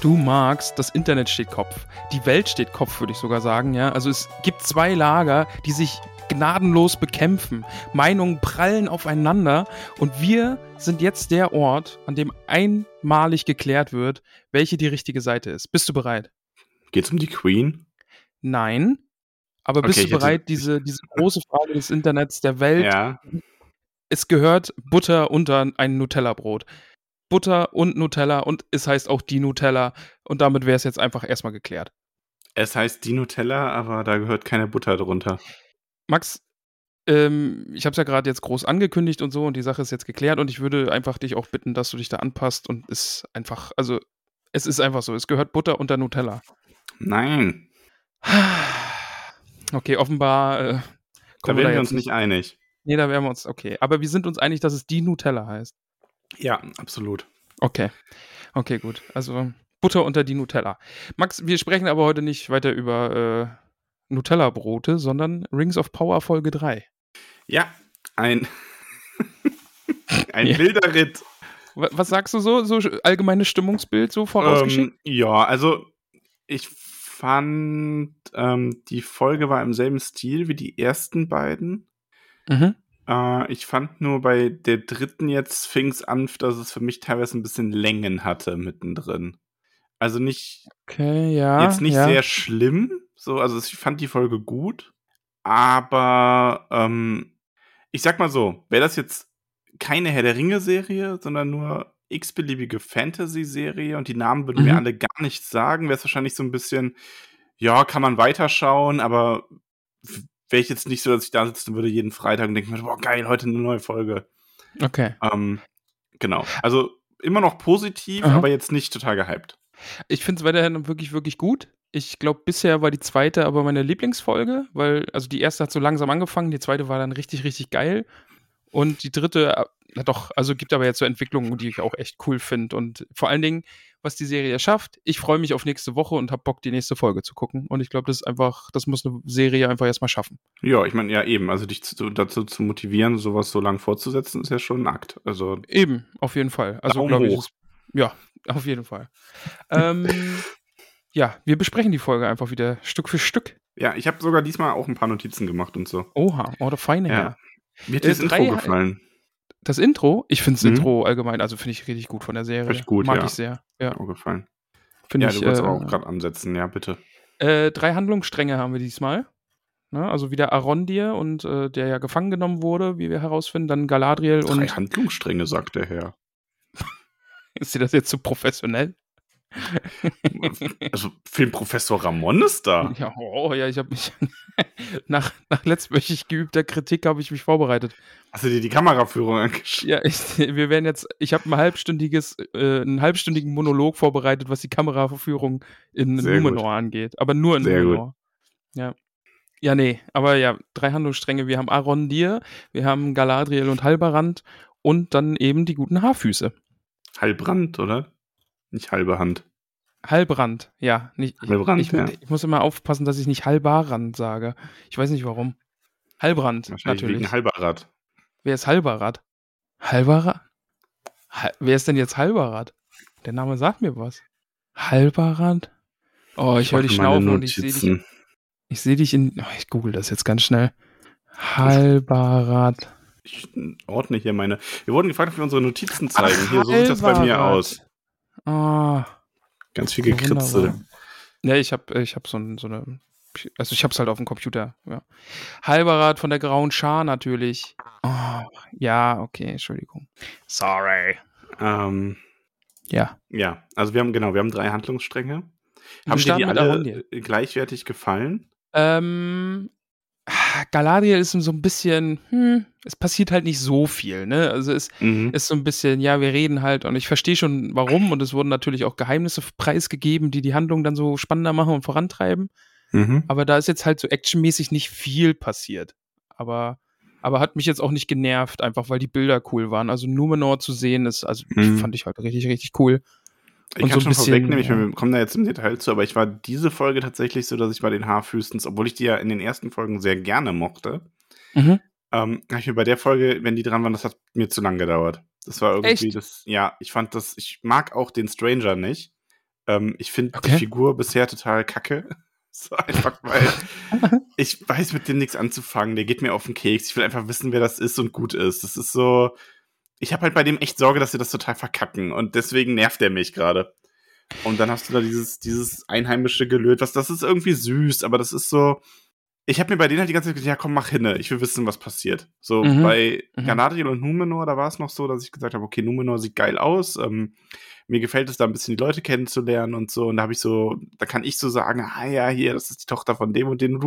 Du magst, das Internet steht Kopf. Die Welt steht Kopf, würde ich sogar sagen, ja. Also es gibt zwei Lager, die sich gnadenlos bekämpfen. Meinungen prallen aufeinander und wir sind jetzt der Ort, an dem einmalig geklärt wird, welche die richtige Seite ist. Bist du bereit? Geht's um die Queen? Nein. Aber bist Okay, du ich hätte- bereit, diese, diese große Frage des Internets, der Welt, Ja. es gehört Butter unter ein Nutella-Brot. Butter und Nutella und es heißt auch die Nutella und damit wäre es jetzt einfach erstmal geklärt. Es heißt die Nutella, aber da gehört keine Butter drunter. Max, ähm, ich habe es ja gerade jetzt groß angekündigt und so und die Sache ist jetzt geklärt und ich würde einfach dich auch bitten, dass du dich da anpasst und es einfach, also es ist einfach so, es gehört Butter unter Nutella. Nein, Okay, offenbar äh, da da wir uns nicht einig. Nee, da wären wir uns, okay. Aber wir sind uns einig, dass es die Nutella heißt. Ja, absolut. Okay. Okay, gut. Also Butter unter die Nutella. Max, wir sprechen aber heute nicht weiter über äh, Nutella-Brote, sondern Rings of Power Folge 3. Ja, ein, ein Ja. wilder Ritt. Wa- Was sagst du so? So allgemeines Stimmungsbild so vorausgeschickt? Ähm, ja, also ich fand, ähm, die Folge war im selben Stil wie die ersten beiden. mhm. Äh, ich fand nur bei der dritten jetzt fing es an, dass es für mich teilweise ein bisschen Längen hatte mittendrin. Also nicht, Okay, ja. jetzt nicht ja. sehr schlimm. So, also ich fand die Folge gut, aber ähm, ich sag mal so, wäre das jetzt keine Herr der Ringe-Serie, sondern nur x-beliebige Fantasy-Serie und die Namen würden mir Mhm. alle gar nichts sagen, wäre es wahrscheinlich so ein bisschen, ja, kann man weiterschauen, aber wäre ich jetzt nicht so, dass ich da sitzen würde jeden Freitag und denke mir, boah, geil, heute eine neue Folge. Okay. Ähm, genau. Also immer noch positiv, Aha. aber jetzt nicht total gehypt. Ich finde es weiterhin wirklich, wirklich gut. Ich glaube, bisher war die zweite aber meine Lieblingsfolge, weil, also die erste hat so langsam angefangen, die zweite war dann richtig, richtig geil. Und die dritte, äh, na doch, also gibt aber jetzt so Entwicklungen, die ich auch echt cool finde. Und vor allen Dingen, was die Serie schafft, ich freue mich auf nächste Woche und habe Bock, die nächste Folge zu gucken. Und ich glaube, das ist einfach, das muss eine Serie einfach erstmal schaffen. Ja, ich meine, ja, eben. Also dich zu, dazu zu motivieren, sowas so lang fortzusetzen, ist ja schon ein Akt. Also, Eben, auf jeden Fall. Also glaube ich, ist, ja, auf jeden Fall. ähm, ja, wir besprechen die Folge einfach wieder Stück für Stück. ja, ich habe sogar diesmal auch ein paar Notizen gemacht und so. Oha, oh, der feine Ja. Mir hat Äh, das Intro drei- gefallen. Das Intro, ich finde das Mhm. Intro allgemein, also finde ich richtig gut von der Serie. Echt gut, Mag ja. ich sehr. Ja, Auch gefallen. finde Ja, ich. du wolltest aber auch Äh, gerade ansetzen, ja, bitte. äh, drei Handlungsstränge haben wir diesmal. Ne? Also wieder Arondir und äh, der ja gefangen genommen wurde, wie wir herausfinden, dann Galadriel Drei und Handlungsstränge, sagt der Herr. ist dir das jetzt zu professionell? Also, Filmprofessor Ramon ist da. Ja, oh ja, ich habe mich nach, nach letztwöchig geübter Kritik habe ich mich vorbereitet. Hast du dir die Kameraführung angeschaut? Ja, ich, wir werden jetzt, ich habe ein halbstündiges, äh, einen halbstündigen Monolog vorbereitet, was die Kameraverführung in Sehr Numenor gut. angeht. Aber nur in Sehr gut. Numenor. Ja. Ja, nee, aber ja, drei Handlungsstränge. Wir haben Arondir, wir haben Galadriel und Halbarand und dann eben die guten Haarfüße. Halbrand, oder? Nicht halbe Hand. Halbrand, ja. Nicht, Halbrand, ich, ja. ich muss immer aufpassen, dass ich nicht Halbarand sage. Ich weiß nicht warum. Halbrand, Wahrscheinlich natürlich. wegen Halberrad. Wer ist Halbarad? Halbarad? Hal Wer ist denn jetzt Halbarad? Der Name sagt mir was. Halbarad? Oh, ich höre dich schnaufen und ich sehe dich. Ich sehe dich in. Oh, ich google das jetzt ganz schnell. Halbarad. Ich ordne hier meine. Wir wurden gefragt, ob wir unsere Notizen zeigen. hier, so sieht das bei mir aus. Ah, Ganz viel ja, Gekritzel. wunderbar. Ja, ich habe ich hab so, ein, so eine. Also ich hab's halt auf dem Computer, ja. Halbarad von der Grauen Schar natürlich. Oh, ja, okay, Entschuldigung. Sorry. Ähm, Ja. ja, also wir haben, genau, wir haben drei Handlungsstränge. Haben die mit alle äh, gleichwertig gefallen? Ähm, Galadriel ist so ein bisschen, hm, es passiert halt nicht so viel, ne? Also es Mhm. ist so ein bisschen, ja, wir reden halt und ich verstehe schon, warum und es wurden natürlich auch Geheimnisse preisgegeben, die die Handlung dann so spannender machen und vorantreiben. Mhm. Aber da ist jetzt halt so actionmäßig nicht viel passiert. Aber, aber hat mich jetzt auch nicht genervt, einfach weil die Bilder cool waren. Also Numenor zu sehen, ist, also Mhm. fand ich halt richtig, richtig cool. Ich Und kann so schon bisschen, vorwegnehmen, ich wir kommen da jetzt im Detail zu, aber ich war diese Folge tatsächlich so, dass ich bei den Haarfüßens, obwohl ich die ja in den ersten Folgen sehr gerne mochte, Mhm. ähm, habe ich mir bei der Folge, wenn die dran waren, das hat mir zu lang gedauert. Das war irgendwie Echt? das, ja, ich fand das, ich mag auch den Stranger nicht. Ähm, ich finde die Okay. Figur bisher total kacke. So einfach, weil ich weiß mit dem nichts anzufangen. Der geht mir auf den Keks. Ich will einfach wissen, wer das ist und gut ist. Das ist so. Ich habe halt bei dem echt Sorge, dass sie das total verkacken. Und deswegen nervt er mich gerade. Und dann hast du da dieses, dieses einheimische Gelöt, was das ist irgendwie süß, aber das ist so. Ich habe mir bei denen halt die ganze Zeit gesagt, ja komm, mach hinne, ich will wissen, was passiert. So Mhm. bei Mhm. Galadriel und Numenor, da war es noch so, dass ich gesagt habe, okay, Numenor sieht geil aus. Ähm, mir gefällt es da ein bisschen die Leute kennenzulernen und so. Und da habe ich so, da kann ich so sagen, ah ja, hier, das ist die Tochter von dem und den.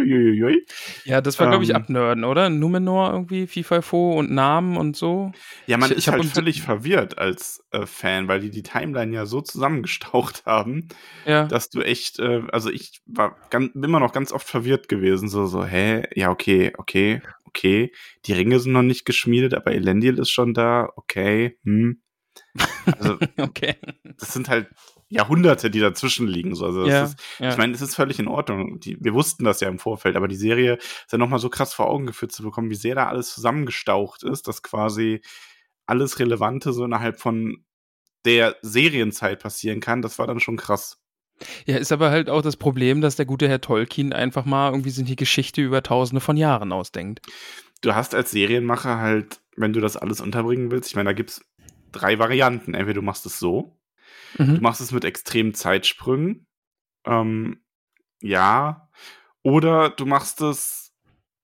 Uiuiuiuiui. Ja, das war, glaube ich, Ähm. Abnörden, oder? Numenor irgendwie, FIFAFO und Namen und so. Ja, man Ich- ist ich halt völlig verwirrt als äh, Fan, weil die die Timeline ja so zusammengestaucht haben, Ja. dass du echt, äh, also ich war ganz, immer noch ganz oft verwirrt gewesen, so, so, hä, ja, okay, okay, okay, die Ringe sind noch nicht geschmiedet, aber Elendil ist schon da, okay, hm. Also, okay. das sind halt Jahrhunderte, die dazwischen liegen, so, also Ja, ist, ja. ich meine, es ist völlig in Ordnung. Die, wir wussten das ja im Vorfeld, aber die Serie ist ja nochmal so krass vor Augen geführt zu bekommen, wie sehr da alles zusammengestaucht ist, dass quasi alles Relevante so innerhalb von der Serienzeit passieren kann. Das war dann schon krass. Ja, ist aber halt auch das Problem, dass der gute Herr Tolkien einfach mal irgendwie sich die Geschichte über tausende von Jahren ausdenkt. Du hast als Serienmacher halt, wenn du das alles unterbringen willst, ich meine, da gibt's drei Varianten. Entweder du machst es so, Du Mhm. machst es mit extremen Zeitsprüngen. Ähm, ja. Oder du machst es,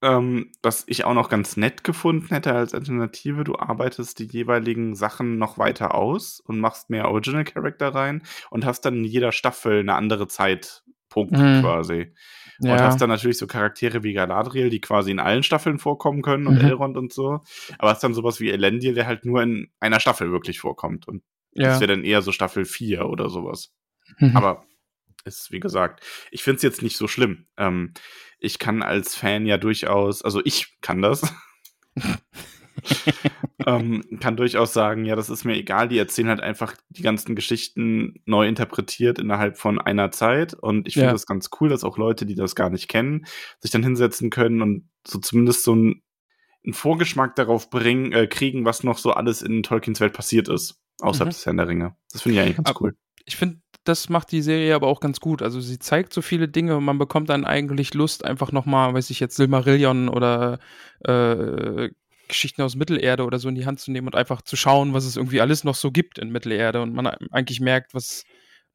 ähm, was ich auch noch ganz nett gefunden hätte als Alternative. Du arbeitest die jeweiligen Sachen noch weiter aus und machst mehr Original Character rein und hast dann in jeder Staffel eine andere Zeitpunkt Mhm. quasi. Und Ja. hast dann natürlich so Charaktere wie Galadriel, die quasi in allen Staffeln vorkommen können und Mhm. Elrond und so. Aber hast dann sowas wie Elendil, der halt nur in einer Staffel wirklich vorkommt. Und ja. das wäre dann eher so Staffel 4 oder sowas. Mhm. Aber ist, wie gesagt, ich finde es jetzt nicht so schlimm. Ähm, ich kann als Fan ja durchaus, also ich kann das, ähm, kann durchaus sagen, ja, das ist mir egal, die erzählen halt einfach die ganzen Geschichten neu interpretiert innerhalb von einer Zeit. Und ich finde Ja. das ganz cool, dass auch Leute, die das gar nicht kennen, sich dann hinsetzen können und so zumindest so ein einen Vorgeschmack darauf bringen, äh, kriegen, was noch so alles in Tolkiens Welt passiert ist, außerhalb Mhm. des Herrn der Ringe. Das finde ich eigentlich ganz cool. ich finde, das macht die Serie aber auch ganz gut. Also sie zeigt so viele Dinge und man bekommt dann eigentlich Lust, einfach nochmal, weiß ich jetzt, Silmarillion oder äh, Geschichten aus Mittelerde oder so in die Hand zu nehmen und einfach zu schauen, was es irgendwie alles noch so gibt in Mittelerde und man eigentlich merkt, was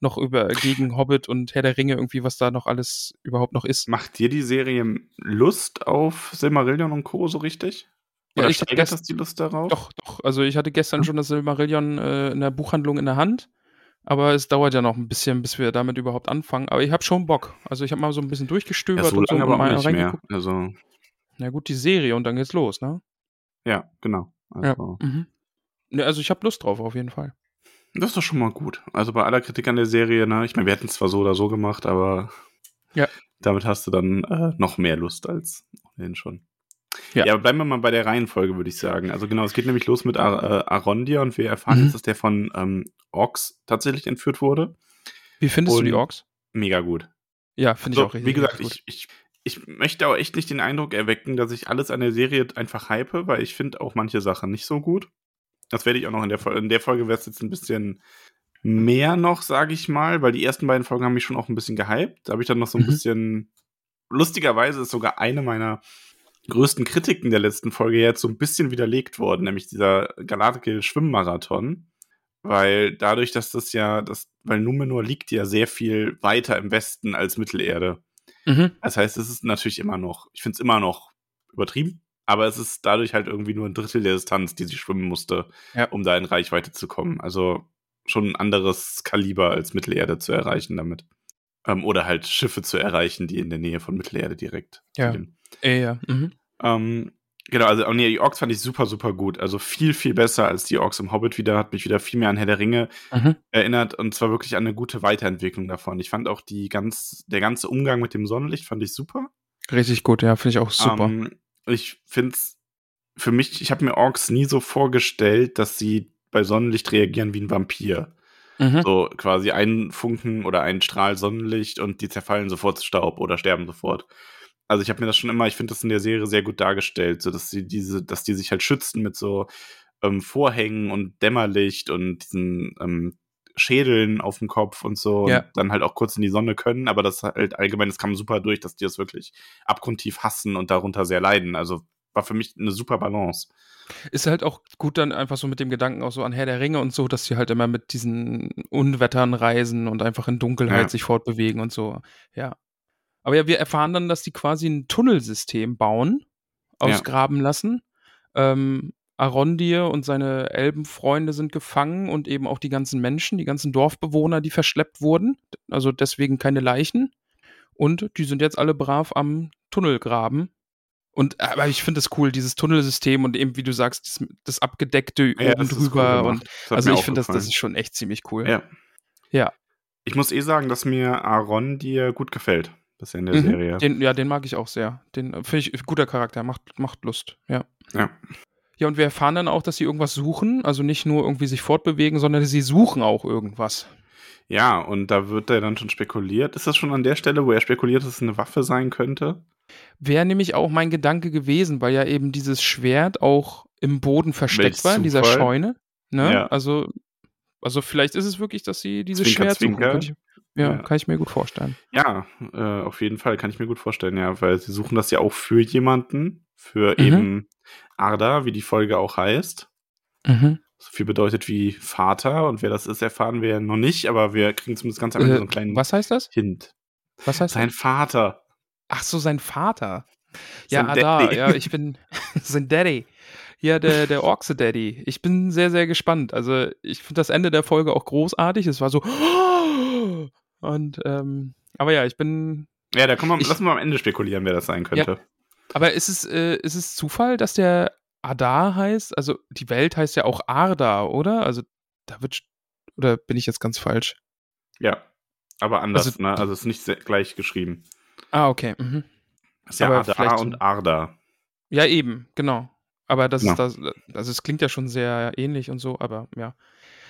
noch über gegen Hobbit und Herr der Ringe irgendwie, was da noch alles überhaupt noch ist. Macht dir die Serie Lust auf Silmarillion und Co. so richtig? Ja, Oder ich hatte steigert gest- das die Lust darauf? Doch, doch. Also ich hatte gestern Ja. schon das Silmarillion äh, in der Buchhandlung in der Hand. Aber es dauert ja noch ein bisschen, bis wir damit überhaupt anfangen. Aber ich habe schon Bock. Also ich habe mal so ein bisschen ja, durchgestöbert so und so lange aber und mal auch nicht mehr. reingeguckt. Also, Na gut, die Serie und dann geht's los, ne? Ja, genau. Ja. Also, Mhm. Ne, also ich habe Lust drauf, auf jeden Fall. Das ist doch schon mal gut. Also bei aller Kritik an der Serie, ne? Ich meine, wir hätten es zwar so oder so gemacht, aber Ja. damit hast du dann äh, noch mehr Lust als ohnehin schon. Ja. Ja. aber bleiben wir mal bei der Reihenfolge, würde ich sagen. Also genau, es geht nämlich los mit Ar äh, Arondir und wir erfahren Mhm. jetzt, dass der von ähm, Orks tatsächlich entführt wurde. Wie findest du die Und- Orks? Mega gut. Ja, finde ich So, auch richtig. wie gesagt, richtig gut. ich, ich, ich möchte auch echt nicht den Eindruck erwecken, dass ich alles an der Serie einfach hype, weil ich finde auch manche Sachen nicht so gut. Das werde ich auch noch in der Folge. In der Folge wäre es jetzt ein bisschen mehr noch, sage ich mal, weil die ersten beiden Folgen haben mich schon auch ein bisschen gehypt. Da habe ich dann noch so ein Mhm. bisschen. Lustigerweise ist sogar eine meiner größten Kritiken der letzten Folge jetzt so ein bisschen widerlegt worden, nämlich dieser Galadriel Schwimmmarathon. Weil dadurch, dass das ja, das, weil Numenor liegt ja sehr viel weiter im Westen als Mittelerde. Mhm. Das heißt, es ist natürlich immer noch, ich finde es immer noch übertrieben, aber es ist dadurch halt irgendwie nur ein Drittel der Distanz, die sie schwimmen musste, Ja. um da in Reichweite zu kommen. Also schon ein anderes Kaliber als Mittelerde zu erreichen damit. Ähm, oder halt Schiffe zu erreichen, die in der Nähe von Mittelerde direkt Ja. sind. Äh, ja. Mhm. Ähm, genau, also oh nee, die Orks fand ich super, super gut. Also viel, viel besser als die Orks im Hobbit wieder, hat mich wieder viel mehr an Herr der Ringe Mhm. erinnert und zwar wirklich an eine gute Weiterentwicklung davon. Ich fand auch die ganz, der ganze Umgang mit dem Sonnenlicht fand ich super. Richtig gut, ja, finde ich auch super. Ähm, ich finde es für mich, ich habe mir Orks nie so vorgestellt, dass sie bei Sonnenlicht reagieren wie ein Vampir. mhm. So quasi einen Funken oder einen Strahl Sonnenlicht und die zerfallen sofort zu Staub oder sterben sofort. Also ich habe mir das schon immer, ich finde das in der Serie sehr gut dargestellt, so dass sie diese, dass die sich halt schützen mit so ähm, Vorhängen und Dämmerlicht und diesen ähm, Schädeln auf dem Kopf und so Ja. und dann halt auch kurz in die Sonne können, aber das halt allgemein, das kam super durch, dass die das wirklich abgrundtief hassen und darunter sehr leiden. Also war für mich eine super Balance. Ist halt auch gut dann einfach so mit dem Gedanken auch so an Herr der Ringe und so, dass sie halt immer mit diesen Unwettern reisen und einfach in Dunkelheit Ja. sich fortbewegen und so. Ja. Aber ja, wir erfahren dann, dass die quasi ein Tunnelsystem bauen, ausgraben lassen. Ähm, Arondir und seine Elbenfreunde sind gefangen und eben auch die ganzen Menschen, die ganzen Dorfbewohner, die verschleppt wurden. Also deswegen keine Leichen. Und die sind jetzt alle brav am Tunnel graben. Und aber ich finde das cool, dieses Tunnelsystem und eben, wie du sagst, das, das Abgedeckte Ja, oben cool drüber. gemacht. und also ich finde das, das ist schon echt ziemlich cool. Ja. Ja. Ich muss eh sagen, dass mir Aaron dir gut gefällt bisher in der Mhm. Serie. Den, ja, den mag ich auch sehr. Den äh, finde ich guter Charakter, macht, macht Lust, ja. Ja. Ja, und wir erfahren dann auch, dass sie irgendwas suchen, also nicht nur irgendwie sich fortbewegen, sondern sie suchen auch irgendwas. Ja, und da wird er dann schon spekuliert. Ist das schon an der Stelle, wo er spekuliert, dass es eine Waffe sein könnte? Wäre nämlich auch mein Gedanke gewesen, weil ja eben dieses Schwert auch im Boden versteckt Welch war, in dieser. Scheune. Ne? Ja. Also, also vielleicht ist es wirklich, dass sie dieses Zwinker, Schwert suchen. zwinker. Könnte ich, ja, Ja. kann ich mir gut vorstellen. Ja, äh, auf jeden Fall kann ich mir gut vorstellen, ja, weil sie suchen das ja auch für jemanden, für Mhm. eben Arda, wie die Folge auch heißt. Mhm. So viel bedeutet wie Vater und wer das ist, erfahren wir noch nicht, aber wir kriegen zumindest ganz am Ende Äh, so einen kleinen was heißt das? Hint. Was heißt Sein das? Vater. Ach so, sein Vater. Ja, Sein Ada, Daddy. ja, ich bin sein Daddy. Ja, der, der Orkse Daddy. Ich bin sehr, sehr gespannt. Also, ich finde das Ende der Folge auch großartig. Es war so. Und, ähm, aber ja, ich bin. Ja, da kommen wir, Ich- lassen wir am Ende spekulieren, wer das sein könnte. Aber ist es, äh, ist es Zufall, dass der Adar heißt? Also, die Welt heißt ja auch Arda, oder? Also, da wird. Oder bin ich jetzt ganz falsch? Ja. Aber anders, Also- ne? Also es ist nicht gleich geschrieben. Ah, okay. Mhm. Ist ja Aber Ada vielleicht so- und Arda. Ja, eben, genau. Aber das, Ja. das, also es klingt ja schon sehr ähnlich und so, aber ja.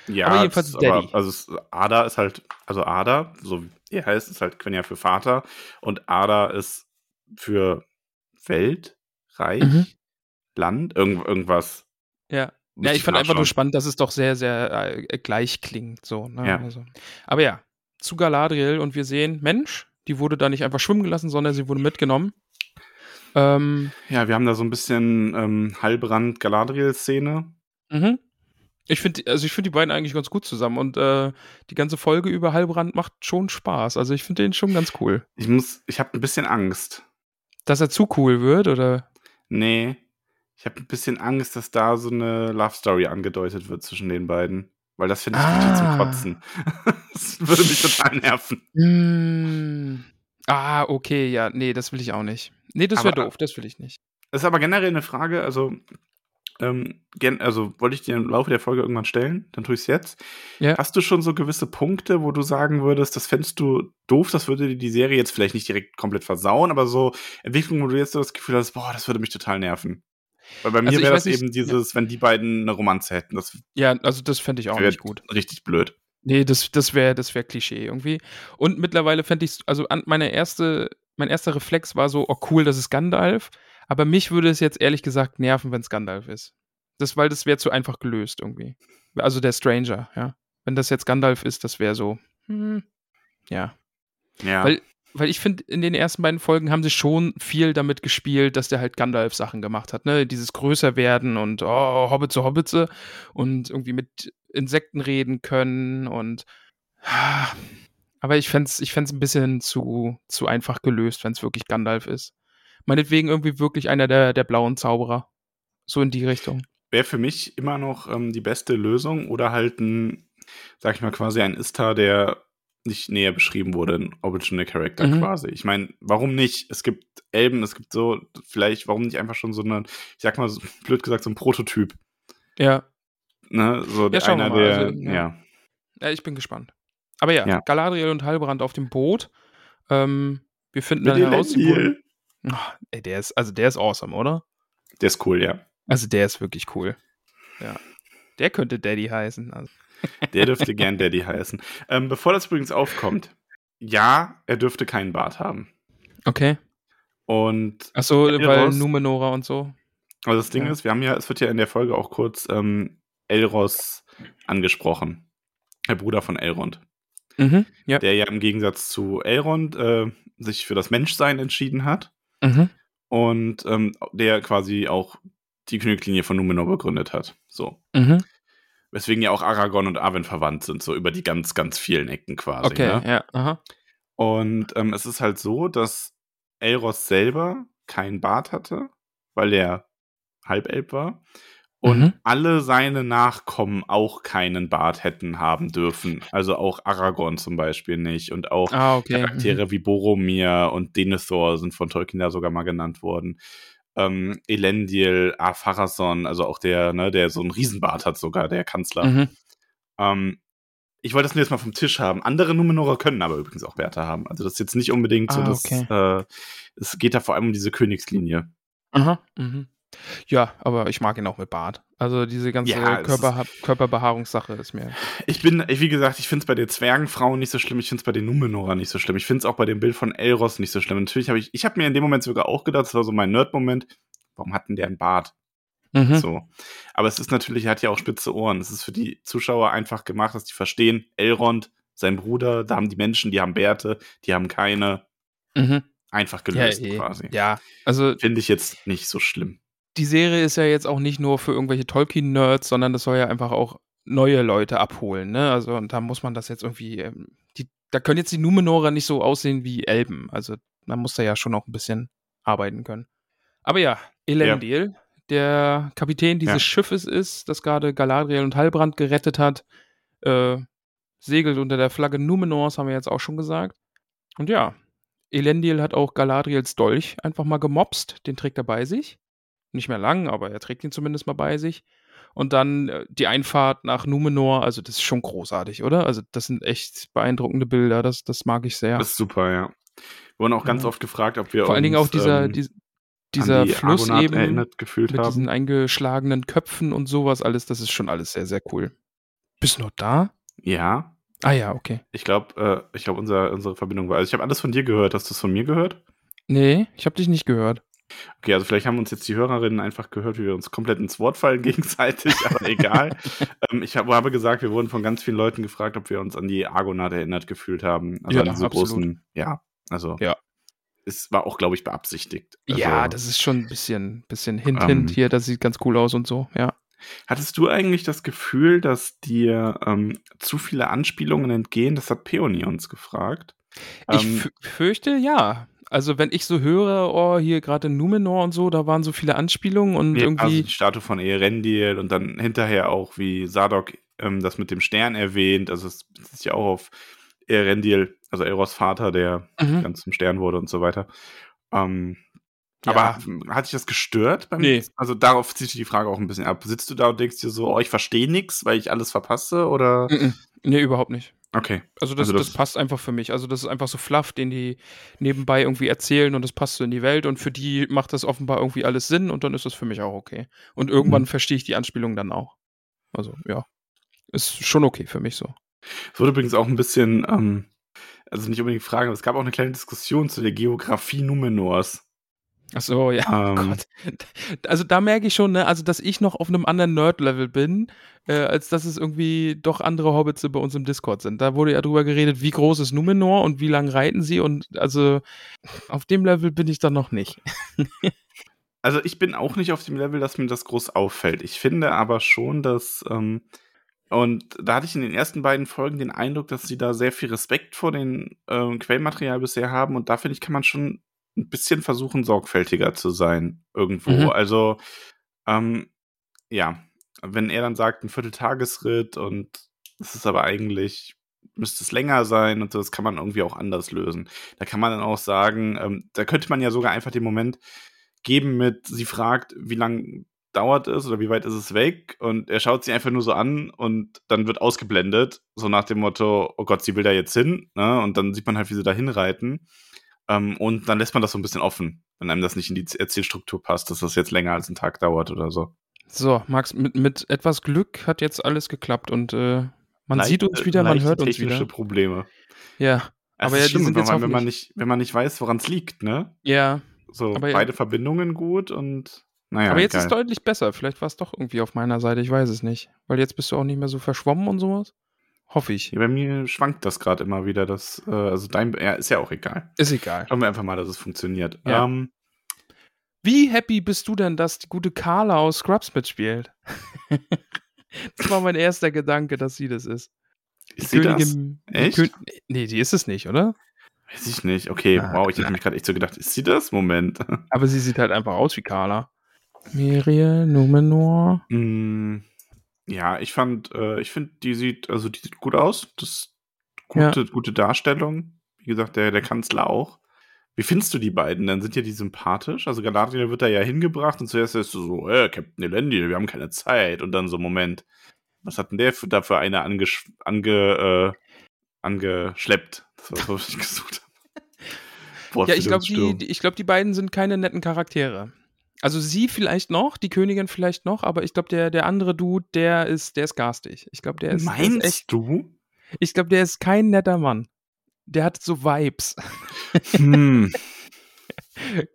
Ja, Aber jedenfalls Daddy. also es, Ada ist halt, also Ada, so wie er heißt, ist halt Quenya für Vater und Ada ist für Welt, Reich, Mhm. Land, irgend, irgendwas. Ja. Ja, ich fand einfach nur spannend, dass es doch sehr, sehr äh, gleich klingt. So, ne? Ja. also. Aber ja, zu Galadriel und wir sehen, Mensch, die wurde da nicht einfach schwimmen gelassen, sondern sie wurde mitgenommen. Ähm, Ja, wir haben da so ein bisschen ähm, Halbrand-Galadriel-Szene. mhm. Ich finde, also ich finde die beiden eigentlich ganz gut zusammen und äh, die ganze Folge über Halbrand macht schon Spaß. Also ich finde den schon ganz cool. Ich muss, ich habe ein bisschen Angst. Dass er zu cool wird, oder? Nee, ich habe ein bisschen Angst, dass da so eine Love Story angedeutet wird zwischen den beiden. Weil das finde ich richtig zum Ah. Kotzen. das würde mich total nerven. Mm. Ah, okay, ja, nee, das will ich auch nicht. Nee, das wäre Aber- doof, das will ich nicht. Das ist aber generell eine Frage, also, ähm, also wollte ich dir im Laufe der Folge irgendwann stellen, dann tue ich es jetzt. Ja. Hast du schon so gewisse Punkte, wo du sagen würdest, das fändest du doof, das würde dir die Serie jetzt vielleicht nicht direkt komplett versauen, aber so Entwicklungen, wo du jetzt so das Gefühl hast, boah, das würde mich total nerven. Weil bei mir Also wäre das nicht- eben dieses, wenn die beiden eine Romanze hätten, das Ja, also das fände ich auch nicht gut. richtig blöd. Nee, das, das wäre das wär Klischee irgendwie. Und mittlerweile fände ich also an, meine erste, mein erster Reflex war so, oh cool, das ist Gandalf. Aber mich würde es jetzt ehrlich gesagt nerven, wenn es Gandalf ist. Das, weil das wäre zu einfach gelöst irgendwie. Also der Stranger, ja. Wenn das jetzt Gandalf ist, das wäre so, hm, ja. Ja. Weil, weil ich finde, in den ersten beiden Folgen haben sie schon viel damit gespielt, dass der halt Gandalf-Sachen gemacht hat, ne? Dieses Größerwerden und oh, Hobbit zu Hobbitze und irgendwie mit Insekten reden können und aber ich fände es ich fänd's ein bisschen zu, zu einfach gelöst, wenn es wirklich Gandalf ist. Meinetwegen irgendwie wirklich einer der, der blauen Zauberer. So in die Richtung. Wäre für mich immer noch ähm, die beste Lösung oder halt ein, sag ich mal, quasi ein Istar, der nicht näher beschrieben wurde, ein Original Character mhm. quasi. Ich meine, warum nicht? Es gibt Elben, es gibt so, vielleicht, warum nicht einfach schon so eine, ich sag mal, so, blöd gesagt, so ein Prototyp. Ja. Ne, so ja, einer, der, also, ja. ja. ja. ich bin gespannt. Aber ja, ja. Galadriel und Halbrand auf dem Boot. Ähm, wir finden Mit dann heraus, oh, ey, der ist, also der ist awesome, oder? Der ist cool, ja. Also der ist wirklich cool. Ja. Der könnte Daddy heißen. Also. Der dürfte gern Daddy heißen. Ähm, bevor das übrigens aufkommt, ja, er dürfte keinen Bart haben. Okay. Und. Achso, weil Numenora und so. Also das Ding ja. ist, wir haben ja, es wird ja in der Folge auch kurz ähm, Elros angesprochen. Der Bruder von Elrond. Mhm, ja. Der ja im Gegensatz zu Elrond äh, sich für das Menschsein entschieden hat. Mhm. Und ähm, der quasi auch die Königlinie von Numenor begründet hat. So. Mhm. Weswegen ja auch Aragorn und Arwen verwandt sind, so über die ganz, ganz vielen Ecken quasi. Okay, ne? ja, aha. Und ähm, es ist halt so, dass Elros selber keinen Bart hatte, weil er Halbelb war. Und mhm. alle seine Nachkommen auch keinen Bart hätten haben dürfen. Also auch Aragorn zum Beispiel nicht. Und auch ah, okay. Charaktere mhm. wie Boromir und Denethor sind von Tolkien da sogar mal genannt worden ähm, Elendil, Afarason, also auch der, ne, der so einen Riesenbart hat, sogar der Kanzler. Mhm. Ähm, ich wollte das nur jetzt mal vom Tisch haben. Andere Numenorer können aber übrigens auch Werte haben. Also das ist jetzt nicht unbedingt so, ah, dass okay. äh, es geht da vor allem um diese Königslinie. Aha. Mhm. Ja, aber ich mag ihn auch mit Bart. Also diese ganze ja, Körper, Körperbehaarungssache ist mir. Ich bin, wie gesagt, ich finde es bei den Zwergenfrauen nicht so schlimm, ich finde es bei den Numenora nicht so schlimm. Ich finde es auch bei dem Bild von Elros nicht so schlimm. Natürlich habe ich, ich habe mir in dem Moment sogar auch gedacht, das war so mein Nerd-Moment, warum hat denn der einen Bart? Mhm. So. Aber es ist natürlich, er hat ja auch spitze Ohren. Es ist für die Zuschauer einfach gemacht, dass die verstehen, Elrond, sein Bruder, da haben die Menschen, die haben Bärte, die haben keine. Mhm. Einfach gelöst ja, eh. quasi. Ja, also. Finde ich jetzt nicht so schlimm die Serie ist ja jetzt auch nicht nur für irgendwelche Tolkien-Nerds, sondern das soll ja einfach auch neue Leute abholen, ne? Also, und da muss man das jetzt irgendwie, ähm, die, da können jetzt die Numenorer nicht so aussehen wie Elben. Also, man muss da ja schon auch ein bisschen arbeiten können. Aber ja, Elendil, ja. der Kapitän dieses ja. Schiffes ist, das gerade Galadriel und Halbrand gerettet hat, äh, segelt unter der Flagge Numenors, haben wir jetzt auch schon gesagt. Und ja, Elendil hat auch Galadriels Dolch einfach mal gemobst, den trägt er bei sich. Nicht mehr lang, aber er trägt ihn zumindest mal bei sich. Und dann äh, die Einfahrt nach Numenor, also das ist schon großartig, oder? Also das sind echt beeindruckende Bilder, das, das mag ich sehr. Das ist super, ja. Wir wurden auch ganz ja. oft gefragt, ob wir Vor uns, allen Dingen auch dieser, ähm, die, dieser die Fluss eben erinnert gefühlt mit haben. diesen eingeschlagenen Köpfen und sowas alles, das ist schon alles sehr, sehr cool. Bist du noch da? Ja. Ah ja, okay. Ich glaube, äh, ich glaube, unser, unsere Verbindung war. Also ich habe alles von dir gehört. Hast du es von mir gehört? Nee, ich habe dich nicht gehört. Okay, also vielleicht haben uns jetzt die Hörerinnen einfach gehört, wie wir uns komplett ins Wort fallen gegenseitig, aber egal. ähm, ich hab, habe gesagt, wir wurden von ganz vielen Leuten gefragt, ob wir uns an die Argonaut erinnert gefühlt haben. Also ja, an diese absolut. großen, ja, also ja. es war auch, glaube ich, beabsichtigt. Also, ja, das ist schon ein bisschen, bisschen hint, ähm, hint hier, das sieht ganz cool aus und so, ja. Hattest du eigentlich das Gefühl, dass dir ähm, zu viele Anspielungen entgehen? Das hat Peony uns gefragt. Ich ähm, fürchte, ja also wenn ich so höre, oh, hier gerade in Numenor und so, da waren so viele Anspielungen und ja, irgendwie. Also die Statue von Erendil und dann hinterher auch, wie Sadok ähm, das mit dem Stern erwähnt. Also es ist ja auch auf Erendil, also Eros Vater, der mhm. ganz zum Stern wurde und so weiter. Ähm, ja. Aber hat dich das gestört? Beim, nee. Also darauf zieht die Frage auch ein bisschen ab. Sitzt du da und denkst dir so, oh, ich verstehe nichts, weil ich alles verpasse? Oder? Nee, überhaupt nicht. Okay. Also das, also das, das, passt einfach für mich. Also das ist einfach so fluff, den die nebenbei irgendwie erzählen und das passt so in die Welt und für die macht das offenbar irgendwie alles Sinn und dann ist das für mich auch okay. Und irgendwann mhm. verstehe ich die Anspielung dann auch. Also ja, ist schon okay für mich so. Es wurde übrigens auch ein bisschen, ähm, also nicht unbedingt Fragen, aber es gab auch eine kleine Diskussion zu der Geografie Numenors. Ach so, ja. Oh ähm, Gott. Also da merke ich schon, ne, also dass ich noch auf einem anderen Nerd-Level bin, äh, als dass es irgendwie doch andere Hobbits bei uns im Discord sind. Da wurde ja drüber geredet, wie groß ist Numenor und wie lang reiten sie und also auf dem Level bin ich dann noch nicht. also ich bin auch nicht auf dem Level, dass mir das groß auffällt. Ich finde aber schon, dass ähm, und da hatte ich in den ersten beiden Folgen den Eindruck, dass sie da sehr viel Respekt vor dem äh, Quellmaterial bisher haben und da finde ich, kann man schon ein bisschen versuchen, sorgfältiger zu sein irgendwo. Mhm. Also, ähm, ja, wenn er dann sagt, ein Vierteltagesritt und es ist aber eigentlich, müsste es länger sein und so, das kann man irgendwie auch anders lösen. Da kann man dann auch sagen, ähm, da könnte man ja sogar einfach den Moment geben mit, sie fragt, wie lang dauert es oder wie weit ist es weg und er schaut sie einfach nur so an und dann wird ausgeblendet, so nach dem Motto, oh Gott, sie will da jetzt hin, ne? Und dann sieht man halt, wie sie da hinreiten. Ähm, und dann lässt man das so ein bisschen offen, wenn einem das nicht in die Erzählstruktur passt, dass das jetzt länger als einen Tag dauert oder so. So, Max, mit, mit etwas Glück hat jetzt alles geklappt und äh, man Leicht- sieht uns wieder, man hört uns technische wieder. Probleme. Ja, Aber Aber ja, sind wenn man, wenn, man nicht, wenn man nicht weiß, woran es liegt, ne? ja. So, Aber ja- beide Verbindungen gut und naja, Aber jetzt egal. ist deutlich besser. Vielleicht war es doch irgendwie auf meiner Seite, ich weiß es nicht. Weil jetzt bist du auch nicht mehr so verschwommen und sowas. Hoffe ich. Ja, bei mir schwankt das gerade immer wieder. Das, äh, also dein, ja, ist ja auch egal. Ist egal. Schauen wir einfach mal, dass es funktioniert. Ja. Ähm, Wie happy bist du denn, dass die gute Carla aus Scrubs mitspielt? das war mein erster Gedanke, dass sie das ist. ist sie das? die Echt? Kön nee, die ist es nicht, oder? Weiß ich nicht. Okay, Ah, wow, ich hätte mich gerade echt so gedacht, ist sie das? Moment. Aber sie sieht halt einfach aus wie Carla. Miriel Numenor. Mm, ja, ich fand, äh, ich finde, die sieht, also die sieht gut aus. Das ist gute, gute Darstellung. Wie gesagt, der, der Kanzler auch. Wie findest du die beiden? Dann sind ja die sympathisch. Also Galadriel wird da ja hingebracht und zuerst ist du so, äh, Captain Elendil, wir haben keine Zeit. Und dann so, Moment, was hat denn der für, da für eine angesch ange, äh, angeschleppt? Das war das, was ich gesucht habe. Ja, ich glaube, die, die, ich glaub, die beiden sind keine netten Charaktere. Also sie vielleicht noch, die Königin vielleicht noch, aber ich glaube, der, der andere Dude, der ist, der ist garstig. Ich glaube, der ist, der Meinst ist echt. du? Ich glaube, der ist kein netter Mann. Der hat so Vibes. Hm.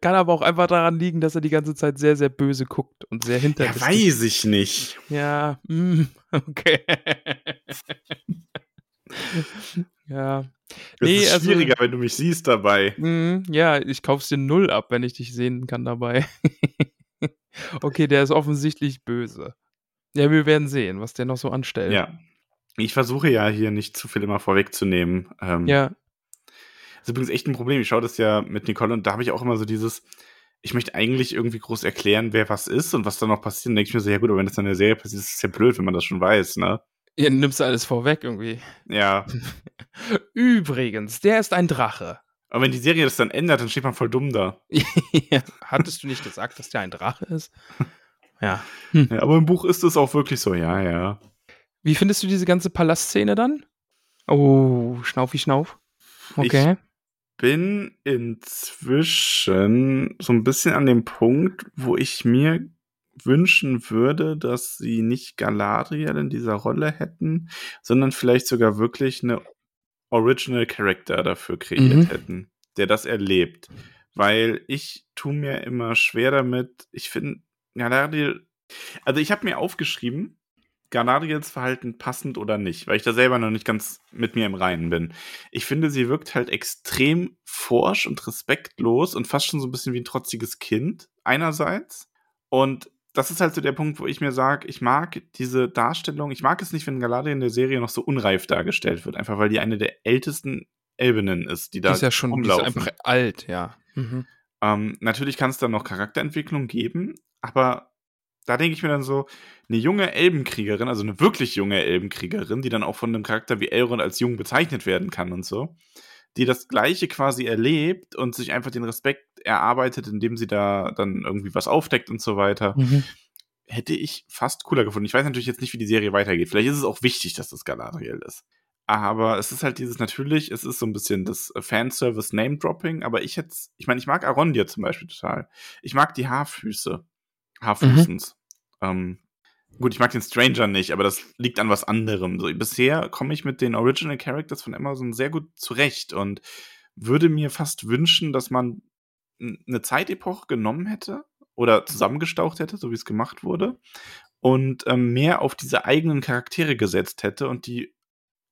Kann aber auch einfach daran liegen, dass er die ganze Zeit sehr, sehr böse guckt und sehr Ja, hinterlistig. weiß ich nicht. Ja, mm, okay. ja. Es Nee, ist also- schwieriger, wenn du mich siehst dabei. Mm, ja, ich kauf's dir null ab, wenn ich dich sehen kann dabei. okay, der ist offensichtlich böse. Ja, wir werden sehen, was der noch so anstellt. Ja. Ich versuche ja hier nicht zu viel immer vorwegzunehmen. Ähm, Ja, Das ist übrigens echt ein Problem. Ich schaue das ja mit Nicole und da habe ich auch immer so dieses, ich möchte eigentlich irgendwie groß erklären, wer was ist und was da noch passiert. Dann denke ich mir so, ja gut, aber wenn das dann in der Serie passiert, ist es ja blöd, wenn man das schon weiß, ne? Ihr nimmst alles vorweg irgendwie. Ja. Übrigens, der ist ein Drache. Aber wenn die Serie das dann ändert, dann steht man voll dumm da. Ja, Hattest du nicht gesagt, dass der ein Drache ist? Ja. Ja, aber im Buch ist es auch wirklich so, ja, ja. Wie findest du diese ganze Palastszene dann? Oh, Schnaufi Schnauf. Okay. Bin inzwischen so ein bisschen an dem Punkt, wo ich mir wünschen würde, dass sie nicht Galadriel in dieser Rolle hätten, sondern vielleicht sogar wirklich eine Original Character dafür kreiert Mhm. hätten, der das erlebt. Weil ich tu mir immer schwer damit, ich finde Galadriel, also ich habe mir aufgeschrieben, Galadriels Verhalten passend oder nicht, weil ich da selber noch nicht ganz mit mir im Reinen bin. Ich finde, sie wirkt halt extrem forsch und respektlos und fast schon so ein bisschen wie ein trotziges Kind einerseits. Und das ist halt so der Punkt, wo ich mir sage, ich mag diese Darstellung, ich mag es nicht, wenn Galadriel in der Serie noch so unreif dargestellt wird, einfach weil die eine der ältesten Elbinnen ist, die da Die ist ja schon die ist einfach alt, ja. Mhm. Ähm, natürlich kann es da noch Charakterentwicklung geben, aber da denke ich mir dann so, eine junge Elbenkriegerin, also eine wirklich junge Elbenkriegerin, die dann auch von einem Charakter wie Elrond als jung bezeichnet werden kann und so, die das Gleiche quasi erlebt und sich einfach den Respekt erarbeitet, indem sie da dann irgendwie was aufdeckt und so weiter, Mhm. hätte ich fast cooler gefunden. Ich weiß natürlich jetzt nicht, wie die Serie weitergeht. Vielleicht ist es auch wichtig, dass das Galadriel ist. Aber es ist halt dieses natürlich, es ist so ein bisschen das Fanservice Name-Dropping, aber ich hätte, ich meine, ich mag Arondir zum Beispiel total. Ich mag die Haarfüße. Haarfüßens. Ähm, gut, ich mag den Stranger nicht, aber das liegt an was anderem. So, bisher komme ich mit den Original Characters von Amazon sehr gut zurecht und würde mir fast wünschen, dass man eine Zeitepoche genommen hätte oder zusammengestaucht hätte, so wie es gemacht wurde, und ähm, mehr auf diese eigenen Charaktere gesetzt hätte und die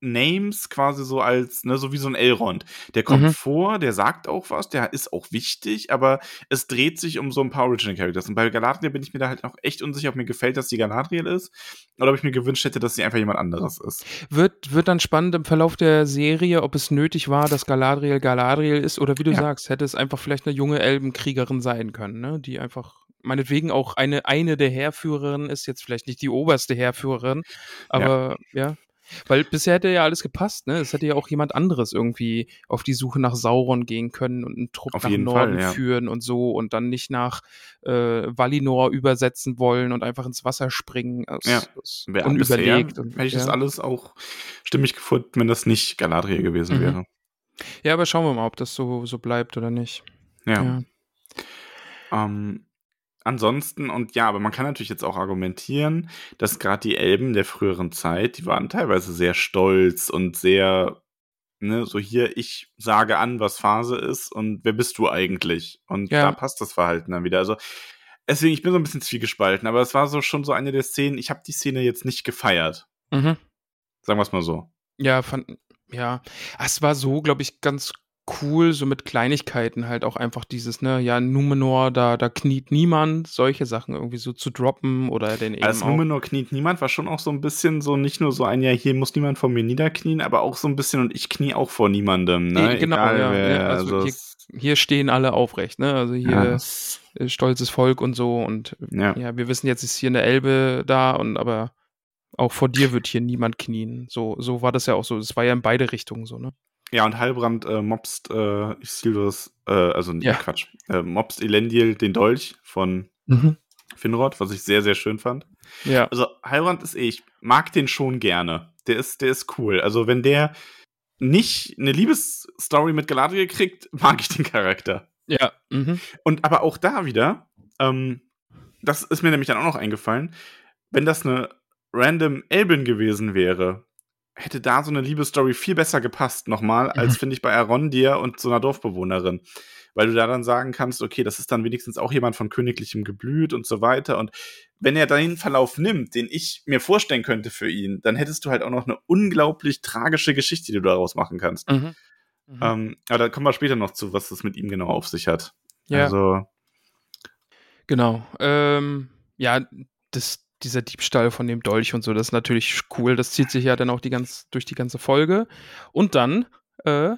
Names quasi so als, ne, so wie so ein Elrond. Der kommt Mhm. vor, der sagt auch was, der ist auch wichtig, aber es dreht sich um so ein paar Original Characters. Und bei Galadriel bin ich mir da halt noch echt unsicher, ob mir gefällt, dass sie Galadriel ist, oder ob ich mir gewünscht hätte, dass sie einfach jemand anderes ist. Wird, wird dann spannend im Verlauf der Serie, ob es nötig war, dass Galadriel Galadriel ist oder wie du Ja. sagst, hätte es einfach vielleicht eine junge Elbenkriegerin sein können, ne? die einfach meinetwegen auch eine, eine der Heerführerinnen ist, jetzt vielleicht nicht die oberste Heerführerin, aber ja. Weil bisher hätte ja alles gepasst, ne? Es hätte ja auch jemand anderes irgendwie auf die Suche nach Sauron gehen können und einen Trupp Auf nach Norden Fall, ja. führen und so und dann nicht nach äh, Valinor übersetzen wollen und einfach ins Wasser springen. Das Ja. Wer unüberlegt. bisher und, hätte ich das ja. alles auch stimmig gefunden, wenn das nicht Galadriel gewesen Mhm. wäre. Ja, aber schauen wir mal, ob das so, so bleibt oder nicht. Ja. Ja. Ähm, ansonsten, und ja, aber man kann natürlich jetzt auch argumentieren, dass gerade die Elben der früheren Zeit, die waren teilweise sehr stolz und sehr, ne, so hier, ich sage an, was Phase ist und wer bist du eigentlich? Und Ja. da passt das Verhalten dann wieder. Also, deswegen, ich bin so ein bisschen zwiegespalten, aber es war so schon so eine der Szenen, ich habe die Szene jetzt nicht gefeiert. Mhm. Sagen wir es mal so. Ja, fand, ja. Es war so, glaube ich, ganz cool, so mit Kleinigkeiten halt auch einfach dieses, ne, ja, Numenor, da, da kniet niemand, solche Sachen irgendwie so zu droppen oder den eben Als auch. Numenor kniet niemand war schon auch so ein bisschen so, nicht nur so ein, ja, hier muss niemand vor mir niederknien, aber auch so ein bisschen, und ich knie auch vor niemandem, ne? Eh, genau, Egal, ja, wer, ja, also hier- es- Hier stehen alle aufrecht, ne, also hier ja, äh, stolzes Volk und so und ja. ja, wir wissen jetzt ist hier eine Elbe da und aber auch vor dir wird hier niemand knien. So, so war das ja auch so. Es war ja in beide Richtungen so, ne? Ja, und Halbrand äh, mobst äh, Isildurs, äh, also Ja. Quatsch, äh, mobst Elendil den Dolch von Finrod, was ich sehr, sehr schön fand. Ja. Also Halbrand ist eh, ich mag den schon gerne. Der ist, der ist cool. Also wenn der nicht eine Liebesstory mit Galadriel kriegt, mag ich den Charakter. Ja. Mhm. Und aber auch da wieder, ähm, das ist mir nämlich dann auch noch eingefallen, wenn das eine random Elbin gewesen wäre, hätte da so eine Liebesstory viel besser gepasst nochmal, als Mhm. finde ich bei Arondir und so einer Dorfbewohnerin. Weil du da dann sagen kannst, okay, das ist dann wenigstens auch jemand von königlichem Geblüt und so weiter. Und wenn er den Verlauf nimmt, den ich mir vorstellen könnte für ihn, dann hättest du halt auch noch eine unglaublich tragische Geschichte, die du daraus machen kannst. Mhm. Mhm. Ähm, aber da kommen wir später noch zu, was das mit ihm genau auf sich hat. ja. Also, Genau. Ähm, ja, das, dieser Diebstahl von dem Dolch und so, das ist natürlich cool. Das zieht sich ja dann auch die ganz, durch die ganze Folge. Und dann, äh,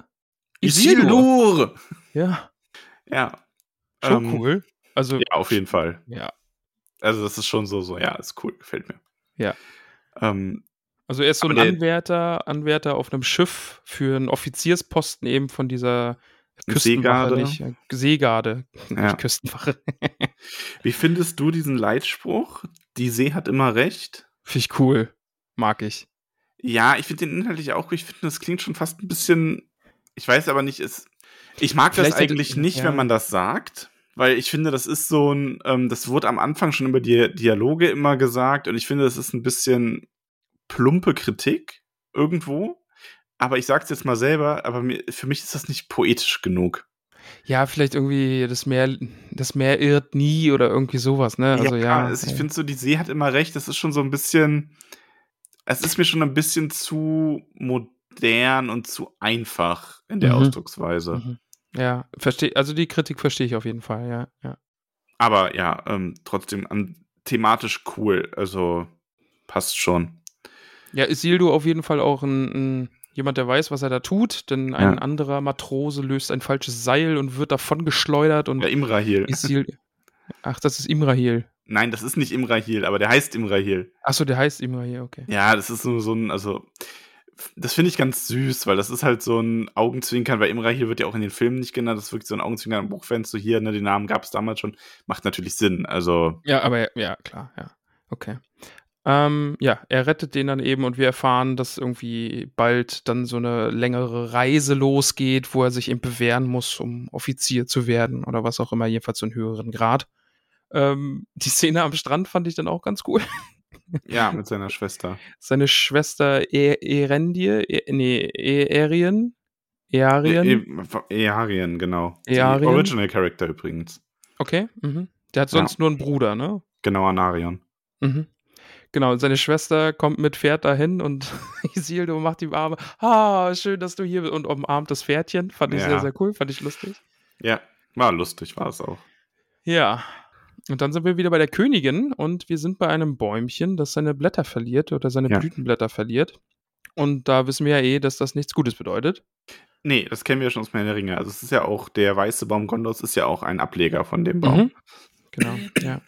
Isildur. Isildur! Ja, Ja. schon Ähm, cool. Also, Ja, auf jeden Fall. ja. Also, das ist schon so, so, ja, ist cool, gefällt mir. Ja. Ähm, Also er ist so ein Anwärter, Anwärter auf einem Schiff für einen Offiziersposten eben von dieser Küstenwache, Seegarde. nicht Seegarde, Ja. Küstenwache. wie findest du diesen Leitspruch? Die See hat immer recht. Finde ich cool. Mag ich. Ja, ich finde den inhaltlich auch, ich finde, das klingt schon fast ein bisschen, ich weiß aber nicht, es, ich mag Vielleicht das hätte- eigentlich nicht, ja. wenn man das sagt, weil ich finde, das ist so ein, ähm, das wurde am Anfang schon über die Dialoge immer gesagt und ich finde, das ist ein bisschen plumpe Kritik irgendwo. Aber ich sag's jetzt mal selber, aber mir, für mich ist das nicht poetisch genug. Ja, vielleicht irgendwie das Meer, das Meer irrt nie oder irgendwie sowas, ne? Also ja. also ich ja. finde so, die See hat immer recht. Das ist schon so ein bisschen, es ist mir schon ein bisschen zu modern und zu einfach in der Mhm. Ausdrucksweise. Mhm. Ja, verstehe, also die Kritik verstehe ich auf jeden Fall, ja, ja. Aber ja, ähm, trotzdem an, thematisch cool. Also passt schon. Ja, Isildur auf jeden Fall auch ein, ein jemand, der weiß, was er da tut, denn ein Ja. anderer Matrose löst ein falsches Seil und wird davon geschleudert und Ja, Imrahil. Isil Ach, das ist Imrahil. Nein, das ist nicht Imrahil, aber der heißt Imrahil. Achso, der heißt Imrahil, okay. Ja, das ist nur so ein, also, das finde ich ganz süß, weil das ist halt so ein Augenzwinkern, weil Imrahil wird ja auch in den Filmen nicht genannt, das ist wirklich so ein Augenzwinkern am Buchfans, so hier, ne, den Namen gab es damals schon, macht natürlich Sinn, also, Ja, aber ja, klar, ja. Okay. Ähm, ja, er rettet den dann eben und wir erfahren, dass irgendwie bald dann so eine längere Reise losgeht, wo er sich eben bewähren muss, um Offizier zu werden oder was auch immer, jedenfalls so einen höheren Grad. Ähm, die Szene am Strand fand ich dann auch ganz cool. ja, mit seiner Schwester. Seine Schwester e Erendie, e nee, e Erien, Earien, E- E- Earien, genau. Earien? Original Character übrigens. okay, mhm. Der hat Ja. sonst nur einen Bruder, ne? Genau, Anarion. Mhm. Genau, seine Schwester kommt mit Pferd dahin und Isildur macht ihm Arme. Ah, schön, dass du hier bist. Und umarmt das Pferdchen. Fand ich Ja. sehr, sehr cool. Fand ich lustig. Ja, war lustig, war es auch. Ja. Und dann sind wir wieder bei der Königin und wir sind bei einem Bäumchen, das seine Blätter verliert oder seine Ja. Blütenblätter verliert. Und da wissen wir ja eh, dass das nichts Gutes bedeutet. Nee, das kennen wir ja schon aus Herr der Ringe. Also es ist ja auch, der weiße Baum Gondors ist ja auch ein Ableger von dem Baum. Mhm. Genau, ja.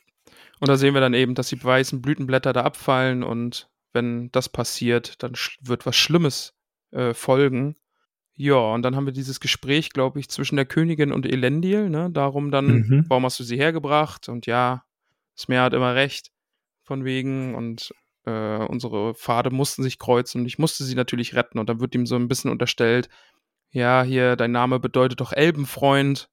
Und da sehen wir dann eben, dass die weißen Blütenblätter da abfallen und wenn das passiert, dann wird was Schlimmes äh, folgen. Ja, und dann haben wir dieses Gespräch, glaube ich, zwischen der Königin und Elendil, ne? Darum dann, Mhm. warum hast du sie hergebracht? Und ja, Smer hat immer recht, von wegen, und äh, unsere Pfade mussten sich kreuzen und ich musste sie natürlich retten. Und dann wird ihm so ein bisschen unterstellt, ja, hier, dein Name bedeutet doch Elbenfreund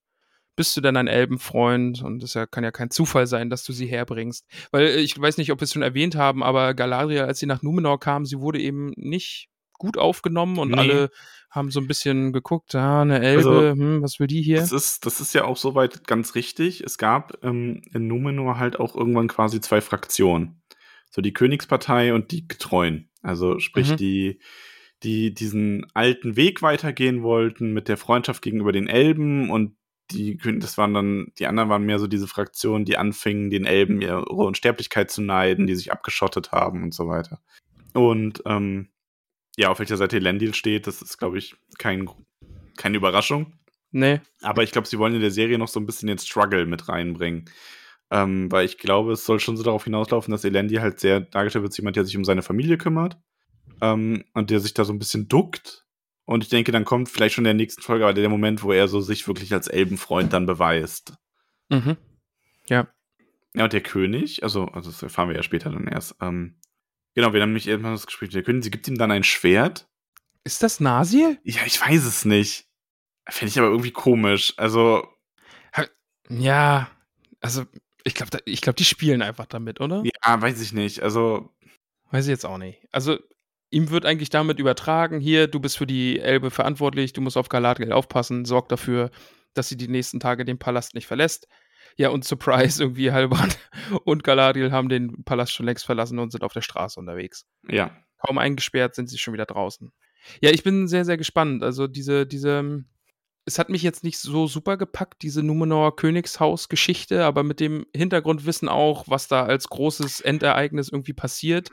bist du denn ein Elbenfreund? Und es ja, kann ja kein Zufall sein, dass du sie herbringst. Weil äh, ich weiß nicht, ob wir es schon erwähnt haben, aber Galadriel, als sie nach Numenor kam, sie wurde eben nicht gut aufgenommen und Nee. alle haben so ein bisschen geguckt, ah, eine Elbe, Also, hm, was will die hier? Das ist, das ist ja auch soweit ganz richtig. Es gab ähm, in Numenor halt auch irgendwann quasi zwei Fraktionen. So die Königspartei und die Getreuen. Also sprich Mhm. die, die diesen alten Weg weitergehen wollten mit der Freundschaft gegenüber den Elben und die, das waren dann, die anderen waren mehr so diese Fraktionen, die anfingen, den Elben ihre Unsterblichkeit zu neiden, die sich abgeschottet haben und so weiter. Und ähm, ja, auf welcher Seite Elendil steht, das ist, glaube ich, kein, keine Überraschung. Nee, Aber ich glaube, sie wollen in der Serie noch so ein bisschen den Struggle mit reinbringen. Ähm, weil ich glaube, es soll schon so darauf hinauslaufen, dass Elendi halt sehr dargestellt wird jemand, der sich um seine Familie kümmert. Ähm, und der sich da so ein bisschen duckt. Und ich denke, dann kommt vielleicht schon in der nächsten Folge aber der Moment, wo er so sich wirklich als Elbenfreund dann beweist. mhm. Ja, und der König, also, also das erfahren wir ja später dann erst. Ähm, genau, wir haben nämlich irgendwann das Gespräch mit der Königin. Sie gibt ihm dann ein Schwert. Ist das Nasil? Ja, ich weiß es nicht. Fände ich aber irgendwie komisch. Also, Ja, also ich glaube, ich glaub, die spielen einfach damit, oder? ja, weiß ich nicht. Also, Weiß ich jetzt auch nicht. Also, ihm wird eigentlich damit übertragen, hier, du bist für die Elbe verantwortlich, du musst auf Galadriel aufpassen, sorg dafür, dass sie die nächsten Tage den Palast nicht verlässt. Ja, und Surprise, irgendwie Halbrand und Galadriel haben den Palast schon längst verlassen und sind auf der Straße unterwegs. ja. Kaum eingesperrt sind sie schon wieder draußen. Ja, ich bin sehr, sehr gespannt. Also diese, diese, es hat mich jetzt nicht so super gepackt, diese Numenor Königshaus-Geschichte, aber mit dem Hintergrundwissen auch, was da als großes Endereignis irgendwie passiert,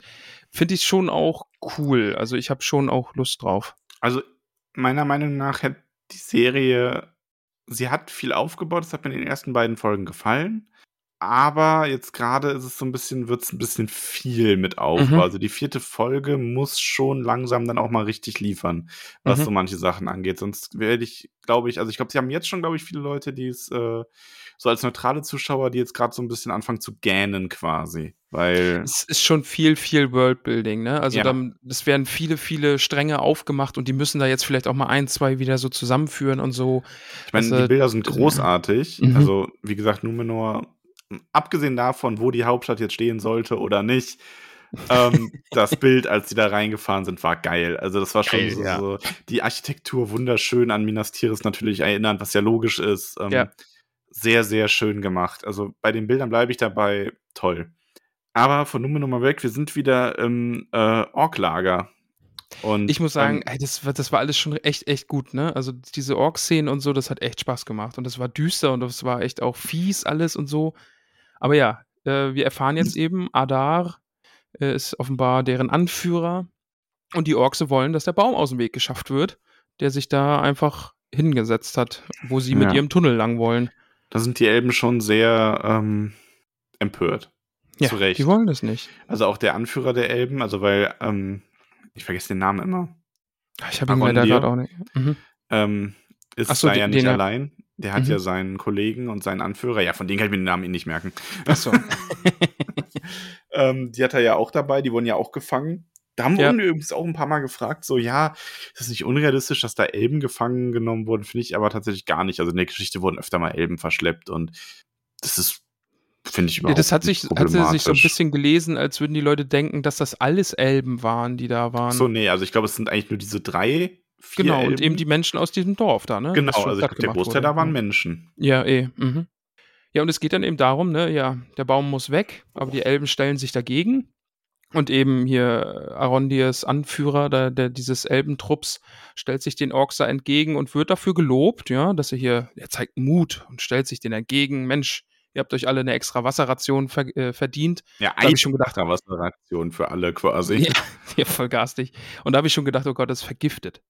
finde ich schon auch cool. Also ich habe schon auch Lust drauf. Also, meiner Meinung nach hat die Serie, sie hat viel aufgebaut, das hat mir in den ersten beiden Folgen gefallen. Aber jetzt gerade ist es so ein bisschen, wird es ein bisschen viel mit Aufbau. Mhm. Also die vierte Folge muss schon langsam dann auch mal richtig liefern, was Mhm. so manche Sachen angeht. Sonst werde ich, glaube ich, also ich glaube, sie haben jetzt schon, glaube ich, viele Leute, die es äh, so als neutrale Zuschauer, die jetzt gerade so ein bisschen anfangen zu gähnen quasi. Weil, Es ist schon viel, viel Worldbuilding, ne? Also Ja. dann, es werden viele, viele Stränge aufgemacht und die müssen da jetzt vielleicht auch mal ein, zwei wieder so zusammenführen und so. ich meine, Also, die Bilder sind großartig. Mhm. Also, wie gesagt, Numenor, abgesehen davon, wo die Hauptstadt jetzt stehen sollte oder nicht, ähm, das Bild, als die da reingefahren sind, war geil. Also, das war schon Geil, so, ja. so die Architektur wunderschön an Minas Tirith natürlich erinnert, was ja logisch ist. Ähm, Ja. Sehr, sehr schön gemacht. Also, bei den Bildern bleibe ich dabei. Toll. Aber von Numenor mal weg, wir sind wieder im äh, Orklager. Und, Ich muss sagen, ähm, ey, das, war, das war alles schon echt, echt gut, ne? Also diese Ork-Szenen und so, das hat echt Spaß gemacht. Und das war düster und das war echt auch fies alles und so. Aber ja, äh, wir erfahren jetzt eben, Adar äh, ist offenbar deren Anführer. Und die Orks wollen, dass der Baum aus dem Weg geschafft wird, der sich da einfach hingesetzt hat, wo sie mit Ja. ihrem Tunnel lang wollen. da sind die Elben schon sehr ähm, empört. Ja, Zu Recht. die wollen das nicht. Also auch der Anführer der Elben, also weil, ähm, ich vergesse den Namen immer, Ich habe ihn leider gerade auch nicht. Mhm. ähm, ist Ach so, da ja nicht allein. Der hat Mhm. ja seinen Kollegen und seinen Anführer, ja, von denen kann ich mir den Namen eh nicht merken. Achso. ähm, die hat er ja auch dabei, die wurden ja auch gefangen. Da haben Ja. wir übrigens auch ein paar Mal gefragt, so, ja, ist es nicht unrealistisch, dass da Elben gefangen genommen wurden? Finde ich aber tatsächlich gar nicht. Also in der Geschichte wurden öfter mal Elben verschleppt und das ist, finde ich Ja, überhaupt das hat sich, hat sie sich so ein bisschen gelesen, als würden die Leute denken, dass das alles Elben waren, die da waren. So, nee, also ich glaube, es sind eigentlich nur diese drei, genau, Elben. und eben die Menschen aus diesem Dorf da, ne? Genau, also ich glaub, der Großteil da waren Menschen. Ja, eh. Mhm. Ja, und es geht dann eben darum, ne, ja, der Baum muss weg, aber die Elben stellen sich dagegen. Und eben hier Arondiers Anführer der, der dieses Elbentrupps stellt sich den Orks da entgegen und wird dafür gelobt, ja, dass er hier, er zeigt Mut und stellt sich den entgegen. Mensch, ihr habt euch alle eine extra Wasserration ver äh, verdient. Ja, Da hab ich schon gedacht, extra Wasserration für alle quasi. ja, ja, voll garstig. Und da habe ich schon gedacht, oh Gott, das ist vergiftet.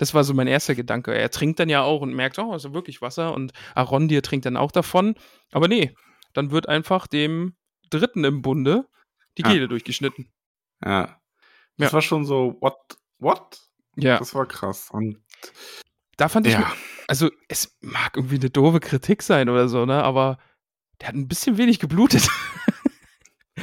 Das war so mein erster Gedanke. Er trinkt dann ja auch und merkt, oh, ist ja wirklich Wasser. Und Arondir trinkt dann auch davon. Aber nee, dann wird einfach dem Dritten im Bunde die. Kehle durchgeschnitten. Ja. Das Ja. war schon so, what? What? Ja, Das war krass. Und da fand ich, ja, also es mag irgendwie eine doofe Kritik sein oder so, ne? Aber der hat ein bisschen wenig geblutet.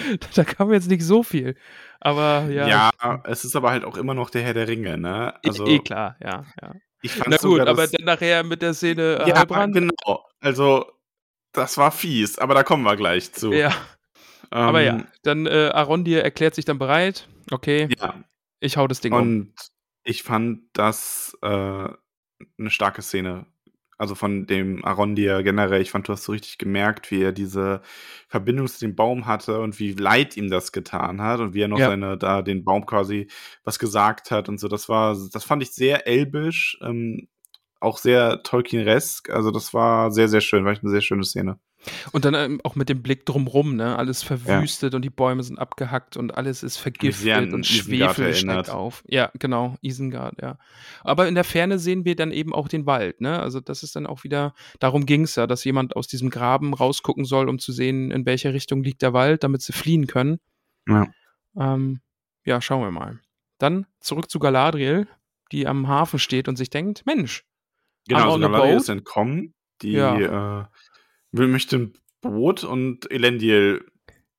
da kam jetzt nicht so viel. Aber ja. ja, es ist aber halt auch immer noch der Herr der Ringe, ne? Also, eh klar, ja, ja. ich fand Na gut, sogar, aber dann nachher mit der Szene äh, ja, Heilbrand. genau. Also, das war fies, aber da kommen wir gleich zu. Ja, Ähm, aber ja, dann äh, Arondir erklärt sich dann bereit. Okay, Ja, ich hau das Ding um. und ich fand das äh, eine starke Szene. Also von dem Arondir generell, ich fand, du hast so richtig gemerkt, wie er diese Verbindung zu dem Baum hatte und wie leid ihm das getan hat und wie er noch Ja. seine, da den Baum quasi was gesagt hat und so. Das war, das fand ich sehr elbisch, ähm, auch sehr Tolkien-resk. Also das war sehr, sehr schön, war echt eine sehr schöne Szene. Und dann ähm, auch mit dem Blick drumrum, ne? Alles verwüstet und die Bäume sind abgehackt und alles ist vergiftet und Schwefel steigt auf. Ja, genau, Isengard, ja. Aber in der Ferne sehen wir dann eben auch den Wald, ne? Also das ist dann auch wieder, darum ging es ja, dass jemand aus diesem Graben rausgucken soll, um zu sehen, in welche Richtung liegt der Wald, damit sie fliehen können. Ja. Ähm, ja, schauen wir mal. Dann zurück zu Galadriel, die am Hafen steht und sich denkt, Mensch, Genau, also Galadriel ist entkommen. Die Ja. äh, will, möchte ein Boot und Elendil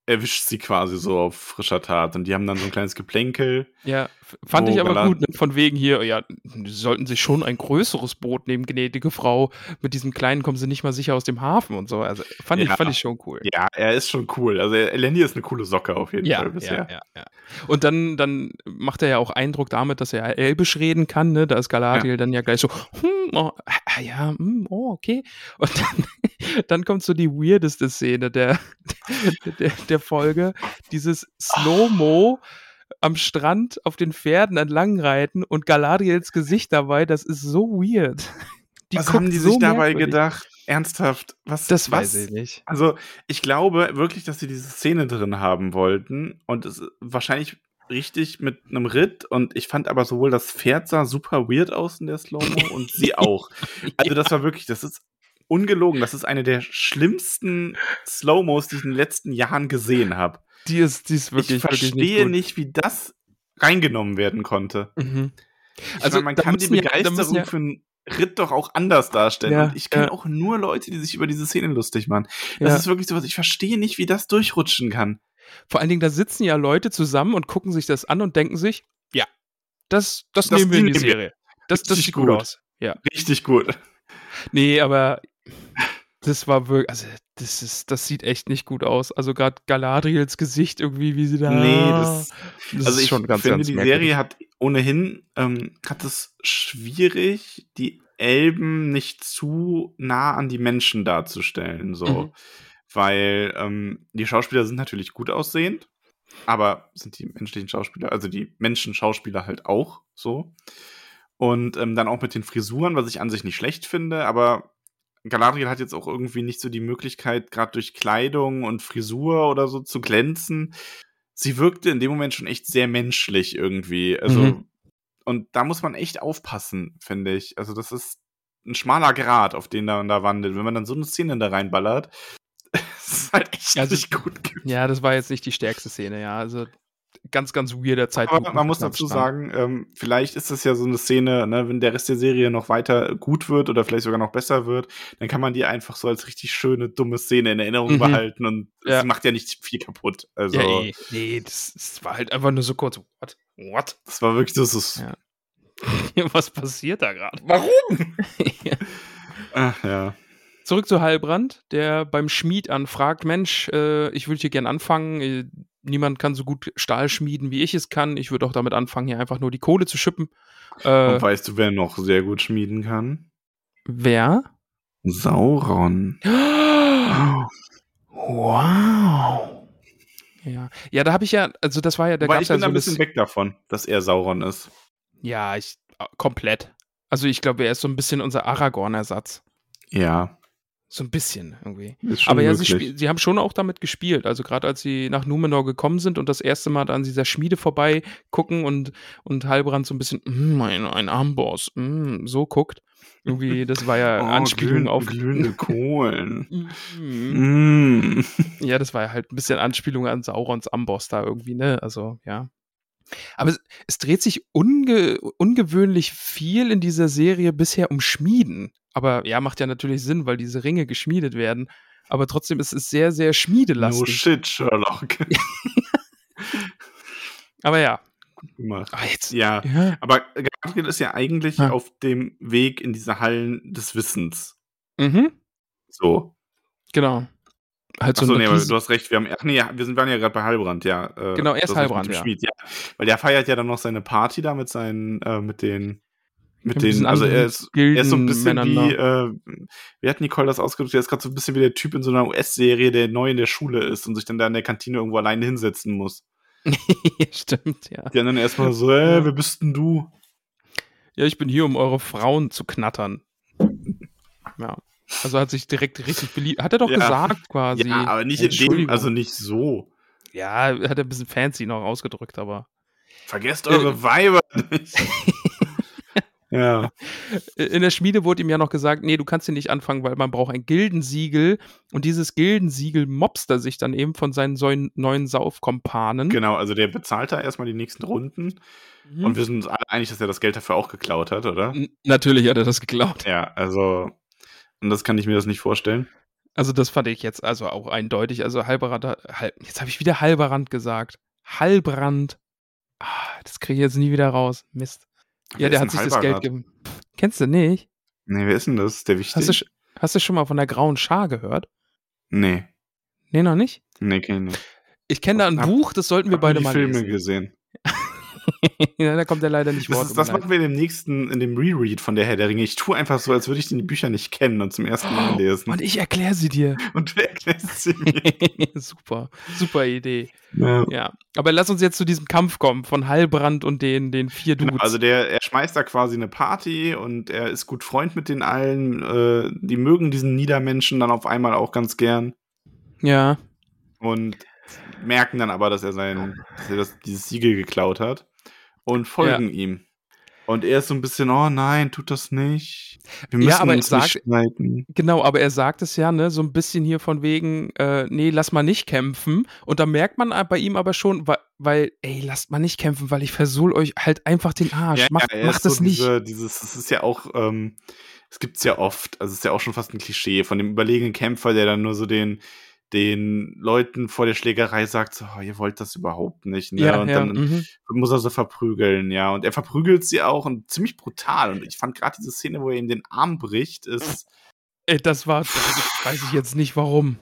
erwischt sie quasi so auf frischer Tat. Und die haben dann so ein kleines Geplänkel. Ja, fand ich aber gut, ne? von wegen hier, ja, sie sollten sich schon ein größeres Boot nehmen, gnädige Frau. Mit diesem kleinen kommen sie nicht mal sicher aus dem Hafen und so. Also fand, ich, Ja. fand ich schon cool. Ja, er ist schon cool. Also Elendil ist eine coole Socke auf jeden Ja, Fall ja, bisher. ja, ja. Und dann, dann macht er ja auch Eindruck damit, dass er Elbisch reden kann, ne? Da ist Galadriel dann ja gleich so, hm, oh, ah, ja, hm, oh, okay. Und dann, dann kommt so die weirdeste Szene der, der, der Folge. Dieses Slow-Mo am Strand auf den Pferden entlang reiten und Galadriels Gesicht dabei, das ist so weird. Die was haben die so sich dabei merkwürdig. gedacht? Ernsthaft? Was? Das was? weiß ich nicht. Also, ich glaube wirklich, dass sie diese Szene drin haben wollten und es wahrscheinlich richtig mit einem Ritt und ich fand aber sowohl das Pferd sah super weird aus in der Slow-Mo und sie auch. Also, das war wirklich, das ist ungelogen, das ist eine der schlimmsten Slow-Mos, die ich in den letzten Jahren gesehen habe. Die ist, die ist wirklich, Ich wirklich verstehe gut. nicht, wie das reingenommen werden konnte. Mhm. Also, meine, man kann die ja- Begeisterung müssen ja- für einen Ritt doch auch anders darstellen. Ja, und ich kenne ja. auch nur Leute, die sich über diese Szene lustig machen. Das Ja. ist wirklich sowas, ich verstehe nicht, wie das durchrutschen kann. Vor allen Dingen, da sitzen ja Leute zusammen und gucken sich das an und denken sich, ja, das, das, Das nehmen wir in die. Serie. Das, das sieht gut gut. aus. Ja. Richtig gut. Nee, aber das war wirklich, also das ist, das sieht echt nicht gut aus. Also gerade Galadriels Gesicht irgendwie, wie sie da. Nee, das, das also ist schon ganz, finde, ganz die merkwürdig. Serie hat ohnehin, ähm, hat es schwierig, die Elben nicht zu nah an die Menschen darzustellen, so. Mhm. Weil ähm, die Schauspieler sind natürlich gut aussehend, aber sind die menschlichen Schauspieler, also die Menschen-Schauspieler halt auch so. Und ähm, dann auch mit den Frisuren, was ich an sich nicht schlecht finde, aber Galadriel hat jetzt auch irgendwie nicht so die Möglichkeit, gerade durch Kleidung und Frisur oder so zu glänzen. Sie wirkte in dem Moment schon echt sehr menschlich irgendwie. Also, Mhm. und da muss man echt aufpassen, finde ich. Also, das ist ein schmaler Grad, auf den man da wandelt. Wenn man dann so eine Szene da reinballert, das ist halt echt Also, nicht gut. Ja, das war jetzt nicht die stärkste Szene, ja. Also ganz, ganz weirder Zeitpunkt. Aber man muss dazu sagen, ähm, vielleicht ist das ja so eine Szene, ne, wenn der Rest der Serie noch weiter gut wird oder vielleicht sogar noch besser wird, dann kann man die einfach so als richtig schöne, dumme Szene in Erinnerung Mhm. behalten und Ja. es macht ja nicht viel kaputt. Also, Ja, nee, nee das, das war halt einfach nur so kurz. What? What? das war wirklich so. so Ja. Was passiert da gerade? Warum? Ach ja. Zurück zu Heilbrand, der beim Schmied anfragt, Mensch, äh, ich würde hier gern anfangen. Äh, niemand kann so gut Stahl schmieden, wie ich es kann. Ich würde auch damit anfangen, hier einfach nur die Kohle zu schippen. Äh, Und weißt du, wer noch sehr gut schmieden kann? wer? Sauron. Wow. Ja, ja da habe ich ja, also das war ja, Aber gab ich es ja bin so ein bisschen weg davon, dass er Sauron ist. Ja, ich komplett. Also ich glaube, er ist so ein bisschen unser Aragorn-Ersatz. Ja, So ein bisschen irgendwie. Aber ja, sie, sie haben schon auch damit gespielt. Also gerade als sie nach Numenor gekommen sind und das erste Mal an dieser Schmiede vorbei gucken und, und Halbrand so ein bisschen, mm, ein, ein Armboss, mm, so guckt. Irgendwie, das war ja Anspielung glühend- auf. Oh, glühende Kohlen. Mm. mm. Ja, das war ja halt ein bisschen Anspielung an Saurons Amboss da irgendwie, ne? Also, ja. Aber es, es dreht sich unge ungewöhnlich viel in dieser Serie bisher um Schmieden. Aber ja, macht ja natürlich Sinn, weil diese Ringe geschmiedet werden. Aber trotzdem ist es sehr, sehr No schmiedelastig. shit, Sherlock. Aber ja. gemacht. Aber jetzt. Ja, Ja. aber Gabriel ist ja eigentlich Ja. auf dem Weg in diese Hallen des Wissens. Mhm. So. Genau. Halt so Achso, nee, du hast recht. Wir haben, ach nee, wir sind, waren ja gerade bei Halbrand, ja. äh, Genau, er mit dem ja. Schmied, ja. Weil der feiert ja dann noch seine Party da mit seinen, äh, mit den, mit Mit diesen den, also er ist, er ist so ein bisschen wie, äh, wie hat Nicole das ausgedrückt? Er ist gerade so ein bisschen wie der Typ in so einer US-Serie, der neu in der Schule ist und sich dann da in der Kantine irgendwo alleine hinsetzen muss. Stimmt, ja. Die anderen erstmal so, äh, wer bist denn du? Ja, ich bin hier, um eure Frauen zu knattern. Ja. Also hat sich direkt richtig beliebt. Hat er doch Ja. gesagt quasi. Ja, aber nicht in dem, also nicht so. Ja, hat er ein bisschen fancy noch ausgedrückt, aber. Vergesst Äh, eure Weiber nicht. ja. In der Schmiede wurde ihm ja noch gesagt, nee, du kannst hier nicht anfangen, weil man braucht ein Gildensiegel. Und dieses Gildensiegel mobst er sich dann eben von seinen neuen Saufkompanen. Genau, also der bezahlt da erstmal die nächsten Runden. Mhm. Und wir sind uns alle einig, dass er das Geld dafür auch geklaut hat, oder? N- Natürlich hat er das geklaut. Ja, also. Und das kann ich mir das nicht vorstellen. Also das fand ich jetzt also auch eindeutig. Also Halberand, Hal, jetzt habe ich wieder Halberand gesagt. Halbrand. Ah, das kriege ich jetzt nie wieder raus. Mist. Wer Ja, der hat sich das Geld gegeben. Kennst du nicht? Nee, wer ist denn das? Der wichtig? Hast hast du schon mal von der grauen Schar gehört? nee. Nee, noch nicht? Nee, kenn ich nicht. Ich kenne da ein Hab- Buch, das sollten wir beide mal Filme lesen. gesehen. ja, da kommt er leider nicht Das, vor. ist, das machen wir in dem nächsten, in dem Reread von der Herr der Ringe. Ich tue einfach so, als würde ich die Bücher nicht kennen und zum ersten Mal lesen. Und ich erkläre sie dir. Und du erklärst sie mir. super, super Idee. ja. Ja, aber lass uns jetzt zu diesem Kampf kommen von Halbrand und den, den vier Dudes. Genau, also der, er schmeißt da quasi eine Party und er ist gut Freund mit den allen. Äh, die mögen diesen Niedermenschen dann auf einmal auch ganz gern ja, und merken dann aber, dass er sein, dass er das, dieses Siegel geklaut hat und folgen ihm. Und er ist so ein bisschen, oh nein, tut das nicht. Wir Ja, müssen aber uns er nicht sagt- streiten. genau, aber er sagt es ja, ne, so ein bisschen hier von wegen, äh, nee, lass mal nicht kämpfen. Und da merkt man bei ihm aber schon, weil, weil ey, lasst mal nicht kämpfen, weil ich versohl euch halt einfach den Arsch. macht er macht ist so es nicht. Diese, dieses, das ist ja auch, ähm, es gibt's ja oft, also es ist ja auch schon fast ein Klischee von dem überlegenen Kämpfer, der dann nur so den, den Leuten vor der Schlägerei sagt, so, oh, ihr wollt das überhaupt nicht, ne? ja, und ja, dann mhm. muss er sie verprügeln, ja. Und er verprügelt sie auch und ziemlich brutal. Und ich fand gerade diese Szene, wo er ihm den Arm bricht, ist, Ey, das war, das weiß ich jetzt nicht warum.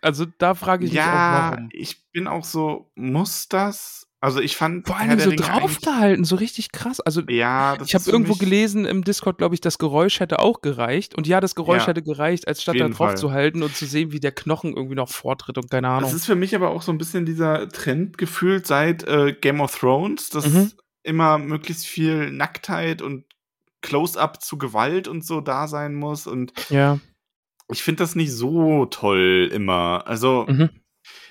Also da frage ich mich auch, ja, warum. ich bin auch so, muss das? Also ich fand Vor allem so draufgehalten, so richtig krass. Also Ja, das ich habe irgendwo gelesen im Discord, glaube ich, das Geräusch hätte auch gereicht. Und ja, das Geräusch Ja, hätte gereicht, als statt da drauf Fall. zu halten und zu sehen, wie der Knochen irgendwie noch vortritt und keine Das Ahnung. ist für mich aber auch so ein bisschen dieser Trend gefühlt seit äh, Game of Thrones, dass Mhm. immer möglichst viel Nacktheit und Close-up zu Gewalt und so da sein muss. Und Ja. ich finde das nicht so toll immer. Also, Mhm.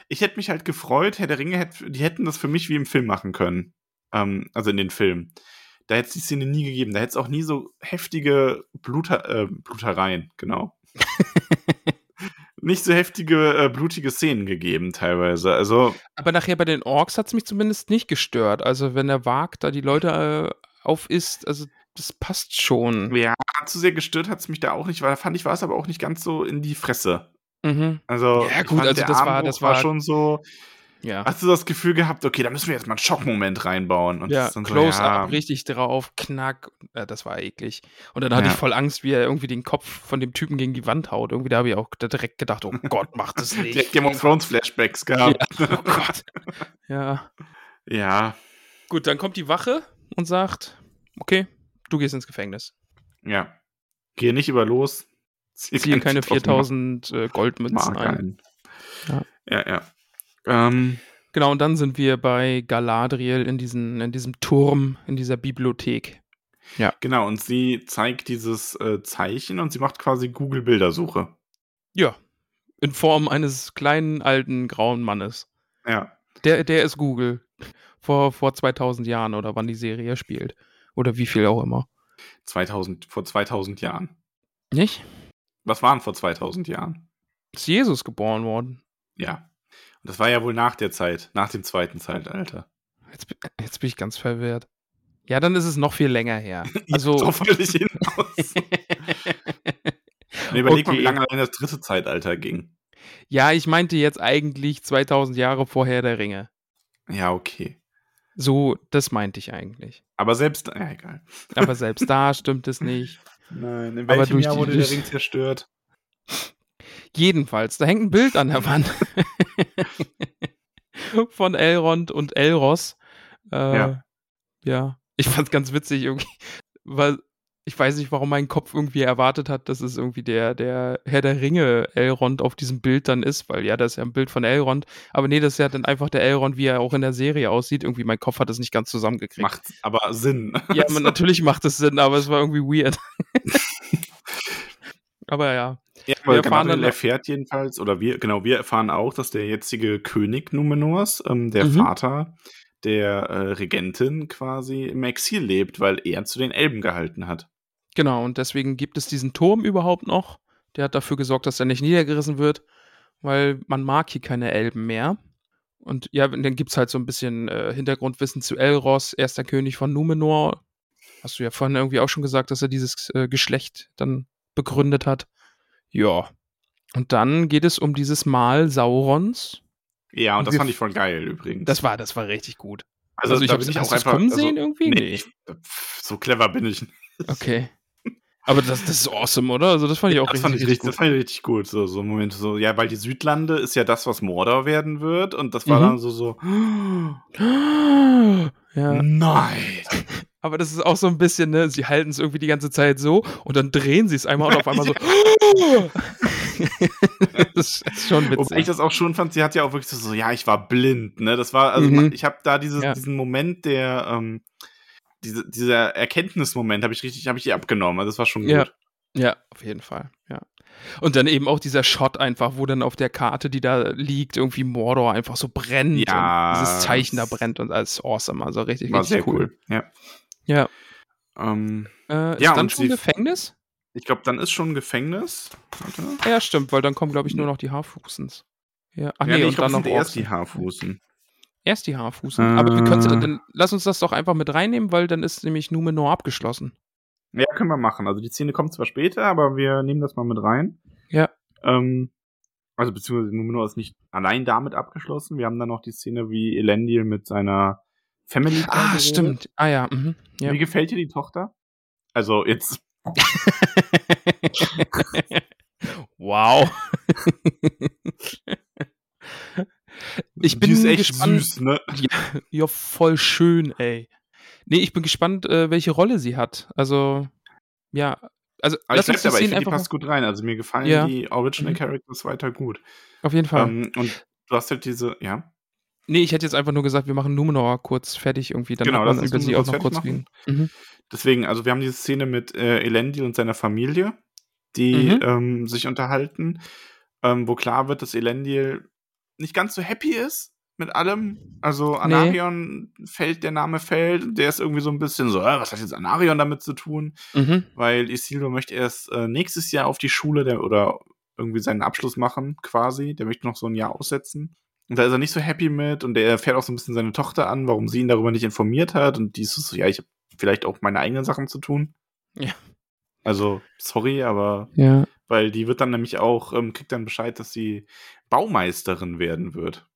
Ich hätte mich halt gefreut, Herr der Ringe, hätt, die hätten das für mich wie im Film machen können. Ähm, also in den Filmen. Da hätte es die Szene nie gegeben. Da hätte es auch nie so heftige Bluter, äh, Blutereien, genau. nicht so heftige, äh, blutige Szenen gegeben teilweise. Also, Aber nachher bei den Orks hat es mich zumindest nicht gestört. Also wenn er wagt, da die Leute äh, aufisst, also das passt schon. ja, zu sehr gestört hat es mich da auch nicht, weil da fand ich, war es aber auch nicht ganz so in die Fresse. Mhm. Also, Ja, gut, fand, also das war- das war- schon so. Ja. Hast du das Gefühl gehabt, okay, da müssen wir jetzt mal einen Schockmoment reinbauen? Und Ja, so, Close-up, ja, richtig drauf, knack. Ja, das war eklig. Und dann hatte Ja. ich voll Angst, wie er irgendwie den Kopf von dem Typen gegen die Wand haut. Irgendwie da habe ich auch direkt gedacht, oh Gott, mach das nicht. direkt Game of Thrones Flashbacks gehabt. Ja, oh Gott. Ja. Ja, Gut, dann kommt die Wache und sagt, okay, du gehst ins Gefängnis. ja. Gehe nicht über los. Zieh Ziehe keine 4000 4000 äh, Goldmünzen ein. ein. Ja. Ja, ja. Ähm, Genau, und dann sind wir bei Galadriel in, diesen, in diesem Turm, in dieser Bibliothek. Ja. Genau, und sie zeigt dieses äh, Zeichen und sie macht quasi Google-Bildersuche. Ja. In Form eines kleinen, alten, grauen Mannes. Ja. Der, der ist Google. Vor, vor 2000 Jahren oder wann die Serie spielt. Oder wie viel auch immer. 2000, vor 2000 Jahren. Nicht? Was waren vor 2000 Jahren? Ist Jesus geboren worden. Ja. Und das war ja wohl nach der Zeit, nach dem zweiten Zeitalter. Jetzt, bin- jetzt bin ich ganz verwirrt. Ja, dann ist es noch viel länger her. Also. Darauf wollte ich hinaus. Nee, überleg mal, wie Okay. lange das dritte Zeitalter ging. ja, ich meinte jetzt eigentlich 2000 Jahre vorher der Ringe. Ja, okay. So, das meinte ich eigentlich. Aber selbst, ja, egal. Aber selbst da stimmt es nicht. Nein, in Aber welchem durch Jahr die- wurde der Ring zerstört? Jedenfalls, da hängt ein Bild an der Wand von Elrond und Elros. Äh, Ja. ja. Ich fand's ganz witzig irgendwie, weil ich weiß nicht, warum mein Kopf irgendwie erwartet hat, dass es irgendwie der, der Herr der Ringe Elrond auf diesem Bild dann ist, weil ja, das ist ja ein Bild von Elrond. Aber nee, das ist ja dann einfach der Elrond, wie er auch in der Serie aussieht. Irgendwie mein Kopf hat das nicht ganz zusammengekriegt. Macht aber Sinn. Ja, man, natürlich macht es Sinn, aber es war irgendwie weird. aber ja. Ja, Wir aber erfahren dann- erfährt jedenfalls, oder wir, genau, wir erfahren auch, dass der jetzige König Numenors, ähm, der Mhm. Vater der äh, Regentin quasi im Exil lebt, weil er zu den Elben gehalten hat. Genau, und deswegen gibt es diesen Turm überhaupt noch. Der hat dafür gesorgt, dass er nicht niedergerissen wird, weil man mag hier keine Elben mehr. Und ja, und dann gibt es halt so ein bisschen äh, Hintergrundwissen zu Elros, erster König von Numenor. Hast du ja vorhin irgendwie auch schon gesagt, dass er dieses äh, Geschlecht dann begründet hat. Ja. Und dann geht es um dieses Mal Saurons. Ja, und Und das fand ich voll geil übrigens. Das war, das war richtig gut. also, also ich da hab's- bin hast du's kommen sehen irgendwie? Nee, Nee. ich, so clever bin ich nicht. Okay. Aber das, das ist awesome, oder? Also das fand ich auch das richtig, fand ich richtig richtig, das fand ich richtig gut. So, so Momente so, ja, weil die Südlande ist ja das, was Mordor werden wird. Und das war Mhm. dann so, so, gut. Ja. nein. Aber das ist auch so ein bisschen, ne, sie halten es irgendwie die ganze Zeit so und dann drehen sie es einmal und auf einmal so. das ist schon Wobei ich witzig. das auch schon fand, sie hat ja auch wirklich so, so ja, ich war blind, ne? Das war, also Mhm. ich habe da dieses, Ja. diesen Moment der, ähm, diese, dieser Erkenntnismoment habe ich richtig, habe ich ihr abgenommen. Also das war schon Ja. gut. Ja, auf jeden Fall, ja. Und dann eben auch dieser Shot einfach, wo dann auf der Karte, die da liegt, irgendwie Mordor einfach so brennt Ja, und dieses Zeichen da brennt und alles awesome, also richtig, War richtig sehr cool. Ja. Ja. Ähm, Äh, ist Ja, dann schon Gefängnis? ich glaube, dann ist schon Gefängnis. Warte. Ja, stimmt, weil dann kommen, glaube ich, nur noch die Haarfußens. Ja, ach ja, nee, nee, ich glaube, erst die. Haarfußen. Erst die Haarfußen. Aber wir können, Äh. dann lass uns das doch einfach mit reinnehmen, weil dann ist nämlich Numenor abgeschlossen. Ja, können wir machen. Also die Szene kommt zwar später, aber wir nehmen das mal mit rein. Ja. Ähm, also beziehungsweise Numenor ist nicht allein damit abgeschlossen. Wir haben dann noch die Szene, wie Elendil mit seiner Family Ah, quasi redet. stimmt. Ah ja. Mhm. ja. Wie gefällt dir die Tochter? Also jetzt, wow. ich bin die ist echt gespannt. süß, ne? Ja, voll schön, ey. Nee, ich bin gespannt, äh, welche Rolle sie hat. Also, ja. Also, Aber lass ich bleib dabei, finde, die passt gut rein. Also mir gefallen Ja. die Original Mhm. Characters weiter gut. auf jeden Fall. Ähm, und du hast halt diese, ja, nee, ich hätte jetzt einfach nur gesagt, wir machen Numenor kurz fertig irgendwie. Dann Genau, lass uns über sie auch noch kurz reden. Mhm. deswegen, also wir haben diese Szene mit äh, Elendil und seiner Familie, die Mhm. ähm, sich unterhalten, ähm, wo klar wird, dass Elendil nicht ganz so happy ist mit allem. Also Anarion fällt, der Name fällt, der ist irgendwie so ein bisschen so, äh, was hat jetzt Anarion damit zu tun? Mhm. Weil Isildur möchte erst äh, nächstes Jahr auf die Schule der, oder irgendwie seinen Abschluss machen, quasi. Der möchte noch so ein Jahr aussetzen. Und da ist er nicht so happy mit und der fährt auch so ein bisschen seine Tochter an, warum sie ihn darüber nicht informiert hat. Und die ist so, ja, ich habe vielleicht auch meine eigenen Sachen zu tun. Ja. Also, sorry, aber Ja. Weil die wird dann nämlich auch, ähm, kriegt dann Bescheid, dass sie Baumeisterin werden wird.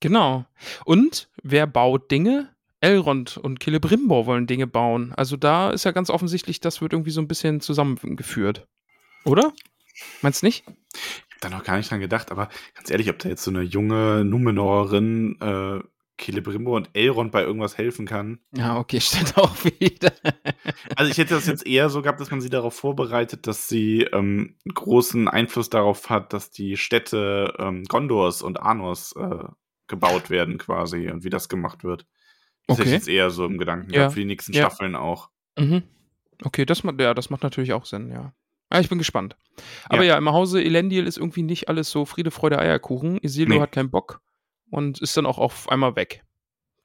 Genau. Und wer baut Dinge? Elrond und Celebrimbor wollen Dinge bauen. Also da ist ja ganz offensichtlich, das wird irgendwie so ein bisschen zusammengeführt. Oder? Meinst nicht? Ich hab da noch gar nicht dran gedacht, aber ganz ehrlich, ob da jetzt so eine junge Numenorerin äh, Celebrimbor und Elrond bei irgendwas helfen kann. Ja, okay, stimmt auch wieder. Also ich hätte das jetzt eher so gehabt, dass man sie darauf vorbereitet, dass sie ähm, großen Einfluss darauf hat, dass die Städte ähm, Gondors und Arnors äh, gebaut werden quasi und wie das gemacht wird. Das hätte Okay. ich jetzt eher so im Gedanken Ja. gehabt für die nächsten Ja. Staffeln auch. Mhm. Okay, das macht, ja, das macht natürlich auch Sinn, ja. Ja, ich bin gespannt. Aber Ja. ja, im Hause Elendil ist irgendwie nicht alles so Friede, Freude, Eierkuchen. Isildur Nee. hat keinen Bock und ist dann auch auf einmal weg.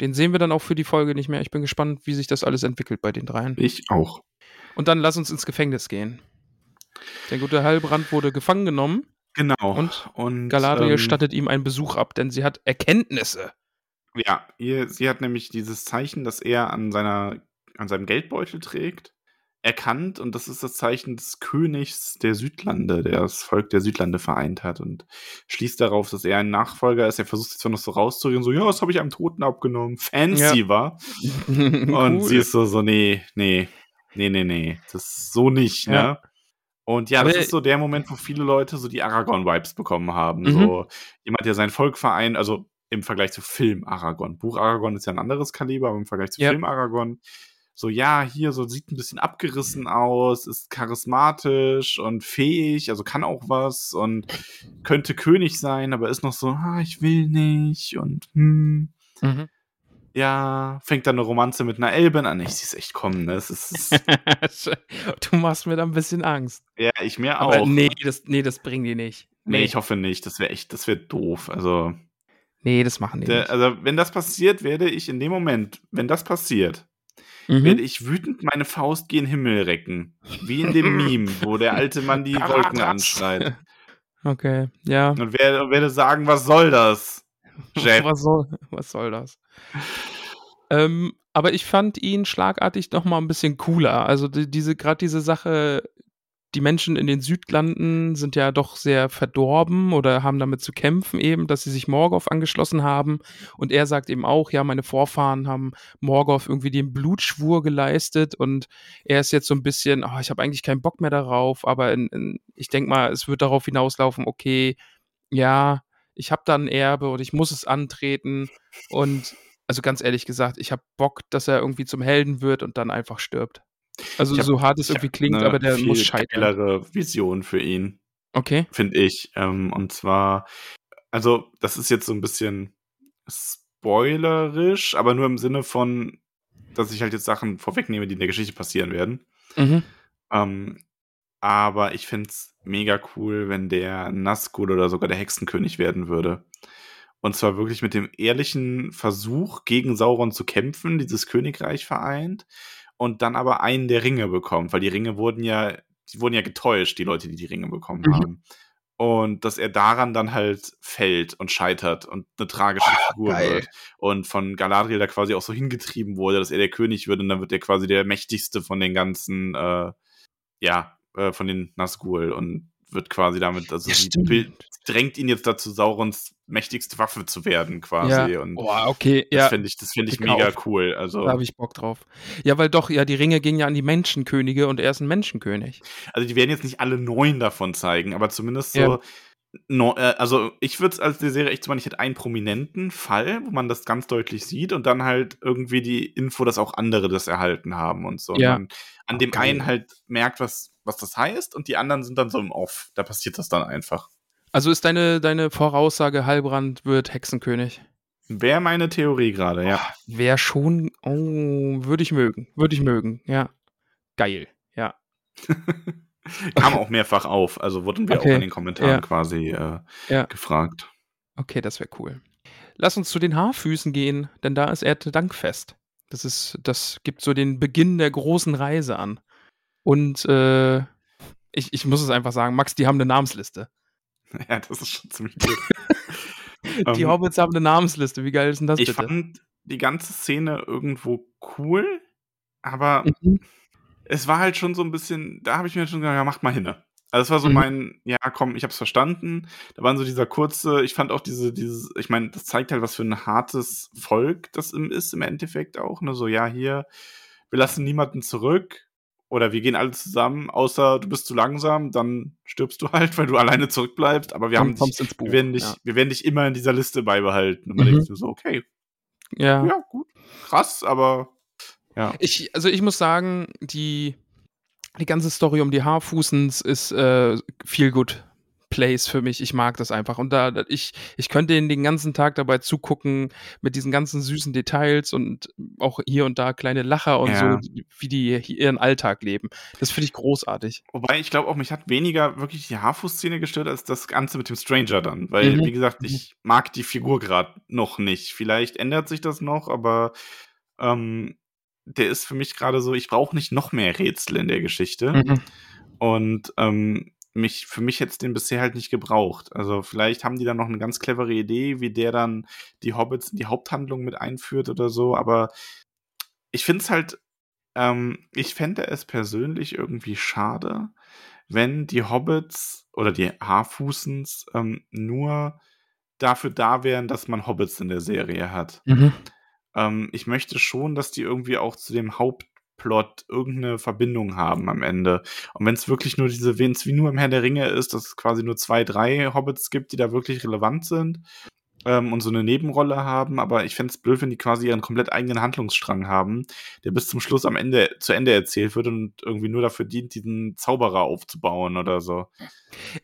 Den sehen wir dann auch für die Folge nicht mehr. Ich bin gespannt, wie sich das alles entwickelt bei den dreien. Ich auch. Und dann lass uns ins Gefängnis gehen. Der gute Halbrand wurde gefangen genommen. Genau. Und und Galadriel ähm, stattet ihm einen Besuch ab, denn sie hat Erkenntnisse. Ja, ihr, sie hat nämlich dieses Zeichen, das er an, seiner, an seinem Geldbeutel trägt, erkannt und das ist das Zeichen des Königs der Südlande, der das Volk der Südlande vereint hat und schließt darauf, dass er ein Nachfolger ist. Er versucht jetzt zwar noch so rauszureden, so, ja, das habe ich einem Toten abgenommen. Fancy war. Und Cool. sie ist so, so, nee, nee, nee, nee, nee, das ist so nicht, Ja. ne? Und ja, Aber das ist so der Moment, wo viele Leute so die Aragorn-Vibes bekommen haben. Mhm. So jemand, der sein Volk vereint, also im Vergleich zu Film Aragorn. Buch Aragorn ist ja ein anderes Kaliber, aber im Vergleich zu Ja. Film Aragorn, so ja, hier so sieht ein bisschen abgerissen aus, ist charismatisch und fähig, also kann auch was und könnte König sein, aber ist noch so, ah, ich will nicht und hm, Mhm. ja, fängt dann eine Romanze mit einer Elben an. Ich sehe es echt kommen, ne? Es ist, du machst mir da ein bisschen Angst. ja, ich mir Aber auch. nee, das, nee, das bringen die nicht. Nee, ich hoffe nicht. Das wäre echt, das wäre doof. Also, Nee, das machen die der, nicht. also, wenn das passiert, werde ich in dem Moment, wenn das passiert, Mhm. werde ich wütend meine Faust gen Himmel recken. Wie in dem Meme, wo der alte Mann die Wolken anschreit. Okay, ja. Und werde, werde sagen, was soll das? Jeff. Was soll, was soll das? ähm, aber ich fand ihn schlagartig noch mal ein bisschen cooler. Also die, diese gerade diese Sache, die Menschen in den Südlanden sind ja doch sehr verdorben oder haben damit zu kämpfen eben, dass sie sich Morgoth angeschlossen haben. Und er sagt eben auch, ja, meine Vorfahren haben Morgoth irgendwie den Blutschwur geleistet und er ist jetzt so ein bisschen, oh, ich habe eigentlich keinen Bock mehr darauf, aber in, in, ich denke mal, es wird darauf hinauslaufen, okay, ja, ich habe da ein Erbe und ich muss es antreten und also ganz ehrlich gesagt, ich habe Bock, dass er irgendwie zum Helden wird und dann einfach stirbt. Also hab- so hart es irgendwie klingt, eine aber der muss scheitern. geilere Vision für ihn. Okay. finde ich. Ähm, und zwar, also, das ist jetzt so ein bisschen spoilerisch, aber nur im Sinne von, dass ich halt jetzt Sachen vorwegnehme, die in der Geschichte passieren werden. Mhm. Ähm, aber ich finde es mega cool, wenn der Nazgul oder sogar der Hexenkönig werden würde. Und zwar wirklich mit dem ehrlichen Versuch, gegen Sauron zu kämpfen, dieses Königreich vereint und dann aber einen der Ringe bekommt, weil die Ringe wurden ja, die wurden ja getäuscht, die Leute, die die Ringe bekommen Mhm. haben. Und dass er daran dann halt fällt und scheitert und eine tragische Figur geil. wird. Und von Galadriel da quasi auch so hingetrieben wurde, dass er der König wird und dann wird er quasi der mächtigste von den ganzen, äh, ja, äh, von den Nazgul und wird quasi damit, also Ja, sie drängt ihn jetzt dazu, Saurons mächtigste Waffe zu werden, quasi. Ja. Und Boah, okay, das ja, finde ich, das finde ich mega cool. Also, da habe ich Bock drauf. Ja, weil doch, ja, die Ringe gingen ja an die Menschenkönige und er ist ein Menschenkönig. also die werden jetzt nicht alle neun davon zeigen, aber zumindest so. Ja. No, äh, also ich würde es als die Serie echt so machen, ich hätte einen prominenten Fall, wo man das ganz deutlich sieht und dann halt irgendwie die Info, dass auch andere das erhalten haben und so. Ja. Und an dem Geil. einen halt merkt, was, was das heißt und die anderen sind dann so im Off. Da passiert das dann einfach. Also ist deine, deine Voraussage, Halbrand wird Hexenkönig? Wäre meine Theorie gerade, ja. Wäre schon, oh, würde ich mögen, würde ich mögen, ja. Geil, ja. Kam auch mehrfach auf. Also wurden wir Okay. auch in den Kommentaren Ja. quasi äh, Ja. gefragt. Okay, das wäre cool. Lass uns zu den Haarfüßen gehen, denn da ist Erntedankfest. Das ist, das gibt so den Beginn der großen Reise an. Und äh, ich, ich muss es einfach sagen, Max, die haben eine Namensliste. Ja, das ist schon ziemlich gut. Die Ähm, Hobbits haben eine Namensliste. Wie geil ist denn das ich bitte? fand die ganze Szene irgendwo cool, aber Mhm. es war halt schon so ein bisschen, da habe ich mir schon gesagt, ja, macht mal hin. Also es war so Mhm. mein, ja, komm, ich hab's verstanden. Da waren so dieser kurze, ich fand auch diese, dieses, ich meine, das zeigt halt, was für ein hartes Volk das im, ist im Endeffekt auch. Ne? So, ja, hier, wir lassen niemanden zurück oder wir gehen alle zusammen, außer du bist zu langsam, dann stirbst du halt, weil du alleine zurückbleibst. Aber wir haben dich, Buch. wir werden dich, ja. wir werden dich immer in dieser Liste beibehalten. Und man Mhm. denkt sich so, okay, Ja. ja, gut, krass, aber ja. Ich, also ich muss sagen, die, die ganze Story um die Haarfußens ist äh, viel gut Place für mich. Ich mag das einfach. Und da, ich, ich könnte ihnen den ganzen Tag dabei zugucken mit diesen ganzen süßen Details und auch hier und da kleine Lacher und ja. so, wie die ihren Alltag leben. Das finde ich großartig. Wobei ich glaube auch, mich hat weniger wirklich die Haarfußszene gestört als das Ganze mit dem Stranger dann. Weil, mhm. wie gesagt, mhm. ich mag die Figur gerade noch nicht. Vielleicht ändert sich das noch, aber ähm, der ist für mich gerade so, ich brauche nicht noch mehr Rätsel in der Geschichte. Mhm. Und ähm, mich, für mich jetzt den bisher halt nicht gebraucht. Also vielleicht haben die dann noch eine ganz clevere Idee, wie der dann die Hobbits in die Haupthandlung mit einführt oder so, aber ich finde es halt, ähm, ich fände es persönlich irgendwie schade, wenn die Hobbits oder die Haarfußens ähm, nur dafür da wären, dass man Hobbits in der Serie hat. Mhm. Ähm, ich möchte schon, dass die irgendwie auch zu dem Haupt Plot irgendeine Verbindung haben am Ende. Und wenn es wirklich nur diese, wenn es wie nur im Herr der Ringe ist, dass es quasi nur zwei, drei Hobbits gibt, die da wirklich relevant sind ähm, und so eine Nebenrolle haben, aber ich fände es blöd, wenn die quasi ihren komplett eigenen Handlungsstrang haben, der bis zum Schluss am Ende zu Ende erzählt wird und irgendwie nur dafür dient, diesen Zauberer aufzubauen oder so.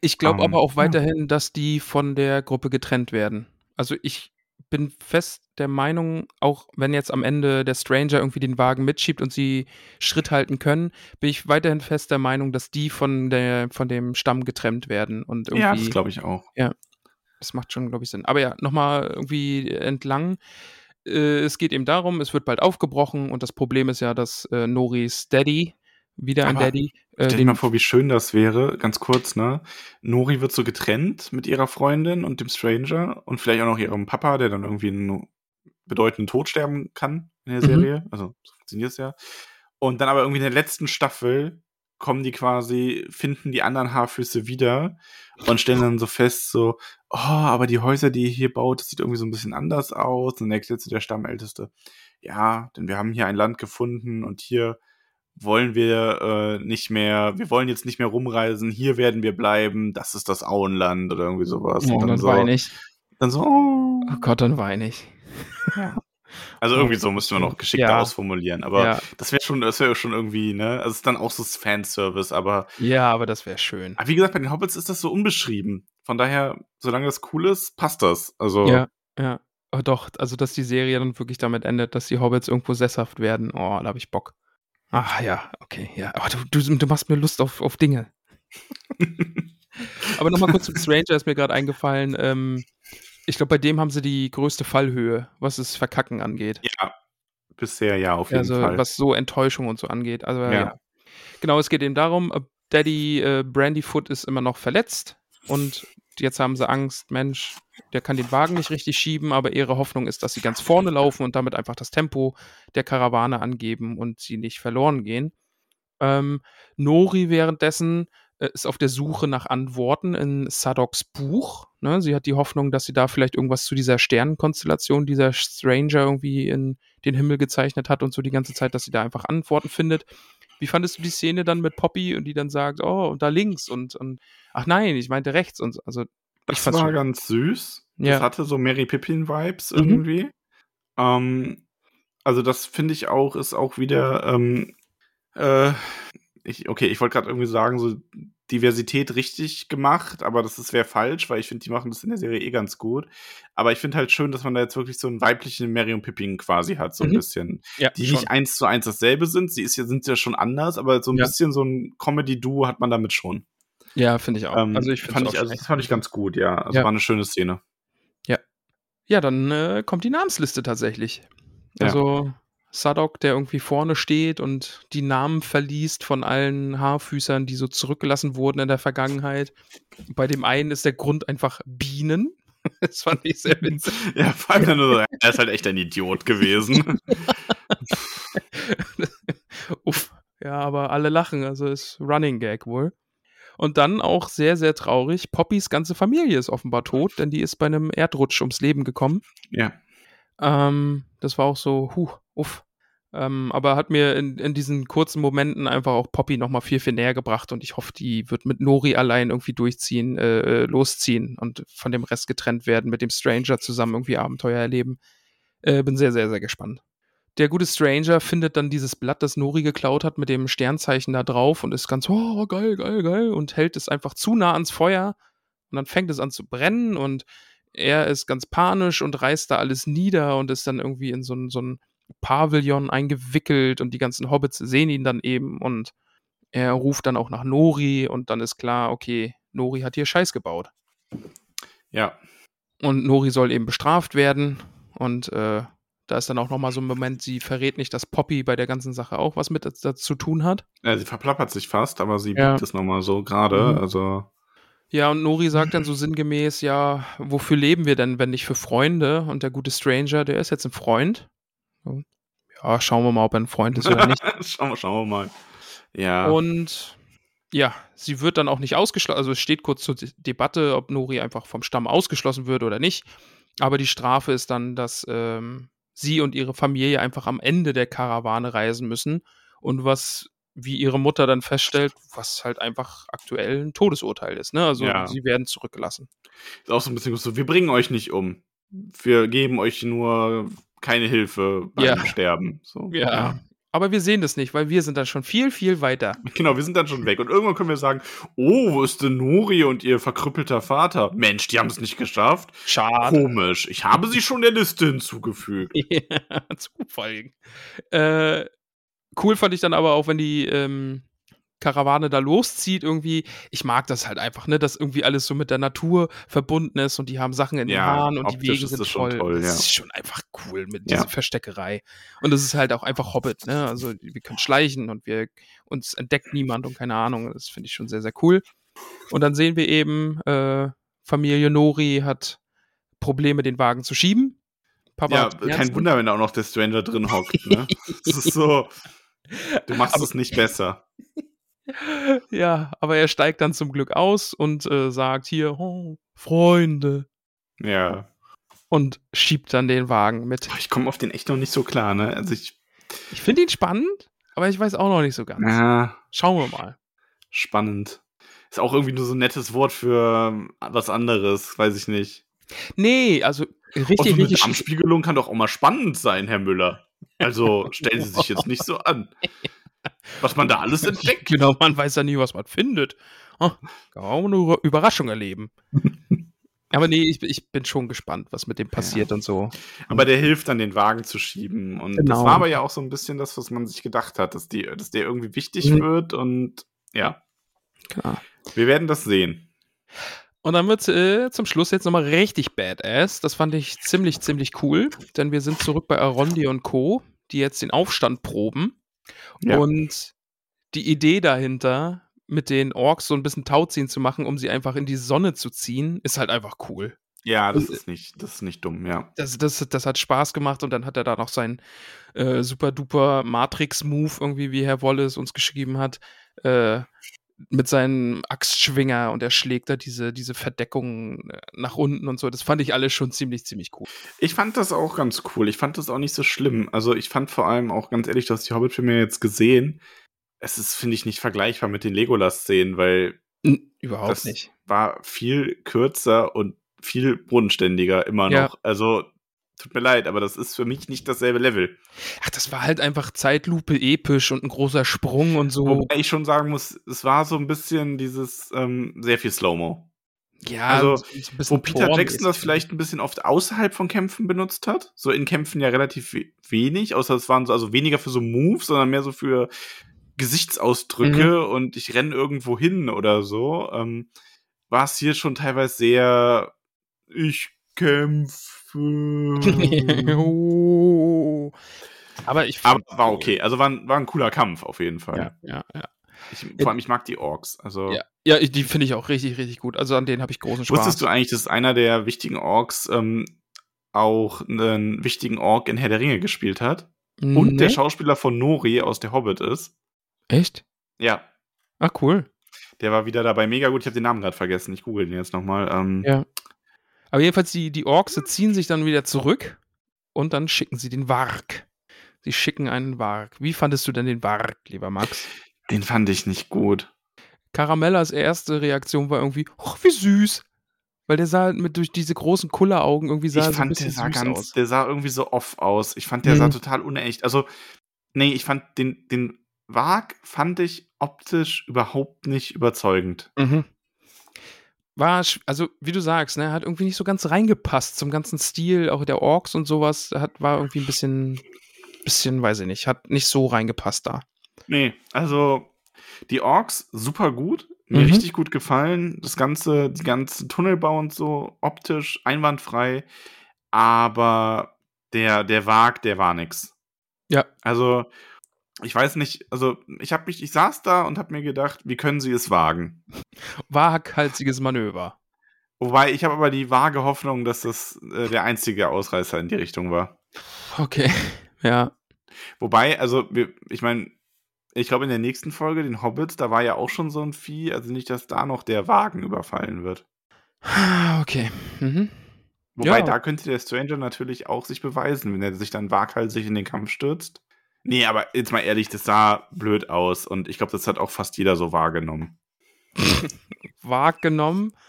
Ich glaube ähm, aber auch weiterhin, ja. dass die von der Gruppe getrennt werden. Also ich bin fest der Meinung, auch wenn jetzt am Ende der Stranger irgendwie den Wagen mitschiebt und sie Schritt halten können, bin ich weiterhin fest der Meinung, dass die von, der, von dem Stamm getrennt werden. Und irgendwie, ja, das glaube ich auch. Ja, das macht schon, glaube ich, Sinn. Aber ja, nochmal irgendwie entlang. Äh, es geht eben darum, es wird bald aufgebrochen und das Problem ist ja, dass äh, Noris Daddy, wieder ein Daddy. Äh, stell dir mal vor, wie schön das wäre, ganz kurz, ne? Nori wird so getrennt mit ihrer Freundin und dem Stranger und vielleicht auch noch ihrem Papa, der dann irgendwie einen bedeutenden Tod sterben kann in der mhm. Serie. Also, so funktioniert es ja. Und dann aber irgendwie in der letzten Staffel kommen die quasi, finden die anderen Haarfüße wieder und stellen dann so fest, so, oh, aber die Häuser, die ihr hier baut, das sieht irgendwie so ein bisschen anders aus. Und dann erklärt zu der Stammälteste, ja, denn wir haben hier ein Land gefunden und hier wollen wir äh, nicht mehr, wir wollen jetzt nicht mehr rumreisen, hier werden wir bleiben, das ist das Auenland oder irgendwie sowas. Oh, und dann, dann so, weine ich. Dann so, oh. oh Gott, dann weine ich. Ja. Also irgendwie so müsste man noch geschickter ja. ausformulieren. Aber ja. das wäre schon, das wäre schon irgendwie, ne? Also es ist dann auch so Fanservice, aber. Ja, aber das wäre schön. Aber wie gesagt, bei den Hobbits ist das so unbeschrieben. Von daher, solange das cool ist, passt das. Also. Ja, ja. Oh, doch, also dass die Serie dann wirklich damit endet, dass die Hobbits irgendwo sesshaft werden. Oh, da habe ich Bock. Ah ja, okay, ja. Aber du, du, du machst mir Lust auf, auf Dinge. Aber nochmal kurz zum Stranger ist mir gerade eingefallen. Ähm, ich glaube, bei dem haben sie die größte Fallhöhe, was das Verkacken angeht. Ja, bisher ja, auf jeden also, Fall. Was so Enttäuschung und so angeht. Also, ja. ja. Genau, es geht eben darum, äh, Daddy äh, Brandyfoot ist immer noch verletzt und jetzt haben sie Angst, Mensch, der kann den Wagen nicht richtig schieben, aber ihre Hoffnung ist, dass sie ganz vorne laufen und damit einfach das Tempo der Karawane angeben und sie nicht verloren gehen. Ähm, Nori währenddessen äh, ist auf der Suche nach Antworten in Sadoks Buch. Ne? Sie hat die Hoffnung, dass sie da vielleicht irgendwas zu dieser Sternenkonstellation, dieser Stranger irgendwie in den Himmel gezeichnet hat und so die ganze Zeit, dass sie da einfach Antworten findet. Wie fandest du die Szene dann mit Poppy und die dann sagt, oh, und da links und, und ach nein, ich meinte rechts und also das war schon. ganz süß. Ja. Das hatte so Mary Pippin-Vibes mhm. irgendwie. Ähm, also, das finde ich auch, ist auch wieder, ähm, äh, ich, okay, ich wollte gerade irgendwie sagen, so Diversität richtig gemacht, aber das wäre falsch, weil ich finde, die machen das in der Serie eh ganz gut. Aber ich finde halt schön, dass man da jetzt wirklich so einen weiblichen Mary und Pippin quasi hat, so ein mhm. bisschen. Ja, die schon. nicht eins zu eins dasselbe sind. Sie ist ja, sind ja schon anders, aber so ein ja. bisschen so ein Comedy-Duo hat man damit schon. Ja, finde ich auch. Ähm, also ich fand ich, also das fand ich ganz gut, ja. Also ja. war eine schöne Szene. Ja. Ja, dann äh, kommt die Namensliste tatsächlich. Also. Sadok, der irgendwie vorne steht und die Namen verliest von allen Haarfüßern, die so zurückgelassen wurden in der Vergangenheit. Bei dem einen ist der Grund einfach Bienen. Das fand ich sehr witzig. Ja, vor allem nur so, er ist halt echt ein Idiot gewesen. Uff. Ja, aber alle lachen, also ist Running Gag wohl. Und dann auch sehr, sehr traurig, Poppys ganze Familie ist offenbar tot, denn die ist bei einem Erdrutsch ums Leben gekommen. Ja. Ähm, das war auch so, huh, uff. Ähm, aber hat mir in, in diesen kurzen Momenten einfach auch Poppy nochmal viel, viel näher gebracht und ich hoffe, die wird mit Nori allein irgendwie durchziehen, äh, äh, losziehen und von dem Rest getrennt werden, mit dem Stranger zusammen irgendwie Abenteuer erleben. Äh, bin sehr, sehr, sehr gespannt. Der gute Stranger findet dann dieses Blatt, das Nori geklaut hat, mit dem Sternzeichen da drauf und ist ganz, oh, geil, geil, geil und hält es einfach zu nah ans Feuer Und dann fängt es an zu brennen und er ist ganz panisch und reißt da alles nieder und ist dann irgendwie in so ein, so ein Pavillon eingewickelt und die ganzen Hobbits sehen ihn dann eben und er ruft dann auch nach Nori und dann ist klar, okay, Nori hat hier Scheiß gebaut. Ja. Und Nori soll eben bestraft werden und äh, da ist dann auch nochmal so ein Moment, sie verrät nicht, dass Poppy bei der ganzen Sache auch was mit dazu zu tun hat. Ja, sie verplappert sich fast, aber sie Ja. biegt es nochmal so gerade. Mhm. Also, Ja, und Nori sagt dann so sinngemäß, ja, wofür leben wir denn, wenn nicht für Freunde? Und der gute Stranger, der ist jetzt ein Freund. Ja, schauen wir mal, ob er ein Freund ist oder nicht. schauen, wir, schauen wir mal. Ja. Und ja, sie wird dann auch nicht ausgeschlossen, also es steht kurz zur De- Debatte, ob Nori einfach vom Stamm ausgeschlossen wird oder nicht. Aber die Strafe ist dann, dass ähm, sie und ihre Familie einfach am Ende der Karawane reisen müssen. Und was, wie ihre Mutter dann feststellt, was halt einfach aktuell ein Todesurteil ist. Ne? Also Ja. sie werden zurückgelassen. ist auch so ein bisschen so, wir bringen euch nicht um. Wir geben euch nur keine Hilfe beim Ja. Sterben. So. Aber wir sehen das nicht, weil wir sind dann schon viel, viel weiter. Genau, wir sind dann schon weg. Und irgendwann können wir sagen, oh, wo ist denn Nori und ihr verkrüppelter Vater? Mensch, die haben es nicht geschafft. Schade. Komisch. Ich habe sie schon der Liste hinzugefügt. Ja, Zufall. Äh, cool fand ich dann aber auch, wenn die ähm, Karawane da loszieht, irgendwie. Ich mag das halt einfach, ne, dass irgendwie alles so mit der Natur verbunden ist und die haben Sachen in den Ja, Haaren und die Wege sind voll. toll, das ja. ist schon einfach cool mit Ja. dieser Versteckerei. Und das ist halt auch einfach Hobbit, ne? Also wir können schleichen und wir uns entdeckt niemand und keine Ahnung. Das finde ich schon sehr, sehr cool. Und dann sehen wir eben, äh, Familie Nori hat Probleme, den Wagen zu schieben. Papa Ja, kein. Wunder, wenn da auch noch der Stranger drin hockt. Ne? Das ist so, du machst Aber- es nicht besser. Ja, aber er steigt dann zum Glück aus und äh, sagt hier, oh, Freunde. Ja. Und schiebt dann den Wagen mit. Ich komme auf den echt noch nicht so klar, ne? Also ich, Ich finde ihn spannend, aber ich weiß auch noch nicht so ganz. ja, Schauen wir mal. spannend. Ist auch irgendwie nur so ein nettes Wort für ähm, was anderes, weiß ich nicht. Nee, also richtig, so eine richtig. Darmspiegelung kann doch auch mal spannend sein, Herr Müller. Also stellen Sie sich jetzt nicht so an. Was man da alles entdeckt. Genau, man weiß ja nie, was man findet. Oh, kann auch eine Über- Überraschung erleben. aber nee, ich, ich bin schon gespannt, was mit dem passiert und so. Aber der hilft dann, den Wagen zu schieben. Und das Genau. war aber ja auch so ein bisschen das, was man sich gedacht hat, dass, die, dass der irgendwie wichtig Mhm. wird. Und ja, Klar. wir werden das sehen. Und dann wird äh, zum Schluss jetzt nochmal richtig badass. Das fand ich ziemlich, ziemlich cool, denn wir sind zurück bei Arondi und Co., die jetzt den Aufstand proben. Ja. Und die Idee dahinter, mit den Orks so ein bisschen Tauziehen zu machen, um sie einfach in die Sonne zu ziehen, ist halt einfach cool. Ja, das Und- ist nicht, das ist nicht dumm, ja. Das, das, das hat Spaß gemacht und dann hat er da noch seinen äh, super duper Matrix-Move, irgendwie, wie Herr Wallace uns geschrieben hat, äh, mit seinem Axtschwinger und er schlägt da diese, diese Verdeckung äh, nach unten und so. Das fand ich alles schon ziemlich, ziemlich cool. Ich fand das auch ganz cool. Ich fand das auch nicht so schlimm. Also ich fand vor allem auch ganz ehrlich, du hast die Hobbit-Filme jetzt gesehen. Es ist, finde ich, nicht vergleichbar mit den Legolas-Szenen, weil N überhaupt das nicht. war viel kürzer und viel bodenständiger immer Ja. noch. Also tut mir leid, aber das ist für mich nicht dasselbe Level. Ach, das war halt einfach Zeitlupe episch und ein großer Sprung und so. Wobei ich schon sagen muss, es war so ein bisschen dieses ähm, sehr viel Slow-Mo. ja, also, so ein bisschen Wo Peter. Jackson das vielleicht ein bisschen oft außerhalb von Kämpfen benutzt hat. So in Kämpfen ja relativ we- wenig, außer es waren so, also weniger für so Moves, sondern mehr so für Gesichtsausdrücke Mhm. und ich renne irgendwo hin oder so. Ähm, war es hier schon teilweise sehr, ich kämpfe. Aber ich Aber war okay. Also war ein, war ein cooler Kampf auf jeden Fall. Ja, ja, ja. Ich, vor allem, ich mag die Orks. Also Ja, ja die finde ich auch richtig, richtig gut. Also an denen habe ich großen Spaß. wusstest du eigentlich, dass einer der wichtigen Orks ähm, auch einen wichtigen Ork in Herr der Ringe gespielt hat? Und der Nee? Schauspieler von Nori aus der Hobbit ist. Echt? Ja, Ah, cool. der war wieder dabei. Mega gut. Ich habe den Namen gerade vergessen. Ich google den jetzt nochmal. Ähm, Ja. Aber jedenfalls, die, die Orks ziehen sich dann wieder zurück und dann schicken sie den Warg. Sie schicken einen Warg. Wie fandest du denn den Warg, lieber Max? Den fand ich nicht gut. Caramellas erste Reaktion war irgendwie, ach, wie süß. Weil der sah mit durch diese großen Kulleraugen irgendwie sah ich so ein fand, bisschen der sah süß ganz, aus. der sah irgendwie so off aus. Ich fand, der Mhm. sah total unecht. Also, nee, ich fand den, den Wag fand ich optisch überhaupt nicht überzeugend. Mhm. War, also wie du sagst, ne, hat irgendwie nicht so ganz reingepasst zum ganzen Stil, auch der Orks und sowas, hat, war irgendwie ein bisschen, bisschen, weiß ich nicht, hat nicht so reingepasst da. Nee, also die Orks super gut. Mir Mhm. richtig gut gefallen. Das ganze, die ganze Tunnelbau und so, optisch einwandfrei. Aber der, der Wag, der war nix. Ja. Also, ich weiß nicht, also ich habe mich, ich saß da und habe mir gedacht, wie können sie es wagen? Waghalsiges Manöver. Wobei, ich habe aber die vage Hoffnung, dass das äh, der einzige Ausreißer in die Richtung war. Okay, ja. Wobei, also, wir, ich meine, ich glaube, in der nächsten Folge, den Hobbits, da war ja auch schon so ein Vieh, also nicht, dass da noch der Wagen überfallen wird. Okay. Mhm. Wobei, Ja. da könnte der Stranger natürlich auch sich beweisen, wenn er sich dann waghalsig in den Kampf stürzt. Nee, aber jetzt mal ehrlich, das sah blöd aus und ich glaube, das hat auch fast jeder so wahrgenommen. Wahrgenommen.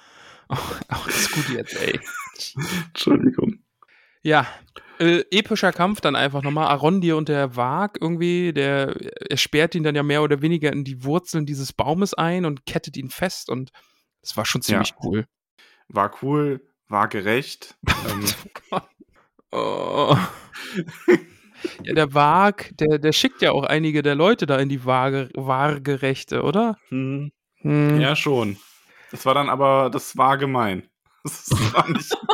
Oh, oh, das ist gut jetzt, ey. Entschuldigung. Ja, äh, epischer Kampf dann einfach nochmal. Arondir und der Wag irgendwie, der, er sperrt ihn dann ja mehr oder weniger in die Wurzeln dieses Baumes ein und kettet ihn fest und das war schon ziemlich cool. War cool, war gerecht. ähm, Oh. Ja, der Wag, der, der schickt ja auch einige der Leute da in die Waage, Waagerechte, oder? hm, Hm. ja, schon. Das war dann aber, das war gemein. Das war nicht.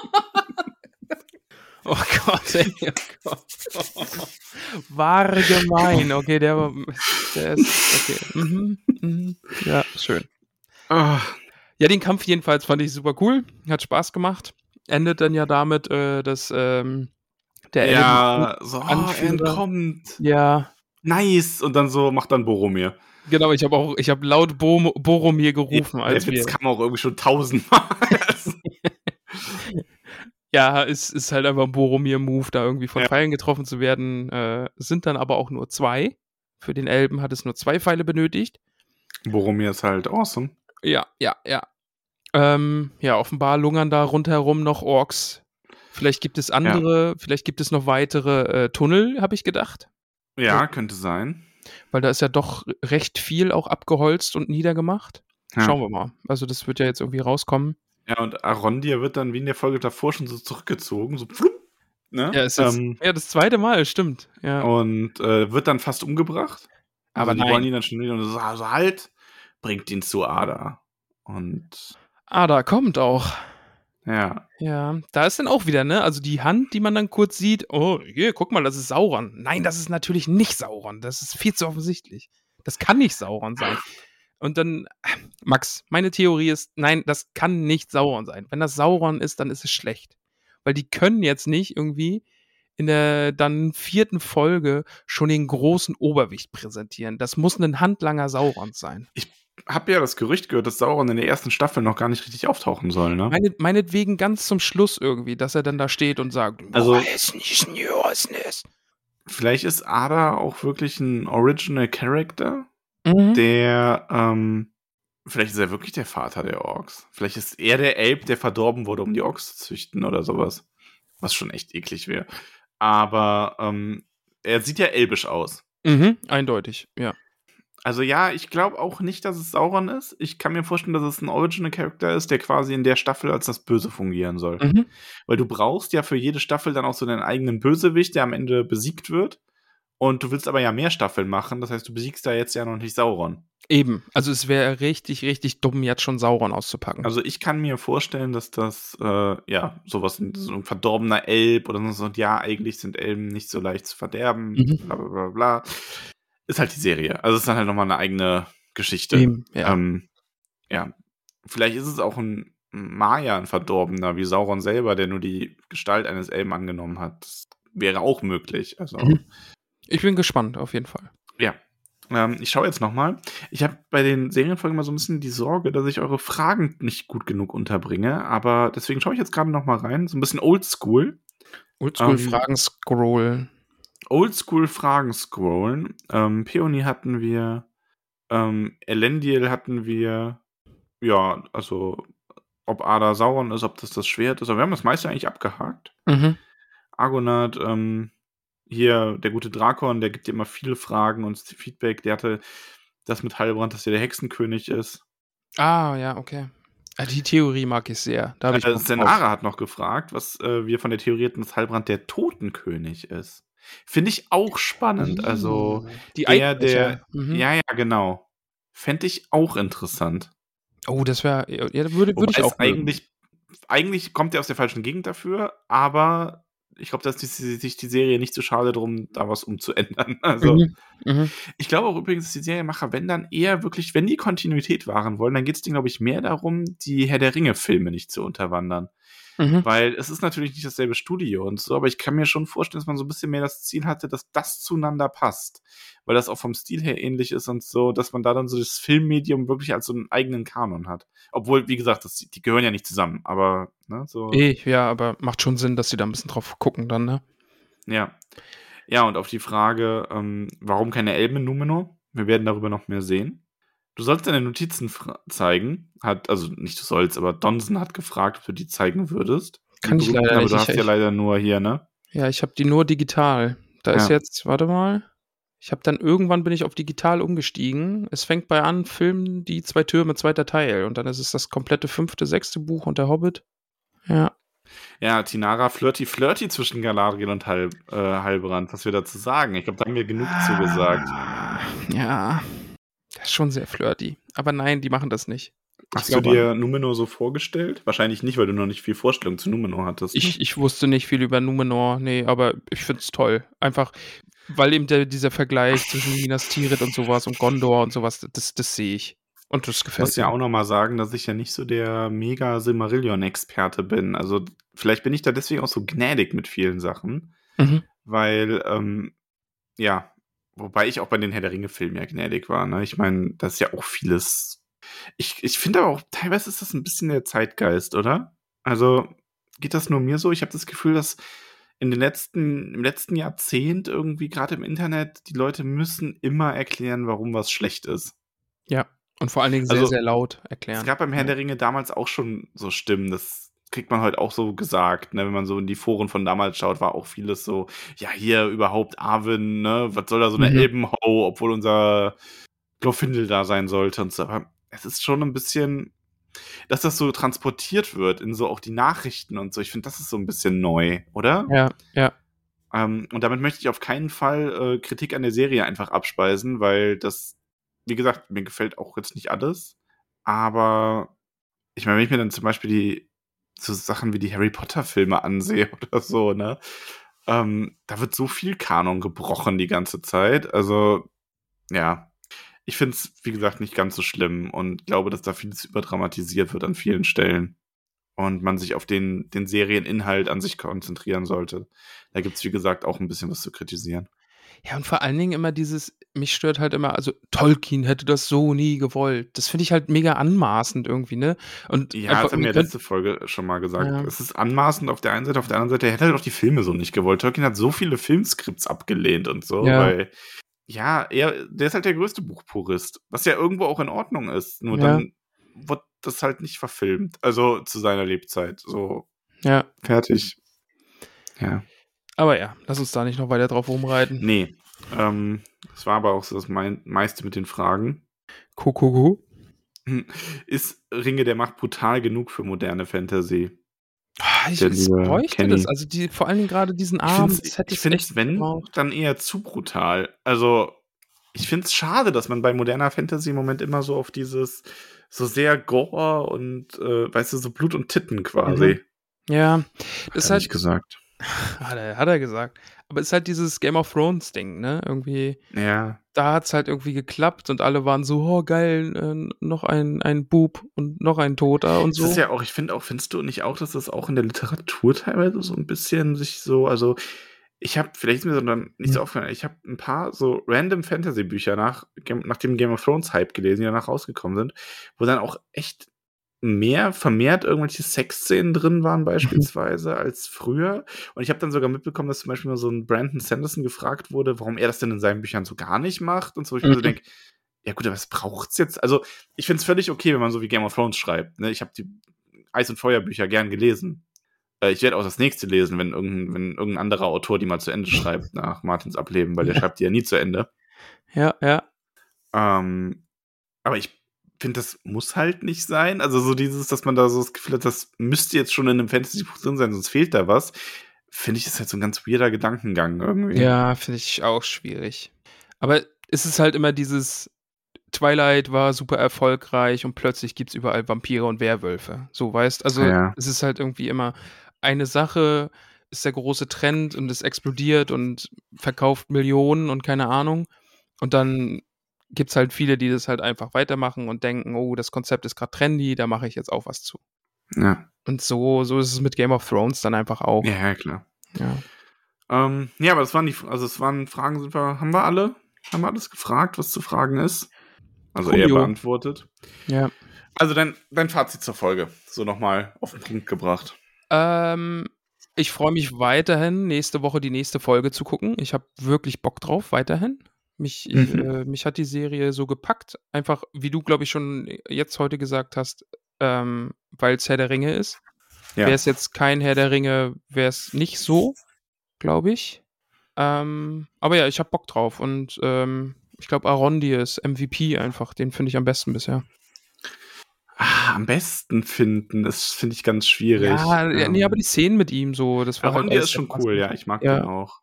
Oh Gott, ey, oh Gott. War gemein. Okay, der war. Der ist. Okay. Mhm, mhm. Ja, schön. Ah, Ja, den Kampf jedenfalls fand ich super cool. Hat Spaß gemacht. Endet dann ja damit, äh, dass ähm, der ja, so, oh, entkommt. Ja, Nice. Und dann so macht dann Boromir. genau. Ich habe auch, ich habe laut Bo Boromir gerufen, Der wir. Witz kam auch irgendwie schon tausendmal. Ja, es ist halt einfach ein Boromir-Move, da irgendwie von Ja. Pfeilen getroffen zu werden. Äh, sind dann aber auch nur zwei. Für den Elben hat es nur zwei Pfeile benötigt. Boromir ist halt awesome. Ja, ja, ja. Ähm, ja, offenbar lungern da rundherum noch Orks. Vielleicht gibt es andere, vielleicht gibt es noch weitere äh, Tunnel, habe ich gedacht. Ja, könnte sein. Weil da ist ja doch recht viel auch abgeholzt und niedergemacht. Ja. Schauen wir mal. Also das wird ja jetzt irgendwie rauskommen. Ja, und Arondir wird dann wie in der Folge davor schon so zurückgezogen, so pflup, ne? Ja, es ist ähm, ja das zweite Mal, stimmt. Ja. und äh, wird dann fast umgebracht. Aber Aber die wollen ihn dann schon wieder und so, also halt, bringt ihn zu Ada. Und Ah, da kommt auch. Ja, Ja, da ist dann auch wieder, ne? Also die Hand, die man dann kurz sieht, oh, hier, guck mal, das ist Sauron. Nein, das ist natürlich nicht Sauron. Das ist viel zu offensichtlich. Das kann nicht Sauron sein. Und dann, Max, meine Theorie ist, nein, das kann nicht Sauron sein. Wenn das Sauron ist, dann ist es schlecht. Weil die können jetzt nicht irgendwie in der dann vierten Folge schon den großen Oberwicht präsentieren. Das muss ein Handlanger Saurons sein. Hab ja das Gerücht gehört, dass Sauron in der ersten Staffel noch gar nicht richtig auftauchen soll, ne? Meine, meinetwegen ganz zum Schluss irgendwie, dass er dann da steht und sagt, Also- "Boah, ist nicht Njösnes." Vielleicht ist Ada auch wirklich ein Original Character, Mhm. der, ähm, vielleicht ist er wirklich der Vater der Orks. Vielleicht ist er der Elb, der verdorben wurde, um die Orks zu züchten oder sowas. Was schon echt eklig wäre. Aber ähm, er sieht ja elbisch aus. Mhm, eindeutig, ja. Also ja, ich glaube auch nicht, dass es Sauron ist. Ich kann mir vorstellen, dass es ein Original Character ist, der quasi in der Staffel als das Böse fungieren soll. Mhm. Weil du brauchst ja für jede Staffel dann auch so deinen eigenen Bösewicht, der am Ende besiegt wird. Und du willst aber ja mehr Staffeln machen. Das heißt, du besiegst da jetzt ja noch nicht Sauron. Eben, also es wäre richtig, richtig dumm, jetzt schon Sauron auszupacken. Also ich kann mir vorstellen, dass das, äh, ja, sowas, so ein verdorbener Elb oder so, und ja, eigentlich sind Elben nicht so leicht zu verderben, Mhm. bla bla bla bla. Ist halt die Serie. Also es ist dann halt nochmal eine eigene Geschichte. Eben, ja. Ähm, ja. Vielleicht ist es auch ein Maya, ein Verdorbener, wie Sauron selber, der nur die Gestalt eines Elben angenommen hat. Das wäre auch möglich. Also, Mhm. Ich bin gespannt, auf jeden Fall. ja. Ähm, ich schaue jetzt nochmal. Ich habe bei den Serienfolgen mal so ein bisschen die Sorge, dass ich eure Fragen nicht gut genug unterbringe, aber deswegen schaue ich jetzt gerade nochmal rein. So ein bisschen oldschool. Oldschool-Fragen scroll. Oldschool-Fragen scrollen. Ähm, Peony hatten wir, ähm, Elendil hatten wir, ja, also ob Ada Sauron ist, ob das das Schwert ist, aber wir haben das meiste eigentlich abgehakt. Mhm. Argonath, ähm, hier der gute Drakon, der gibt dir immer viele Fragen und Feedback. Der hatte das mit Heilbrand, dass er der Hexenkönig ist. Ah, ja, okay. Ah, Die Theorie mag ich sehr. Da Äh. Senara hat noch gefragt, was äh, wir von der Theorie hatten, dass Halbrand der Totenkönig ist. Finde ich auch spannend. Also, die der, der, Mhm. ja, ja, genau. Fände ich auch interessant. Oh, das wäre, ja, würde, würde ich auch eigentlich, eigentlich kommt er aus der falschen Gegend dafür, aber ich glaube, dass die, sich die Serie nicht so schade drum, da was umzuändern. Also, Mhm. Mhm. ich glaube auch übrigens, dass die Serienmacher, wenn dann eher wirklich, wenn die Kontinuität wahren wollen, dann geht es denen, glaube ich, mehr darum, die Herr der Ringe-Filme nicht zu unterwandern. Mhm. Weil es ist natürlich nicht dasselbe Studio und so, aber ich kann mir schon vorstellen, dass man so ein bisschen mehr das Ziel hatte, dass das zueinander passt. Weil das auch vom Stil her ähnlich ist und so, dass man da dann so das Filmmedium wirklich als so einen eigenen Kanon hat. Obwohl, wie gesagt, das, die gehören ja nicht zusammen, aber, ne, so. Eh, ja, aber macht schon Sinn, dass sie da ein bisschen drauf gucken dann, ne? Ja. Ja, und auf die Frage, ähm, warum keine Elben in Numenor? Wir werden darüber noch mehr sehen. Du sollst deine Notizen zeigen. Hat, also nicht du sollst, aber Donson hat gefragt, ob du die zeigen würdest. Die Kann ich berühmten, leider aber nicht. du Ich- hast ja ich- leider nur hier, ne? Ja, ich habe die nur digital. Da ist Ja. jetzt, warte mal. Ich habe dann irgendwann bin ich auf digital umgestiegen. Es fängt bei an, Film die zwei Türme, zweiter Teil. Und dann ist es das komplette fünfte, sechste Buch und der Hobbit. Ja. Ja, Tinara flirty flirty zwischen Galadriel und Hal, äh, Halbrand. Was wir dazu sagen? Ich glaube, da haben wir genug zugesagt. Ja. Das ist schon sehr flirty. Aber nein, die machen das nicht. Ich Hast du glaube dir Numenor so vorgestellt? Wahrscheinlich nicht, weil du noch nicht viel Vorstellung zu Numenor hattest. ne? Ich, ich wusste nicht viel über Numenor, nee, aber ich find's toll. Einfach, weil eben der, dieser Vergleich zwischen Minas Tirith und sowas und Gondor und sowas, das, das sehe ich. Und das Ich gefällt muss ja auch noch mal sagen, dass ich ja nicht so der mega Silmarillion-Experte bin. Also vielleicht bin ich da deswegen auch so gnädig mit vielen Sachen, Mhm. weil, ähm, ja, wobei ich auch bei den Herr der Ringe-Filmen ja gnädig war. Ne? Ich meine, das ist ja auch vieles. Ich, ich finde aber auch, teilweise ist das ein bisschen der Zeitgeist, oder? Also geht das nur mir so? Ich habe das Gefühl, dass in den letzten, im letzten Jahrzehnt irgendwie gerade im Internet, die Leute müssen immer erklären, warum was schlecht ist. Ja. Und vor allen Dingen sehr, Also, sehr laut erklären. Es gab beim Herrn ja. der Ringe damals auch schon so Stimmen, das kriegt man heute auch so gesagt, ne? wenn man so in die Foren von damals schaut, war auch vieles so, ja, hier überhaupt Arwen, ne, was soll da so eine Mhm. Elbenhau, obwohl unser Glorfindel da sein sollte und so, aber es ist schon ein bisschen, dass das so transportiert wird in so auch die Nachrichten und so, ich finde, das ist so ein bisschen neu, oder? Ja, ja. Ähm, und damit möchte ich auf keinen Fall äh, Kritik an der Serie einfach abspeisen, weil das, wie gesagt, mir gefällt auch jetzt nicht alles. Aber ich meine, wenn ich mir dann zum Beispiel die so Sachen wie die Harry Potter-Filme ansehe oder so, ne? Ähm, da wird so viel Kanon gebrochen die ganze Zeit. Also, ja. Ich finde es, wie gesagt, nicht ganz so schlimm und glaube, dass da vieles überdramatisiert wird an vielen Stellen. Und man sich auf den, den Serieninhalt an sich konzentrieren sollte. Da gibt's wie gesagt, auch ein bisschen was zu kritisieren. Ja, und vor allen Dingen immer dieses, mich stört halt immer, also Tolkien hätte das so nie gewollt. Das finde ich halt mega anmaßend irgendwie, ne? Und Ja, einfach, das haben wir ja letzte Folge schon mal gesagt. Ja. Es ist anmaßend auf der einen Seite, auf der anderen Seite, er hätte halt auch die Filme so nicht gewollt. Tolkien hat so viele Filmskripts abgelehnt und so, Ja. weil, ja, er, der ist halt der größte Buchpurist, was ja irgendwo auch in Ordnung ist. Nur Ja. dann wird das halt nicht verfilmt. Also zu seiner Lebzeit. So, ja, fertig. Ja. Aber ja, lass uns da nicht noch weiter drauf rumreiten. Nee. Ähm, das war aber auch so das mein, meiste mit den Fragen. Kuckucku. Ist Ringe der Macht brutal genug für moderne Fantasy? Ah, Ich bräuchte das. Also die, vor allen Dingen gerade diesen Ich hätte ich ich finde echt es, wenn, gebraucht. dann eher zu brutal. Also, ich finde es schade, dass man bei moderner Fantasy im Moment immer so auf dieses so sehr Gore und, äh, weißt du, so Blut und Titten quasi. Ja, Hat das ist halt, gesagt. hat er, hat er gesagt. Aber es ist halt dieses Game of Thrones Ding, ne? Irgendwie, Ja. da hat es halt irgendwie geklappt und alle waren so, oh geil, äh, noch ein, ein Bub und noch ein Toter und Das so. ist ja auch, ich finde auch, findest du nicht auch, dass das auch in der Literatur teilweise so ein bisschen sich so, also ich habe, vielleicht ist mir so dann nicht so Ja. aufgefallen, ich habe ein paar so random Fantasy-Bücher nach, nach dem Game of Thrones Hype gelesen, die danach rausgekommen sind, wo dann auch echt mehr, vermehrt irgendwelche Sexszenen drin waren beispielsweise als früher. Und ich habe dann sogar mitbekommen, dass zum Beispiel mal so ein Brandon Sanderson gefragt wurde, warum er das denn in seinen Büchern so gar nicht macht und so. Ich mir so Mhm. denke, ja gut, aber was braucht's jetzt? Also ich finde es völlig okay, wenn man so wie Game of Thrones schreibt. Ne? Ich habe die Eis- und Feuerbücher gern gelesen. Äh, ich werde auch das nächste lesen, wenn irgendein, wenn irgendein anderer Autor die mal zu Ende schreibt nach Martins Ableben, weil der schreibt die ja nie zu Ende. ja, ja. Ähm, aber ich finde, das muss halt nicht sein. Also so dieses, dass man da so das Gefühl hat, das müsste jetzt schon in einem Fantasy-Buch drin sein, sonst fehlt da was. Finde ich, ist halt so ein ganz weirder Gedankengang irgendwie. Ja, finde ich auch schwierig. Aber es ist halt immer dieses, Twilight war super erfolgreich und plötzlich gibt es überall Vampire und Werwölfe. So, weißt Also Ja. es ist halt irgendwie immer eine Sache, ist der große Trend und es explodiert und verkauft Millionen und keine Ahnung. Und dann gibt es halt viele, die das halt einfach weitermachen und denken, oh, das Konzept ist gerade trendy, da mache ich jetzt auch was zu. Ja, Und so, so ist es mit Game of Thrones dann einfach auch. ja, ja klar. Ja. Ähm, ja, aber das waren die, also es waren Fragen, sind wir, haben wir alle? Haben wir alles gefragt, was zu fragen ist? Also eher Coolio. beantwortet. ja. Also dein, dein Fazit zur Folge. So nochmal auf den Punkt gebracht. Ähm, ich freue mich weiterhin, nächste Woche die nächste Folge zu gucken. Ich habe wirklich Bock drauf, weiterhin. Mich, Mhm. äh, mich hat die Serie so gepackt. Einfach, wie du, glaube ich, schon jetzt heute gesagt hast, ähm, weil es Herr der Ringe ist. Ja. Wäre es jetzt kein Herr der Ringe, wäre es nicht so, glaube ich. Ähm, aber ja, ich habe Bock drauf. Und ähm, ich glaube, Arondi ist MVP einfach. Den finde ich am besten bisher. Ah, am besten finden, das finde ich ganz schwierig. Ja, ja, nee, Ähm, aber die Szenen mit ihm so, das war Aaron, halt ist schon cool, ja. Ich mag Ja. den auch.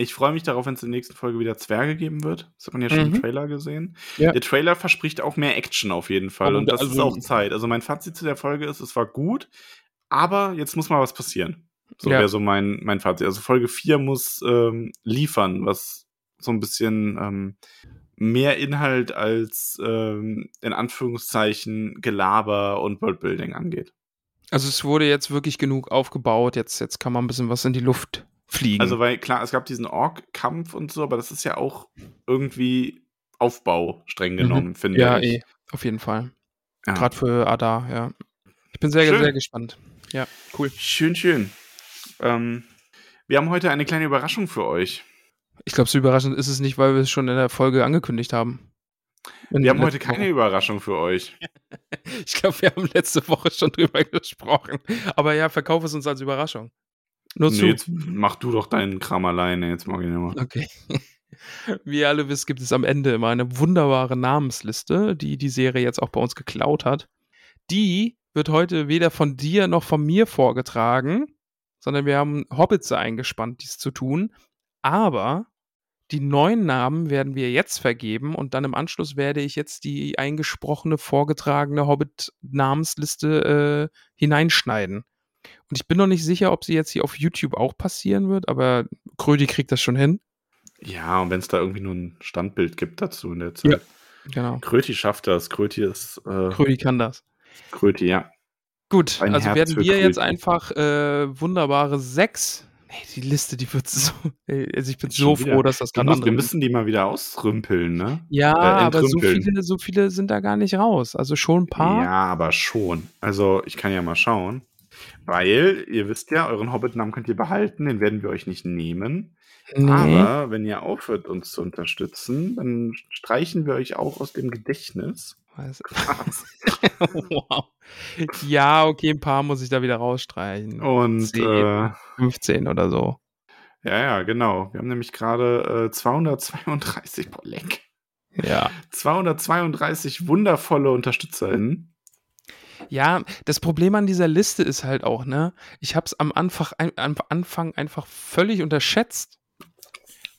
Ich freue mich darauf, wenn es in der nächsten Folge wieder Zwerge geben wird. Das hat man ja schon Mhm. im Trailer gesehen. Ja. Der Trailer verspricht auch mehr Action auf jeden Fall. Aber Und das ist also- auch Zeit. Also mein Fazit zu der Folge ist, es war gut, aber jetzt muss mal was passieren. So Ja. wäre so mein, mein Fazit. Also Folge 4 muss ähm, liefern, was so ein bisschen ähm, mehr Inhalt als ähm, in Anführungszeichen Gelaber und Worldbuilding angeht. Also es wurde jetzt wirklich genug aufgebaut, jetzt, jetzt kann man ein bisschen was in die Luft fliegen. Also, weil klar, es gab diesen Ork-Kampf und so, aber das ist ja auch irgendwie Aufbau, streng genommen, finde Mhm. ja, ich. eh, auf jeden Fall. Ja. Gerade für Ada, ja. Ich bin sehr, Schön. sehr gespannt. Ja, cool. Schön, schön. Ähm, wir haben heute eine kleine Überraschung für euch. Ich glaube, so überraschend ist es nicht, weil wir es schon in der Folge angekündigt haben. In Wir haben heute keine Woche. Überraschung für euch. Ich glaube, wir haben letzte Woche schon drüber gesprochen. Aber ja, verkauf es uns als Überraschung. Nur Nee, zu. jetzt mach du doch deinen Kram alleine, jetzt mag ich nicht mehr. Okay. Wie ihr alle wisst, gibt es am Ende immer eine wunderbare Namensliste, die die Serie jetzt auch bei uns geklaut hat. Die wird heute weder von dir noch von mir vorgetragen, sondern wir haben Hobbits eingespannt, dies zu tun. Aber die neuen Namen werden wir jetzt vergeben und dann im Anschluss werde ich jetzt die eingesprochene, vorgetragene Hobbit-Namensliste äh, hineinschneiden. Und ich bin noch nicht sicher, ob sie jetzt hier auf YouTube auch passieren wird, aber Krödi kriegt das schon hin. Ja, und wenn es da irgendwie nur ein Standbild gibt dazu in der Zeit. Ja. Genau. Kröti schafft das. Kröti ist äh, Krödi kann das. Kröti, ja. Gut, Ein also Herz werden wir jetzt Kröti. einfach äh, wunderbare sechs. Hey, die Liste, die wird so. ey, Also ich bin Schon so wieder. froh, dass das gerade wir müssen die mal wieder ausrümpeln, ne? Ja, äh, aber so viele, so viele sind da gar nicht raus. Also schon ein paar. Ja, aber schon. Also, ich kann ja mal schauen. Weil, ihr wisst ja, euren Hobbit-Namen könnt ihr behalten, den werden wir euch nicht nehmen. nee. Aber wenn ihr aufhört, uns zu unterstützen, dann streichen wir euch auch aus dem Gedächtnis. Weiß- wow. Ja, okay, ein paar muss ich da wieder rausstreichen. Und Zehn. äh, 15 oder so. ja, ja, genau. Wir haben nämlich gerade äh, 232, boah, leck. Ja. 232 wundervolle UnterstützerInnen. Ja, das Problem an dieser Liste ist halt auch, ne? Ich habe es am Anfang, am Anfang einfach völlig unterschätzt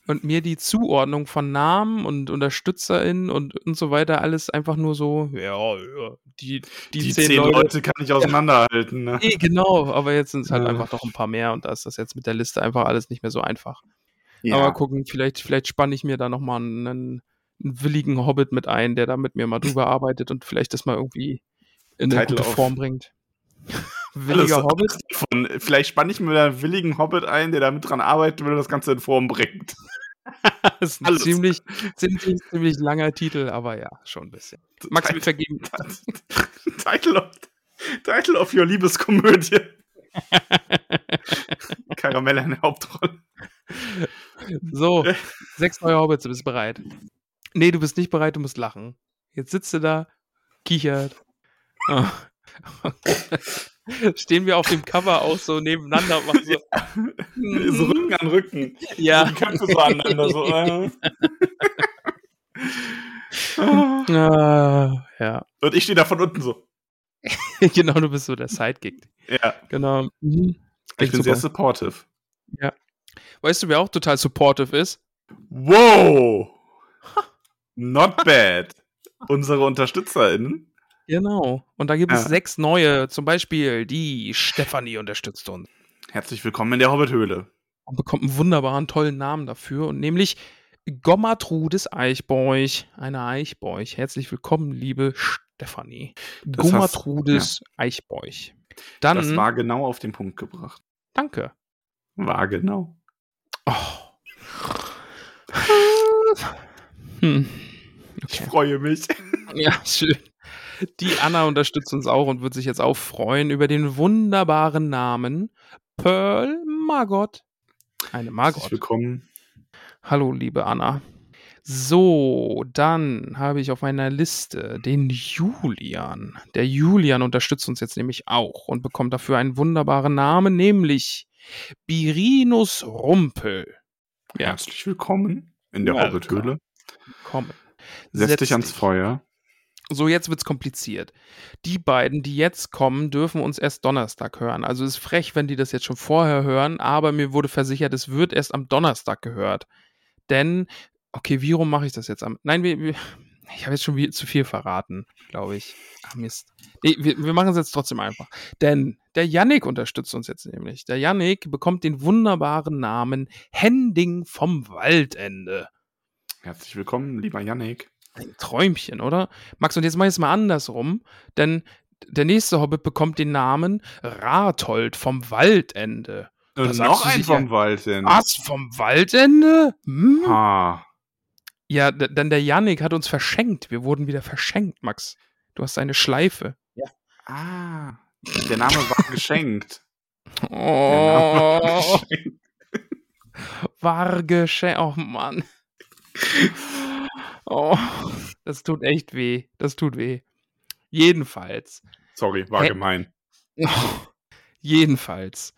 und mir die Zuordnung von Namen und UnterstützerInnen und, und so weiter alles einfach nur so, ja, ja, die, die, Die, zehn, zehn Leute. Leute, kann ich auseinanderhalten. Ne? Nee, genau, aber jetzt sind es halt Ja. einfach doch ein paar mehr und da ist das jetzt mit der Liste einfach alles nicht mehr so einfach. Ja. Aber gucken, vielleicht, vielleicht spanne ich mir da nochmal einen, einen willigen Hobbit mit ein, der da mit mir mal drüber arbeitet und vielleicht das mal irgendwie in eine gute Form bringt. Alles- Williger Hobbit? davon. Vielleicht spanne ich mir einen willigen Hobbit ein, der damit dran arbeitet und das Ganze in Form bringt. Das ist ein Alles. ziemlich, ziemlich, ziemlich langer Titel, aber ja, schon ein bisschen. Max, wir vergeben. Title of, Title of Your Liebeskomödie. Karamelle in der Hauptrolle. So, sechs neue Hobbits, du bist bereit. Nee, du bist nicht bereit, du musst lachen. Jetzt sitzt du da, kichert. Stehen wir auf dem Cover auch so nebeneinander und machen so. so Rücken an Rücken. Ja. Die Köpfe so aneinander. So, äh. Ah. Ja. Und ich stehe da von unten so. genau, du bist so der Sidekick. Ja, Genau. Mhm. ich bin sehr super. supportive. Weißt du, wer auch total supportive ist? Wow! Not bad. Unsere UnterstützerInnen. Genau. Und da gibt es Ja. sechs neue. Zum Beispiel die Stefanie unterstützt uns Herzlich willkommen in der Hobbithöhle. und bekommt einen wunderbaren, tollen Namen dafür. Und nämlich Gommatrudes Eichbeuch. Eine Eichbeuch. Herzlich willkommen, liebe Stefanie. Das Gommatrudes Eichbeuch. Dann, Das war genau auf den Punkt gebracht. danke. War genau. Oh. Hm. Ich Okay. freue mich. Ja, schön. Die Anna unterstützt uns auch und wird sich jetzt auch freuen über den wunderbaren Namen Pearl Margot. Eine Herzlich Margot. willkommen. Hallo, liebe Anna. So, dann habe ich auf meiner Liste den Julian. Der Julian unterstützt uns jetzt nämlich auch und bekommt dafür einen wunderbaren Namen, nämlich Birinus Rumpel. Ja. Herzlich willkommen in der Welcome. Hobbithöhle. Komm. Setz dich ans Feuer. So, jetzt wird's kompliziert. Die beiden, die jetzt kommen, dürfen uns erst Donnerstag hören. Also ist frech, wenn die das jetzt schon vorher hören, aber mir wurde versichert, es wird erst am Donnerstag gehört. Denn, okay, wie rum mache ich das jetzt am. Nein, wir, wir, ich habe jetzt schon zu viel verraten, glaube ich. Ach Mist. Nee, wir, wir machen es jetzt trotzdem einfach. Denn der Yannick unterstützt uns jetzt nämlich. Der Yannick bekommt den wunderbaren Namen Hending vom Waldende. Herzlich willkommen, lieber Yannick. Ein Träumchen, oder? Max, und jetzt mach ich es mal andersrum, denn der nächste Hobbit bekommt den Namen Rathold vom Waldende. Und noch ein vom Wald denn. Was? Vom Waldende? Hm? Ha. Ja, denn der Yannick hat uns verschenkt. Wir wurden wieder verschenkt, Max. Du hast eine Schleife. Ah. Der Name war geschenkt. Der Name Oh, war geschenkt. war geschenkt. Oh Mann. Oh, das tut echt weh. Das tut weh. Jedenfalls. Sorry, war Hä? gemein. Jedenfalls.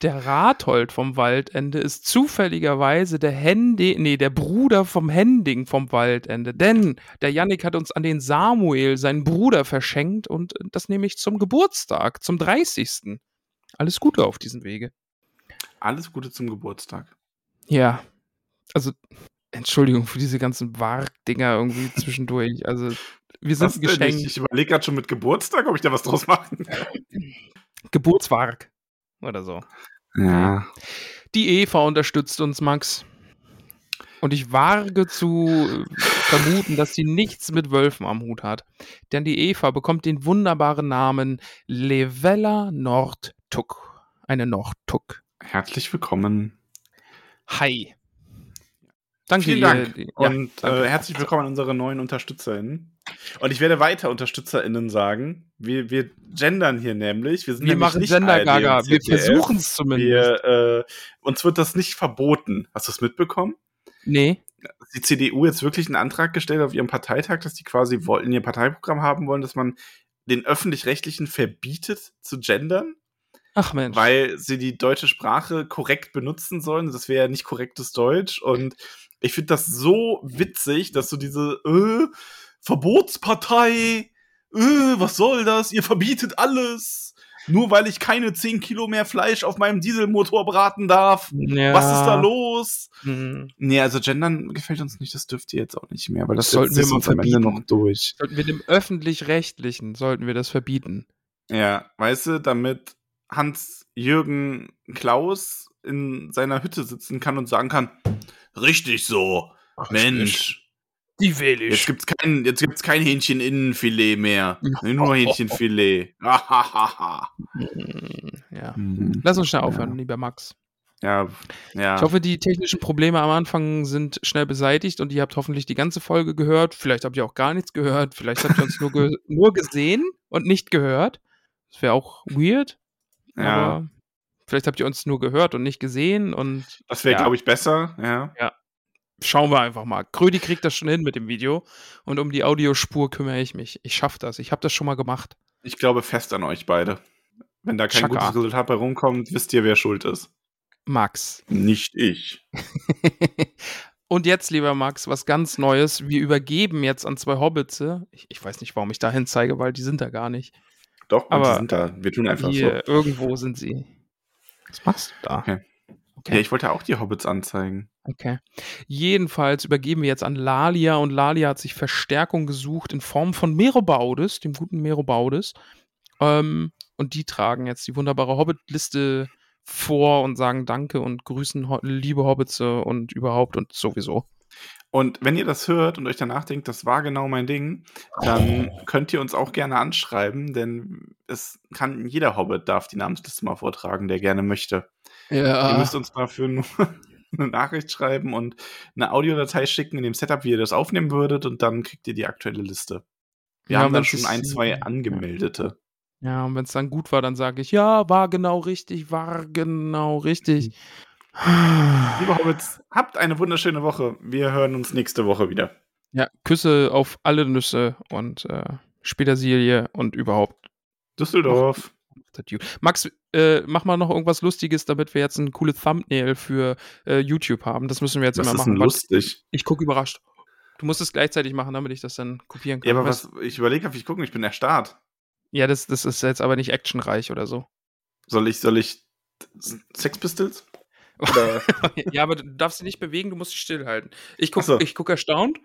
Der Rathold vom Waldende ist zufälligerweise der Hendi, nee, der Bruder vom Hending vom Waldende. Denn der Yannick hat uns an den Samuel, seinen Bruder, verschenkt und das nehme ich zum Geburtstag, zum 30. Alles Gute auf diesem Wege. Alles Gute zum Geburtstag. Ja. Also, Entschuldigung für diese ganzen Warg-Dinger irgendwie zwischendurch. Also, wir sind Was ein denn? Geschenk. Ich, ich überlege gerade schon mit Geburtstag, ob ich da was draus machen kann. Geburtswarg. Oder so. Ja. Die Eva unterstützt uns, Max. Und ich wage zu äh, vermuten, dass sie nichts mit Wölfen am Hut hat. Denn die Eva bekommt den wunderbaren Namen Levella Nordtuck. Eine Nordtuck. Herzlich willkommen. Hi. Danke Vielen ihr- Dank. Ja, Und danke. äh, herzlich willkommen an unsere neuen UnterstützerInnen. Und ich werde weiter UnterstützerInnen sagen. Wir, wir gendern hier nämlich. Wir, sind Wir machen nicht Gender Gaga. Wir versuchen es zumindest. Wir, äh, uns wird das nicht verboten. Hast du es mitbekommen? Nee. Die CDU jetzt wirklich einen Antrag gestellt auf ihrem Parteitag, dass die quasi wollten, ihr Parteiprogramm haben wollen, dass man den öffentlich-rechtlichen verbietet zu gendern, Ach Mensch. weil sie die deutsche Sprache korrekt benutzen sollen. Das wäre ja nicht korrektes Deutsch. Und ich finde das so witzig, dass so diese äh, Verbotspartei, äh, was soll das? Ihr verbietet alles. Nur weil ich keine 10 Kilo mehr Fleisch auf meinem Dieselmotor braten darf. ja. Was ist da los? Hm. Nee, also Gendern gefällt uns nicht, das dürft ihr jetzt auch nicht mehr, weil das Das sollten wir mal uns am Ende verbieten. noch durch. Sollten wir dem Öffentlich-Rechtlichen, sollten wir das verbieten. Ja, weißt du, damit Hans-Jürgen Klaus in seiner Hütte sitzen kann und sagen kann, richtig so, Mensch, Die wähle jetzt gibt's kein, jetzt gibt's kein Hähnchen-Innenfilet mehr, nur Hähnchenfilet. Ja. Lass uns schnell aufhören, Ja. lieber Max. ja, ja. Ich hoffe, die technischen Probleme am Anfang sind schnell beseitigt und ihr habt hoffentlich die ganze Folge gehört. Vielleicht habt ihr auch gar nichts gehört. Vielleicht habt ihr uns nur, ge nur gesehen und nicht gehört. Das wäre auch weird. ja. Aber vielleicht habt ihr uns nur gehört und nicht gesehen und Das wäre, ja. glaube ich, besser, ja. schauen wir einfach mal. Krödi kriegt das schon hin mit dem Video und um die Audiospur kümmere ich mich. Ich schaffe das. Ich habe das schon mal gemacht. Ich glaube fest an euch beide. Wenn da kein Chaka. gutes Resultat bei rumkommt, wisst ihr, wer schuld ist. Max. Nicht ich. Und jetzt, lieber Max, was ganz Neues. Wir übergeben jetzt an zwei Hobbits. Ich, ich weiß nicht, warum ich da hin zeige, weil die sind da gar nicht. Doch, Aber die sind da. Wir tun einfach Hier, irgendwo sind sie. Was machst du da? Okay. so. Ja, ich wollte auch die Hobbits anzeigen. Okay. Jedenfalls übergeben wir jetzt an Lalia und Lalia hat sich Verstärkung gesucht in Form von Merobaudes, dem guten Merobaudes. Ähm, und die tragen jetzt die wunderbare Hobbit-Liste vor und sagen Danke und grüßen Ho liebe Hobbits und überhaupt und sowieso. Und wenn ihr das hört und euch danach denkt, das war genau mein Ding, dann könnt ihr uns auch gerne anschreiben, denn es kann jeder Hobbit darf die Namensliste mal vortragen, der gerne möchte. Ihr müsst uns dafür nur eine Nachricht schreiben und eine Audiodatei schicken in dem Setup, wie ihr das aufnehmen würdet, und dann kriegt ihr die aktuelle Liste. Wir Ja, haben dann schon ein, zwei ja. Angemeldete. Ja, und wenn es dann gut war, dann sage ich, ja, war genau richtig, war genau richtig. Liebe Hobbits, habt eine wunderschöne Woche. Wir hören uns nächste Woche wieder. Ja, Küsse auf alle Nüsse und äh, Petersilie und überhaupt. Düsseldorf. das. Max, äh, mach mal noch irgendwas Lustiges, damit wir jetzt ein cooles Thumbnail für äh, YouTube haben. Das müssen wir jetzt Das immer ist machen. weil lustig. Ich gucke überrascht. Du musst es gleichzeitig machen, damit ich das dann kopieren kann. Ja, aber was, ich überlege, ob ich gucken, ich bin der Start. Ja, das, das ist jetzt aber nicht actionreich oder so. Soll ich, soll ich Sex Pistols? Ja, aber du darfst dich nicht bewegen, du musst dich stillhalten. Ich gucke so. ich guck erstaunt.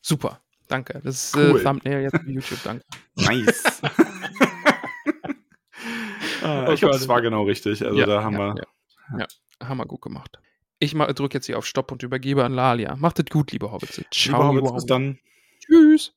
Super, danke. Das ist Cool. äh, Thumbnail jetzt für YouTube, danke. nice. ah, Oh ich glaube, das war genau richtig. Also Ja, da haben ja, wir. Ja, ja, haben wir gut gemacht. Ich drücke jetzt hier auf Stopp und übergebe an Lalia. Macht es gut, liebe Hobbits. Ciao, Liebe Hobbits, liebe bis dann. Tschüss.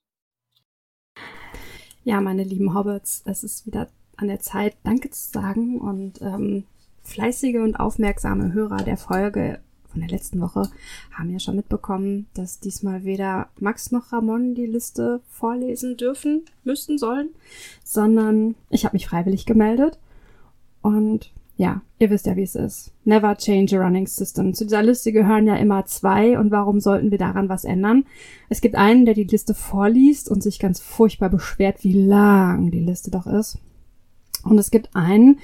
Ja, meine lieben Hobbits, es ist wieder an der Zeit, Danke zu sagen. Und ähm, fleißige und aufmerksame Hörer der Folge von der letzten Woche haben ja schon mitbekommen, dass diesmal weder Max noch Ramon die Liste vorlesen dürfen, müssten, sollen, sondern ich habe mich freiwillig gemeldet. Und ja, ihr wisst ja, wie es ist. Never change a running system. Zu dieser Liste gehören ja immer zwei. Und warum sollten wir daran was ändern? Es gibt einen, der die Liste vorliest und sich ganz furchtbar beschwert, wie lang die Liste doch ist. Und es gibt einen,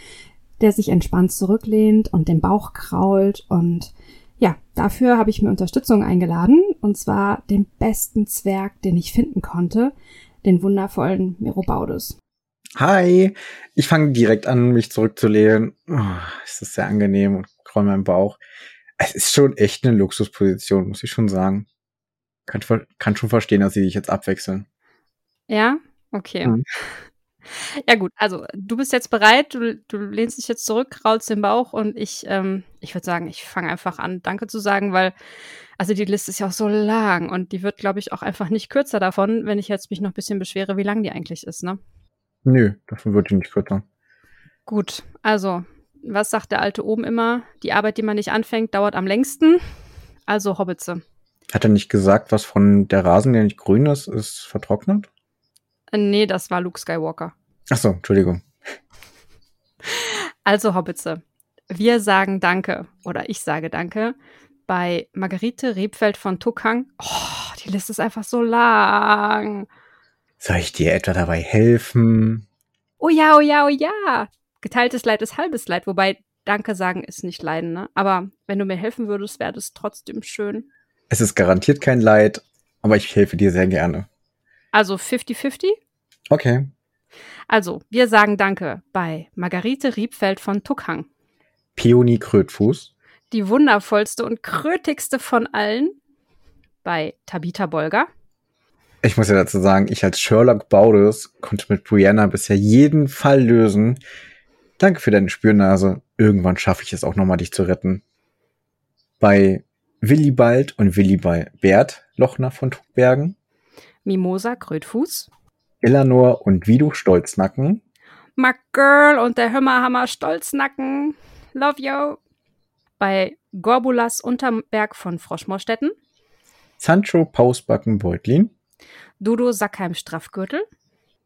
der sich entspannt zurücklehnt und den Bauch krault. Und ja, dafür habe ich mir Unterstützung eingeladen. Und zwar den besten Zwerg, den ich finden konnte. Den wundervollen Merobaudes. Hi, ich fange direkt an, mich zurückzulehnen. Oh, es ist sehr angenehm und kräume meinen Bauch. Es ist schon echt eine Luxusposition, muss ich schon sagen. Kann, kann schon verstehen, dass sie dich jetzt abwechseln. Ja, okay. Mhm. Ja gut, also du bist jetzt bereit, du, du lehnst dich jetzt zurück, kraulst den Bauch und ich, ähm, ich würde sagen, ich fange einfach an, Danke zu sagen, weil, also die Liste ist ja auch so lang und die wird, glaube ich, auch einfach nicht kürzer davon, wenn ich jetzt mich noch ein bisschen beschwere, wie lang die eigentlich ist, ne? Nö, davon wird die nicht kürzer. Gut, also, was sagt der Alte oben immer? Die Arbeit, die man nicht anfängt, dauert am längsten. Also Hobbitze. Hat er nicht gesagt, was von der Rasen, der nicht grün ist, ist vertrocknet? Äh, Nee, das war Luke Skywalker. Ach so, Entschuldigung. Also Hobbitze, wir sagen Danke oder ich sage Danke bei Margarete Rebfeld von Tuckhang. Oh, die Liste ist einfach so lang. Soll ich dir etwa dabei helfen? Oh ja, oh ja, oh ja. Geteiltes Leid ist halbes Leid, wobei Danke sagen ist nicht Leiden, ne? Aber wenn du mir helfen würdest, wäre das trotzdem schön. Es ist garantiert kein Leid, aber ich helfe dir sehr gerne. Also 50-50? Okay. Also, wir sagen Danke bei Margarete Riebfeld von Tuckhang. Peony Krötfuß. Die wundervollste und krötigste von allen bei Tabitha Bolger. Ich muss ja dazu sagen, ich als Sherlock Baudes konnte mit Brianna bisher jeden Fall lösen. Danke für deine Spürnase. Irgendwann schaffe ich es auch nochmal, dich zu retten. Bei Willibald und Willibald Bert Lochner von Tuckbergen, Mimosa Krötfuß. Eleanor und Vido Stolznacken, Mark Girl und der Hümmerhammer Stolznacken. Love you. Bei Gorbulas Unterberg von Froschmorstetten. Sancho Pausbacken Beutlin, Dodo Sackheim Straffgürtel.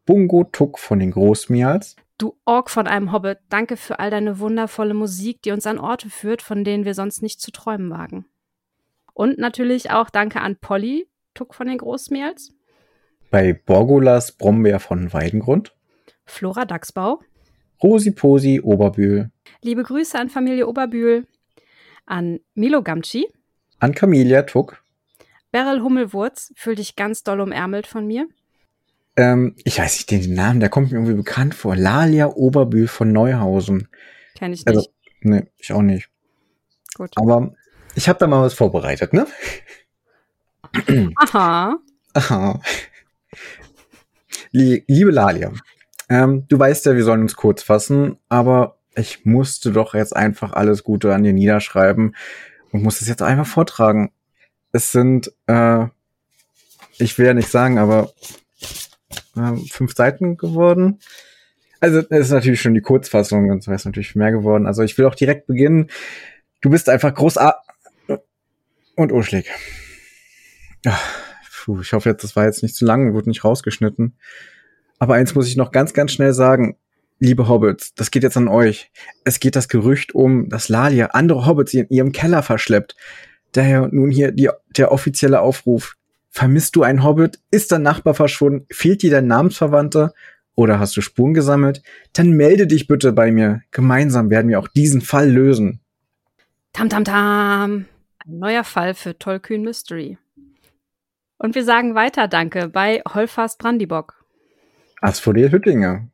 Bungo Tuck von den Großmials, Du Ork von einem Hobbit, danke für all deine wundervolle Musik, die uns an Orte führt, von denen wir sonst nicht zu träumen wagen. Und natürlich auch danke an Polly, Tuck von den Großmials, bei Borgolas Brombeer von Weidengrund, Flora Dachsbau, Rosi Posi Oberbühl, liebe Grüße an Familie Oberbühl, an Milo Gamci, an Camelia Tuck, Beryl Hummelwurz, fühl dich ganz doll umärmelt von mir. Ähm, ich weiß nicht den Namen, der kommt mir irgendwie bekannt vor. Lalia Oberbühl von Neuhausen. Kenn ich nicht. Also, nee, ich auch nicht. Gut. Aber ich habe da mal was vorbereitet, ne? Aha. Aha. Lie- Liebe Lalia, ähm, du weißt ja, wir sollen uns kurz fassen, aber ich musste doch jetzt einfach alles Gute an dir niederschreiben und muss es jetzt einfach vortragen. Es sind, äh, ich will ja nicht sagen, aber äh, fünf Seiten geworden. Also es ist natürlich schon die Kurzfassung, und so ist natürlich mehr geworden. Also ich will auch direkt beginnen. Du bist einfach großartig. Und Urschläg. Ja, puh, ich hoffe jetzt, das war jetzt nicht zu lang, wurde nicht rausgeschnitten. Aber eins muss ich noch ganz, ganz schnell sagen. Liebe Hobbits, das geht jetzt an euch. Es geht das Gerücht um, dass Lalia andere Hobbits in ihrem Keller verschleppt. Daher nun hier die, der offizielle Aufruf. Vermisst du einen Hobbit? Ist dein Nachbar verschwunden? Fehlt dir dein Namensverwandter? Oder hast du Spuren gesammelt? Dann melde dich bitte bei mir. Gemeinsam werden wir auch diesen Fall lösen. Tam, tam, tam. Ein neuer Fall für Tollkühn Mystery. Und wir sagen weiter Danke bei Holfast Brandibock. Asphodel Hüttinger.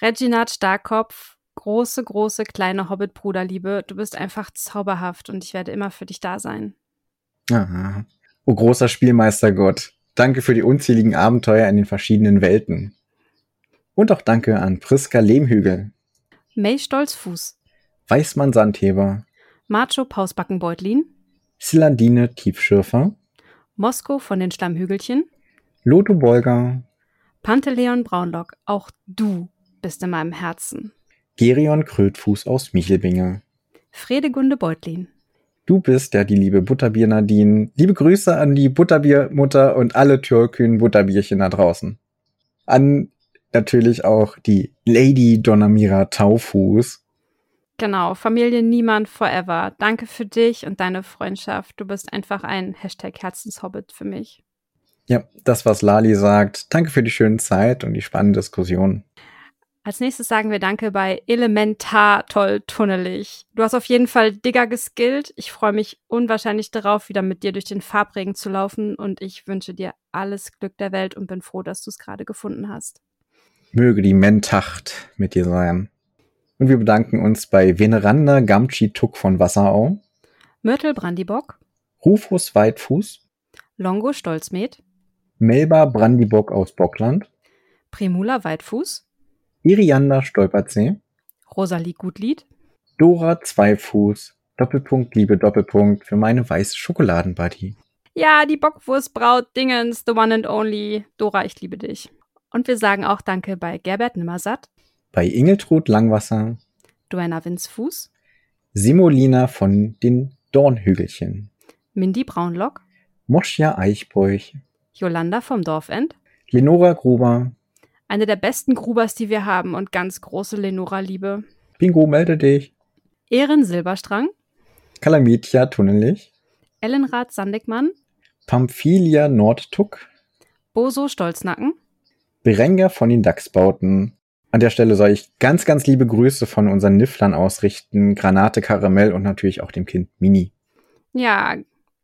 Reginald Starkopf, große, große, kleine Hobbit-Bruderliebe. Du bist einfach zauberhaft und ich werde immer für dich da sein. Aha. O großer Spielmeistergott, danke für die unzähligen Abenteuer in den verschiedenen Welten. Und auch danke an Priska Lehmhügel, May Stolzfuß, Weißmann Sandheber, Macho Pausbackenbeutlin, Silandine Tiefschürfer, Mosko von den Stammhügelchen, Lotho Bolger, Panteleon Braunlock, auch du bist in meinem Herzen. Gerion Krötfuß aus Michelbinge. Fredegunde Beutlin, Du bist ja die liebe Butterbier Nadine. Liebe Grüße an die Butterbiermutter und alle türkühn Butterbierchen da draußen. An natürlich auch die Lady Donamira Taufuß. Genau, Familie Niemand Forever. Danke für dich und deine Freundschaft. Du bist einfach ein Hashtag Herzenshobbit für mich. Ja, das, was Lali sagt. Danke für die schöne Zeit und die spannende Diskussion. Als nächstes sagen wir Danke bei Elementar toll tunnelig. Du hast auf jeden Fall Digger geskillt. Ich freue mich unwahrscheinlich darauf, wieder mit dir durch den Farbregen zu laufen und ich wünsche dir alles Glück der Welt und bin froh, dass du es gerade gefunden hast. Möge die Mentacht mit dir sein. Und wir bedanken uns bei Veneranda Gamchi Tuck von Wasserau, Myrtle Brandibock, Rufus Weitfuß, Longo Stolzmet, Melba Brandibock aus Bockland, Primula Weitfuß, Irianda Stolperzee, Rosalie Gutlied, Dora Zweifuß, Doppelpunkt Liebe Doppelpunkt für meine weiße Schokoladenbuddy. Ja, die Bockwurstbraut Dingens, the one and only. Dora, ich liebe dich. Und wir sagen auch Danke bei Gerbert Nimmersatt, Bei Ingeltrud Langwasser, Duenna Winzfuß, Simolina von den Dornhügelchen, Mindy Braunlock, Moschia Eichbeuch, Jolanda vom Dorfend, Lenora Gruber, eine der besten Grubers, die wir haben und ganz große Lenora-Liebe. Bingo melde dich, Ehren Silberstrang, Kalamitia Tunnelig, Ellenrad Sandigmann, Pamphilia Nordtuck, Boso Stolznacken, Berenger von den Dachsbauten. An der Stelle soll ich ganz, ganz liebe Grüße von unseren Nifflern ausrichten, Granate Karamell und natürlich auch dem Kind Mini. Ja,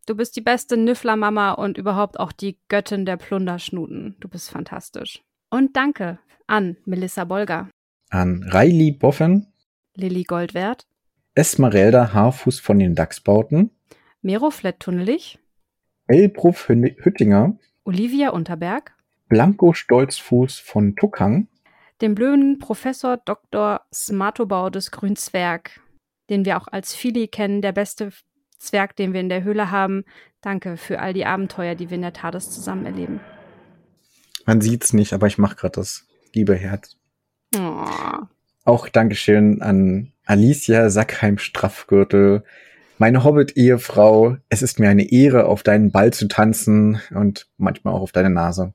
du bist die beste Niffler-Mama und überhaupt auch die Göttin der Plunderschnuten. Du bist fantastisch. Und danke an Melissa Bolger, An Riley Boffen, Lilly Goldwert, Esmeralda Haarfuß von den Dachsbauten, Mero Flett-Tunnelich, Elbruf Hüttinger, Olivia Unterberg, Blanco Stolzfuß von Tuckang, dem blöden Professor Dr. Smartobau des Grünzwerg, den wir auch als Fili kennen, der beste Zwerg, den wir in der Höhle haben. Danke für all die Abenteuer, die wir in der TARDIS zusammen erleben. Man sieht's nicht, aber ich mache gerade das liebe Herz. Oh. Auch Dankeschön an Alicia Sackheim Straffgürtel, meine Hobbit-Ehefrau. Es ist mir eine Ehre, auf deinen Ball zu tanzen und manchmal auch auf deine Nase.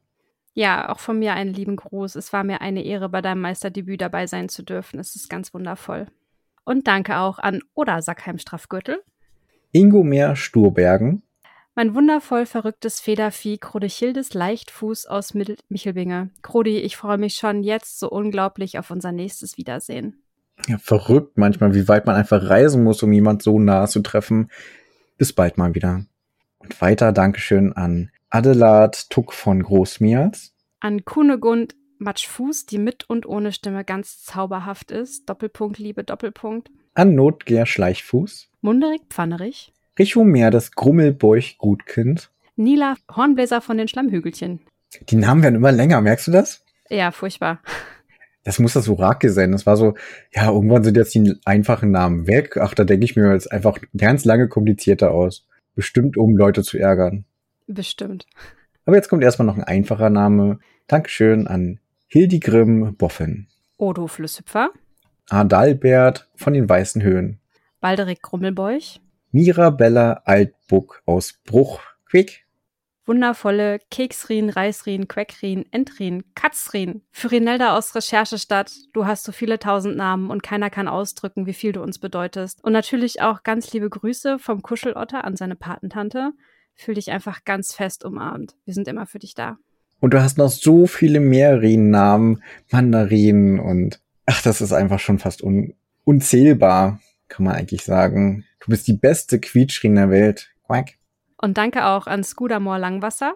Ja, auch von mir einen lieben Gruß. Es war mir eine Ehre, bei deinem Meisterdebüt dabei sein zu dürfen. Es ist ganz wundervoll. Und danke auch an Oda Sackheim Straffgürtel, Ingo Meer Sturbergen, mein wundervoll verrücktes Federvieh Krodechildes Leichtfuß aus Mittel Michelbinge. Krodi, ich freue mich schon jetzt so unglaublich auf unser nächstes Wiedersehen. ja, verrückt manchmal, wie weit man einfach reisen muss, um jemand so nah zu treffen. Bis bald mal wieder. Und weiter Dankeschön an Adelard Tuck von Großmias. An Kunegund Matschfuß, die mit und ohne Stimme ganz zauberhaft ist. Doppelpunkt, Liebe, Doppelpunkt. An Notger Schleichfuß. Munderig Pfannerich. Richo Meer das Grummelbeuch Gutkind. Nila Hornbläser von den Schlammhügelchen. Die Namen werden immer länger, merkst du das? Ja, furchtbar. Das muss das Orakel sein. Das war so, ja, irgendwann sind jetzt die einfachen Namen weg. Ach, da denke ich mir jetzt einfach ganz lange komplizierter aus. Bestimmt, um Leute zu ärgern. Bestimmt. Aber jetzt kommt erstmal noch ein einfacher Name. Dankeschön an Hildegrim Boffen. Odo Flüsshüpfer. Adalbert von den Weißen Höhen. Balderik Grummelbeuch. Mirabella Altbuck aus Bruch. Quick. Wundervolle Keksrin, Reisrin, Queckrin, Entrin, Katzrin. Fyrinelda aus Recherchestadt. Du hast so viele tausend Namen und keiner kann ausdrücken, wie viel du uns bedeutest. Und natürlich auch ganz liebe Grüße vom Kuschelotter an seine Patentante. Fühl dich einfach ganz fest umarmt. Wir sind immer für dich da. Und du hast noch so viele Meerrinnamen, Mandarinen und ach, das ist einfach schon fast un unzählbar, kann man eigentlich sagen. Du bist die beste Quietschrin der Welt. Quack. Und danke auch an Skudamor Langwasser,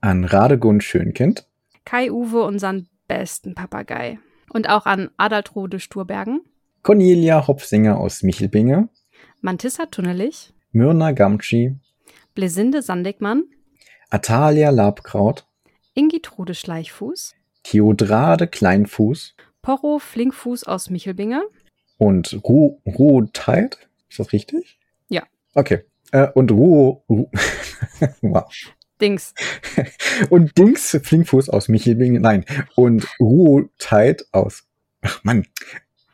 An Radegund Schönkind, Kai Uwe, unseren besten Papagei. Und auch an Adaltrude Sturbergen, Cornelia Hopfsinger aus Michelbinge, Mantissa Tunnelich, Myrna Gamtschi, Blesinde Sandigmann, Atalia Labkraut, Ingitrude Schleichfuß, Theodrade Kleinfuß Porro Flinkfuß aus Michelbinge, und Ru Ruotheit. Ist das richtig? Ja. Okay. Äh, und Ruo, Ru wow. Dings, Und Dings Flinkfuß aus Michelbinge, nein. Und Ruotheit aus, ach Mann.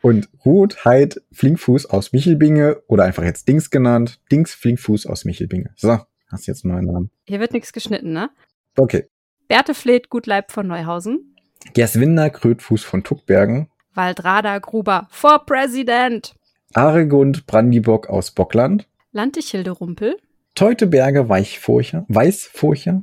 Und Ruotheit Flinkfuß aus Michelbinge oder einfach jetzt Dings genannt. Dings Flinkfuß aus Michelbinge. So, hast jetzt einen neuen Namen. hier wird nichts geschnitten, ne? Okay. Berthe Fleet Gutleib von Neuhausen, Gerswinder Krötfuß von Tuckbergen. Waldrada Gruber for President, Aregund Brandibock aus Bockland. Lantichilde Rumpel, Teuteberger Weichfurcher, Weißfurcher.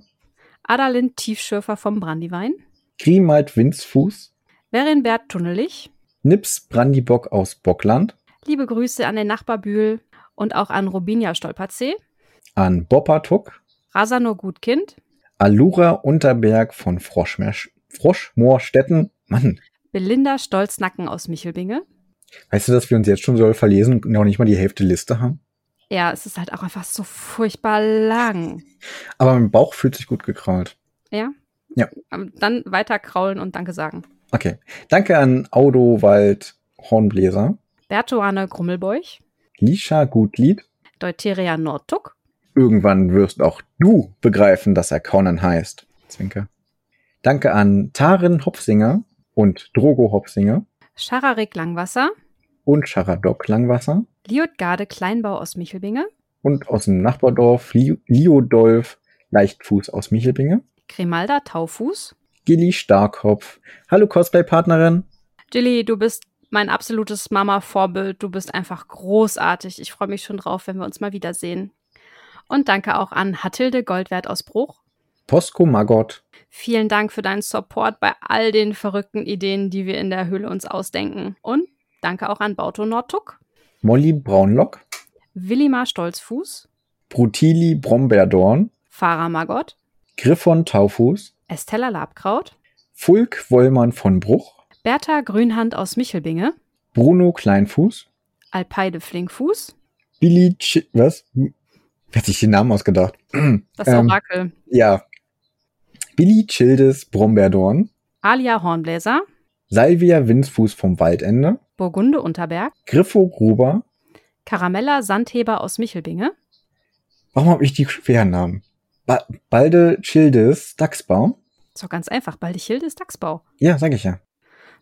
Adalind Tiefschürfer vom Brandywein, Grimald Winzfuß. Werinbert Tunnelich, Nips Brandibock aus Bockland. liebe Grüße an den Nachbarbühl und auch an Robinia Stolperzee, An Boppertuck. Rasanur Gutkind, Alura Unterberg von Froschmoorstetten. Mann, Belinda Stolznacken aus Michelbinge. weißt du, dass wir uns jetzt schon so verlesen und noch nicht mal die Hälfte Liste haben? Ja, es ist halt auch einfach so furchtbar lang. Aber mein Bauch fühlt sich gut gekrault. Ja? Ja. Ähm, Dann weiter kraulen und Danke sagen. Okay. Danke an Audowald Hornbläser, Bertuane Grummelbeuch, Lisha Gutlied. Deuteria Nordtuck, Irgendwann wirst auch du begreifen, dass er Conan heißt. Zwinker. Danke an Tarin Hopsinger und Drogo Hopsinger Schararik Langwasser, und Charadok Langwasser Liotgarde Kleinbau aus Michelbinge, und aus dem Nachbardorf Li Liodolf Leichtfuß aus Michelbinge. Grimalda Taufuß. Gilly Starkopf. Hallo Cosplay-Partnerin. Jilly, du bist mein absolutes Mama-Vorbild. Du bist einfach großartig. Ich freue mich schon drauf, wenn wir uns mal wiedersehen. Und danke auch an Hatilde Goldwert aus Bruch. Posko Maggot. Vielen Dank für deinen Support bei all den verrückten Ideen, die wir in der Höhle uns ausdenken. Und danke auch an Bauto Nordtuck, Molly Braunlock. Willimar Stolzfuß, Brutili Brombeerdorn. Farah Magott, Griffon Taufuß. Estella Labkraut, Fulk Wollmann von Bruch. Bertha Grünhand aus Michelbinge, Bruno Kleinfuß. Alpeide Flinkfuß, Billy Ch Was? Wer hat sich den Namen ausgedacht? das Ähm, Orakel, Ja. Billy Childes Brombeerdorn. Alia Hornbläser, Salvia Winzfuß vom Waldende. Burgunde Unterberg, Griffo Gruber. Karamella Sandheber aus Michelbinge, Warum habe ich die schweren Namen? Ba Balde Childes Dachsbaum. ist doch ganz einfach, Baldichildes Dachsbau, Ja, sag ich ja.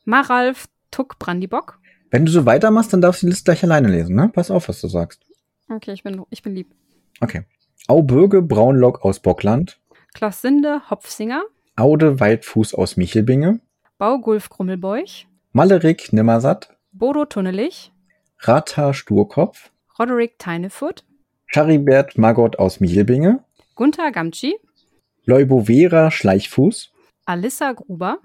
Maralf Tuck Brandibock, Wenn du so weitermachst, dann darfst du die Liste gleich alleine lesen, ne? Pass auf, was du sagst. okay, ich bin, ich bin lieb, Okay. Aubürge Braunlock aus Bockland. Klaus Sinde Hopfsinger, Aude Weitfuß aus Michelbinge. Baugulf Grummelbeuch, Malerik Nimmersatt. Bodo Tunnelich, Rata Sturkopf. Roderick Teinefurt, Charibert Magott aus Michelbinge. Gunther Gamtschi, Leubovera Schleichfuß. Alissa Gruber,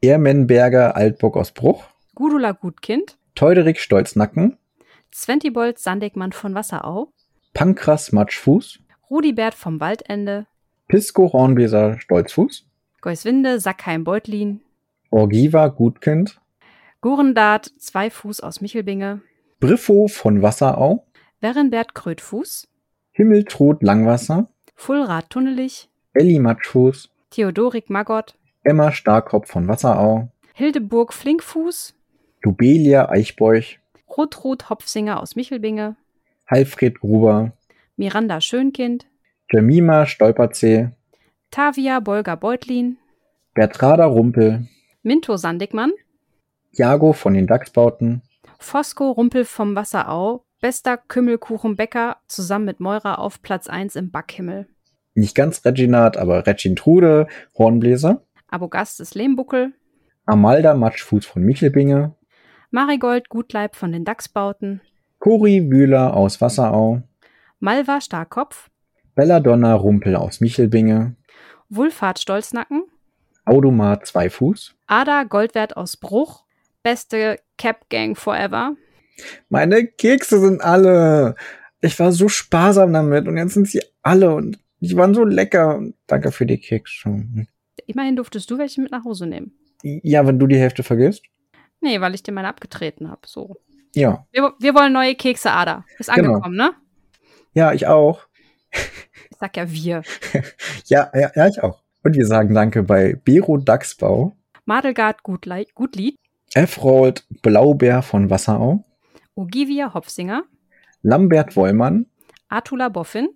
Ermenberger Altbock aus Bruch. Gudula Gutkind, Teuderik Stolznacken. Sventibold Sandigmann von Wasserau, Pankras Matschfuß. Rudibert vom Waldende, Pisco Hornbläser Stolzfuß, Geuswinde Sackheim Beutlin, Orgiva Gutkind, Gurendat Zweifuß aus Michelbinge, Briffo von Wasserau, Werenbert Krötfuß, Himmeltrud Langwasser, Fullrad Tunnelich, Elli Matschfuß, Theodorik Magott, Emma Starkopf von Wasserau, Hildeburg Flinkfuß, Lubelia Eichbeuch, Rotrud Hopfsinger aus Michelbinge, Halfred Gruber, Miranda Schönkind, Jemima Stolperzee, Tavia Bolger Beutlin, Bertrada Rumpel, Minto Sandigmann, Jago von den Dachsbauten, Fosco Rumpel vom Wasserau, bester Kümmelkuchenbäcker zusammen mit Moira auf Platz 1 im Backhimmel. nicht ganz Reginat, aber Regintrude Hornbläser, Abogast des Lehmbuckel, Amalda Matschfuß von Michelbinge, Marigold Gutleib von den Dachsbauten, Cori Wühler aus Wasserau, Malva Starkopf, Belladonna Rumpel aus Michelbinge, Wulfhard Stolznacken, Audomat Zweifuß, Ada Goldwert aus Bruch, beste Cap Gang Forever, Meine Kekse sind alle. Ich war so sparsam damit und jetzt sind sie alle und die waren so lecker. Danke für die Kekse. Immerhin durftest du welche mit nach Hause nehmen. Ja, wenn du die Hälfte vergisst. Nee, weil ich dir meine abgetreten habe. So. Ja. Wir, wir wollen neue Kekse, Ada. Ist Genau. angekommen, ne? Ja, ich auch. Ich sag ja wir. Ja, ja, ja, ich auch. Und wir sagen Danke bei Bero Dachsbau, Madelgard Gutlied, Efrold Blaubeer von Wasserau, Ogivia Hopfsinger, Lambert Wollmann, Atula Boffin,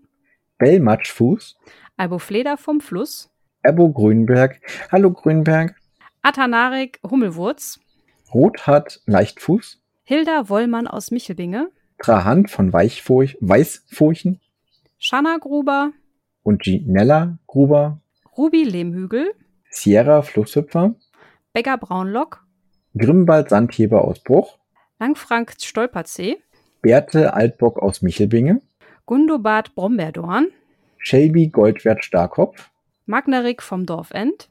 Bell Matschfuß, Albo Fleder vom Fluss, Ebo Grünberg, Hallo Grünberg, Atanarik Hummelwurz, Rothart Leichtfuß, Hilda Wollmann aus Michelbinge, Trahant von Weichfurch, Weißfurchen Shanna Gruber, und Ginella Gruber, Ruby Lehmhügel, Sierra Flusshüpfer, Beggar Braunlock, Grimbald Sandheber aus Bruch, Langfrank Stolperzee, Berthe Altbock aus Michelbinge, Gundobad Brombeerdorn, Shelby Goldwert Starkopf, Magnerik vom Dorfend,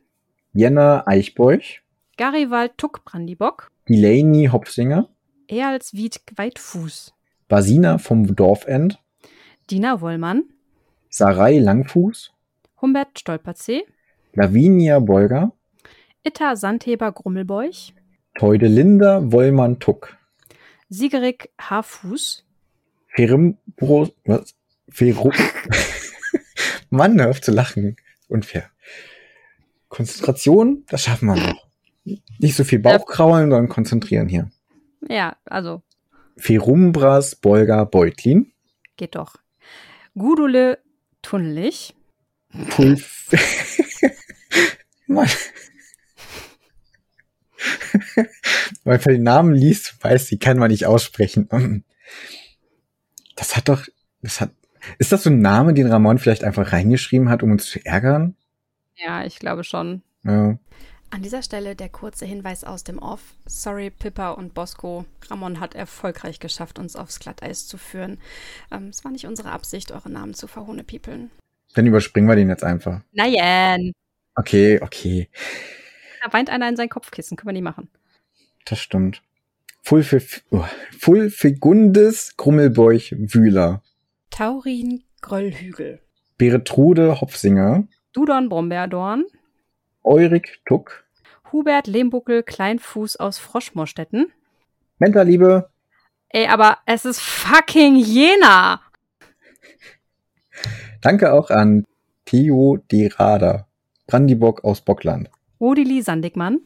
Jenna Eichbeuch, Garibald Tuck Brandibock, Delaney Hopfsinger, Erlswied Weitfuß, Basina vom Dorfend, Dina Wollmann, Sarai Langfuß, Humbert Stolperzee, Lavinia Bolger, Itta Sandheber Grummelbeuch, Teudelinda Wollmann Tuck, Sigerik Haarfuß, Ferimbro, was? Fero, Mann, hör auf zu lachen. Unfair. Konzentration, das schaffen wir noch. Nicht so viel Bauchkraulen, sondern konzentrieren hier. ja, also Ferumbras Bolger Beutlin, geht doch. Gudule Tunnelich, Pulf. Mann. Weil man den Namen liest, weiß, die kann man nicht aussprechen. Das hat doch, das hat, ist das so ein Name, den Ramon vielleicht einfach reingeschrieben hat, um uns zu ärgern? ja, ich glaube schon. Ja. An dieser Stelle der kurze Hinweis aus dem Off. Sorry, Pippa und Bosco. Ramon hat erfolgreich geschafft, uns aufs Glatteis zu führen. Ähm, es war nicht unsere Absicht, eure Namen zu verhohnepiepeln. Dann überspringen wir den jetzt einfach. Nein! Okay, okay. Da weint einer in sein Kopfkissen. Können wir nicht machen. Das stimmt. Oh, Fulfigundes Grummelbeuch Wühler. Taurin Gröllhügel. Beretrude Hopfsinger. Dudon Brombeerdorn. Eurik Tuck. Hubert Lehmbuckel Kleinfuß aus Froschmorstetten. Mentorliebe. Ey, aber es ist fucking Jena! Danke auch an Theo Derada. Brandibock aus Bockland. Odili Sandigmann.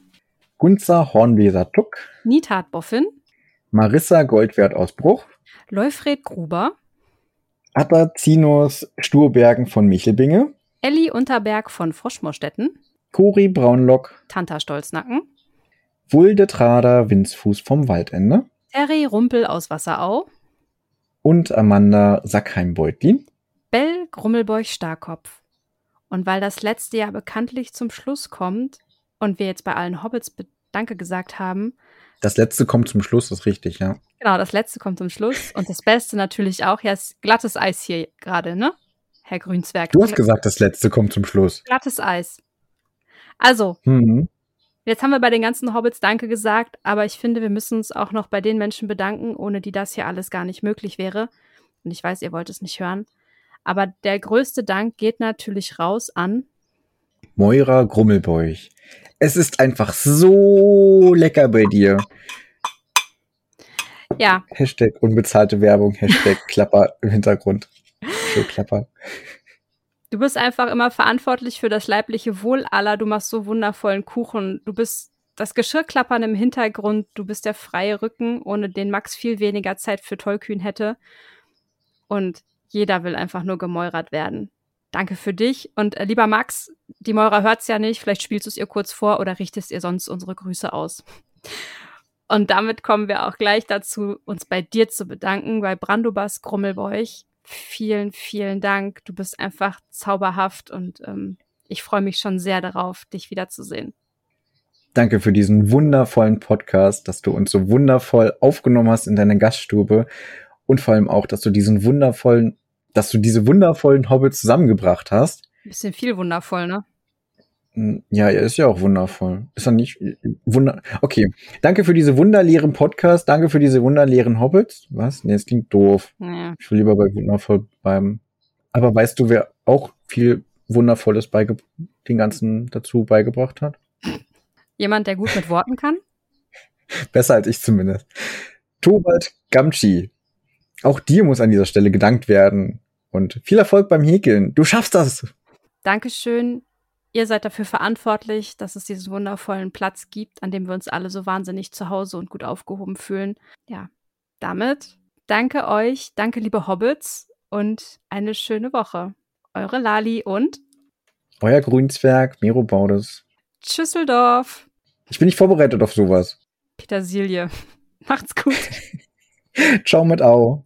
Gunzer Hornweser Tuck. Nitat Boffin. Marissa Goldwert aus Bruch. Leufred Gruber. Atazinus Sturbergen von Michelbinge. Elli Unterberg von Froschmorstetten. Cori Braunlock. Tanta Stolznacken. Wulde Trader Winzfuß vom Waldende. Terry Rumpel aus Wasserau. Und Amanda Sackheim-Beutlin. Bell Grummelbeuch Starkopf. Und weil das letzte Jahr bekanntlich zum Schluss kommt und wir jetzt bei allen Hobbits Danke gesagt haben, Das letzte kommt zum Schluss, ist richtig, ja. genau, das letzte kommt zum Schluss und das Beste natürlich auch, ja, ist glattes Eis hier gerade, ne? Herr Grünzwerg. Du hast gesagt, das letzte kommt zum Schluss. glattes Eis. Also, Mhm. jetzt haben wir bei den ganzen Hobbits Danke gesagt, aber ich finde, wir müssen uns auch noch bei den Menschen bedanken, ohne die das hier alles gar nicht möglich wäre. Und ich weiß, ihr wollt es nicht hören. Aber der größte Dank geht natürlich raus an Moira Grummelbeuch. Es ist einfach so lecker bei dir. Ja. Hashtag unbezahlte Werbung, Hashtag Klapper im Hintergrund. So Klapper. Du bist einfach immer verantwortlich für das leibliche Wohl aller. Du machst so wundervollen Kuchen. Du bist das Geschirrklappern im Hintergrund. Du bist der freie Rücken, ohne den Max viel weniger Zeit für Tollkühn hätte. Und jeder will einfach nur gemäuert werden. Danke für dich. Und äh, lieber Max, die Moira hört's ja nicht. Vielleicht spielst du es ihr kurz vor oder richtest ihr sonst unsere Grüße aus. Und damit kommen wir auch gleich dazu, uns bei dir zu bedanken, bei Brandobas Grummelbeuch. Vielen, vielen Dank. Du bist einfach zauberhaft und ähm, ich freue mich schon sehr darauf, dich wiederzusehen. Danke für diesen wundervollen Podcast, dass du uns so wundervoll aufgenommen hast in deiner Gaststube und vor allem auch, dass du diesen wundervollen dass du diese wundervollen Hobbits zusammengebracht hast. Ein bisschen viel wundervoll, ne? Hm, ja, er ist ja auch wundervoll. Ist er nicht wunder? Okay, danke für diese wunderleeren Podcast. Danke für diese wunderleeren Hobbits. Was? Nee, es klingt doof. Ja. Ich will lieber bei wundervoll bleiben. Aber weißt du, wer auch viel Wundervolles beige den ganzen dazu beigebracht hat? Jemand, der gut mit Worten kann? Besser als ich zumindest. Tobald Gamchi. Auch dir muss an dieser Stelle gedankt werden. Und viel Erfolg beim Häkeln. Du schaffst das. Dankeschön. Ihr seid dafür verantwortlich, dass es diesen wundervollen Platz gibt, an dem wir uns alle so wahnsinnig zu Hause und gut aufgehoben fühlen. Ja, damit danke euch, danke liebe Hobbits und eine schöne Woche. Eure Lali und euer Grünzwerg Miro Baudes. Tschüsseldorf. Ich bin nicht vorbereitet auf sowas. Petersilie. Macht's gut. Ciao mit Au.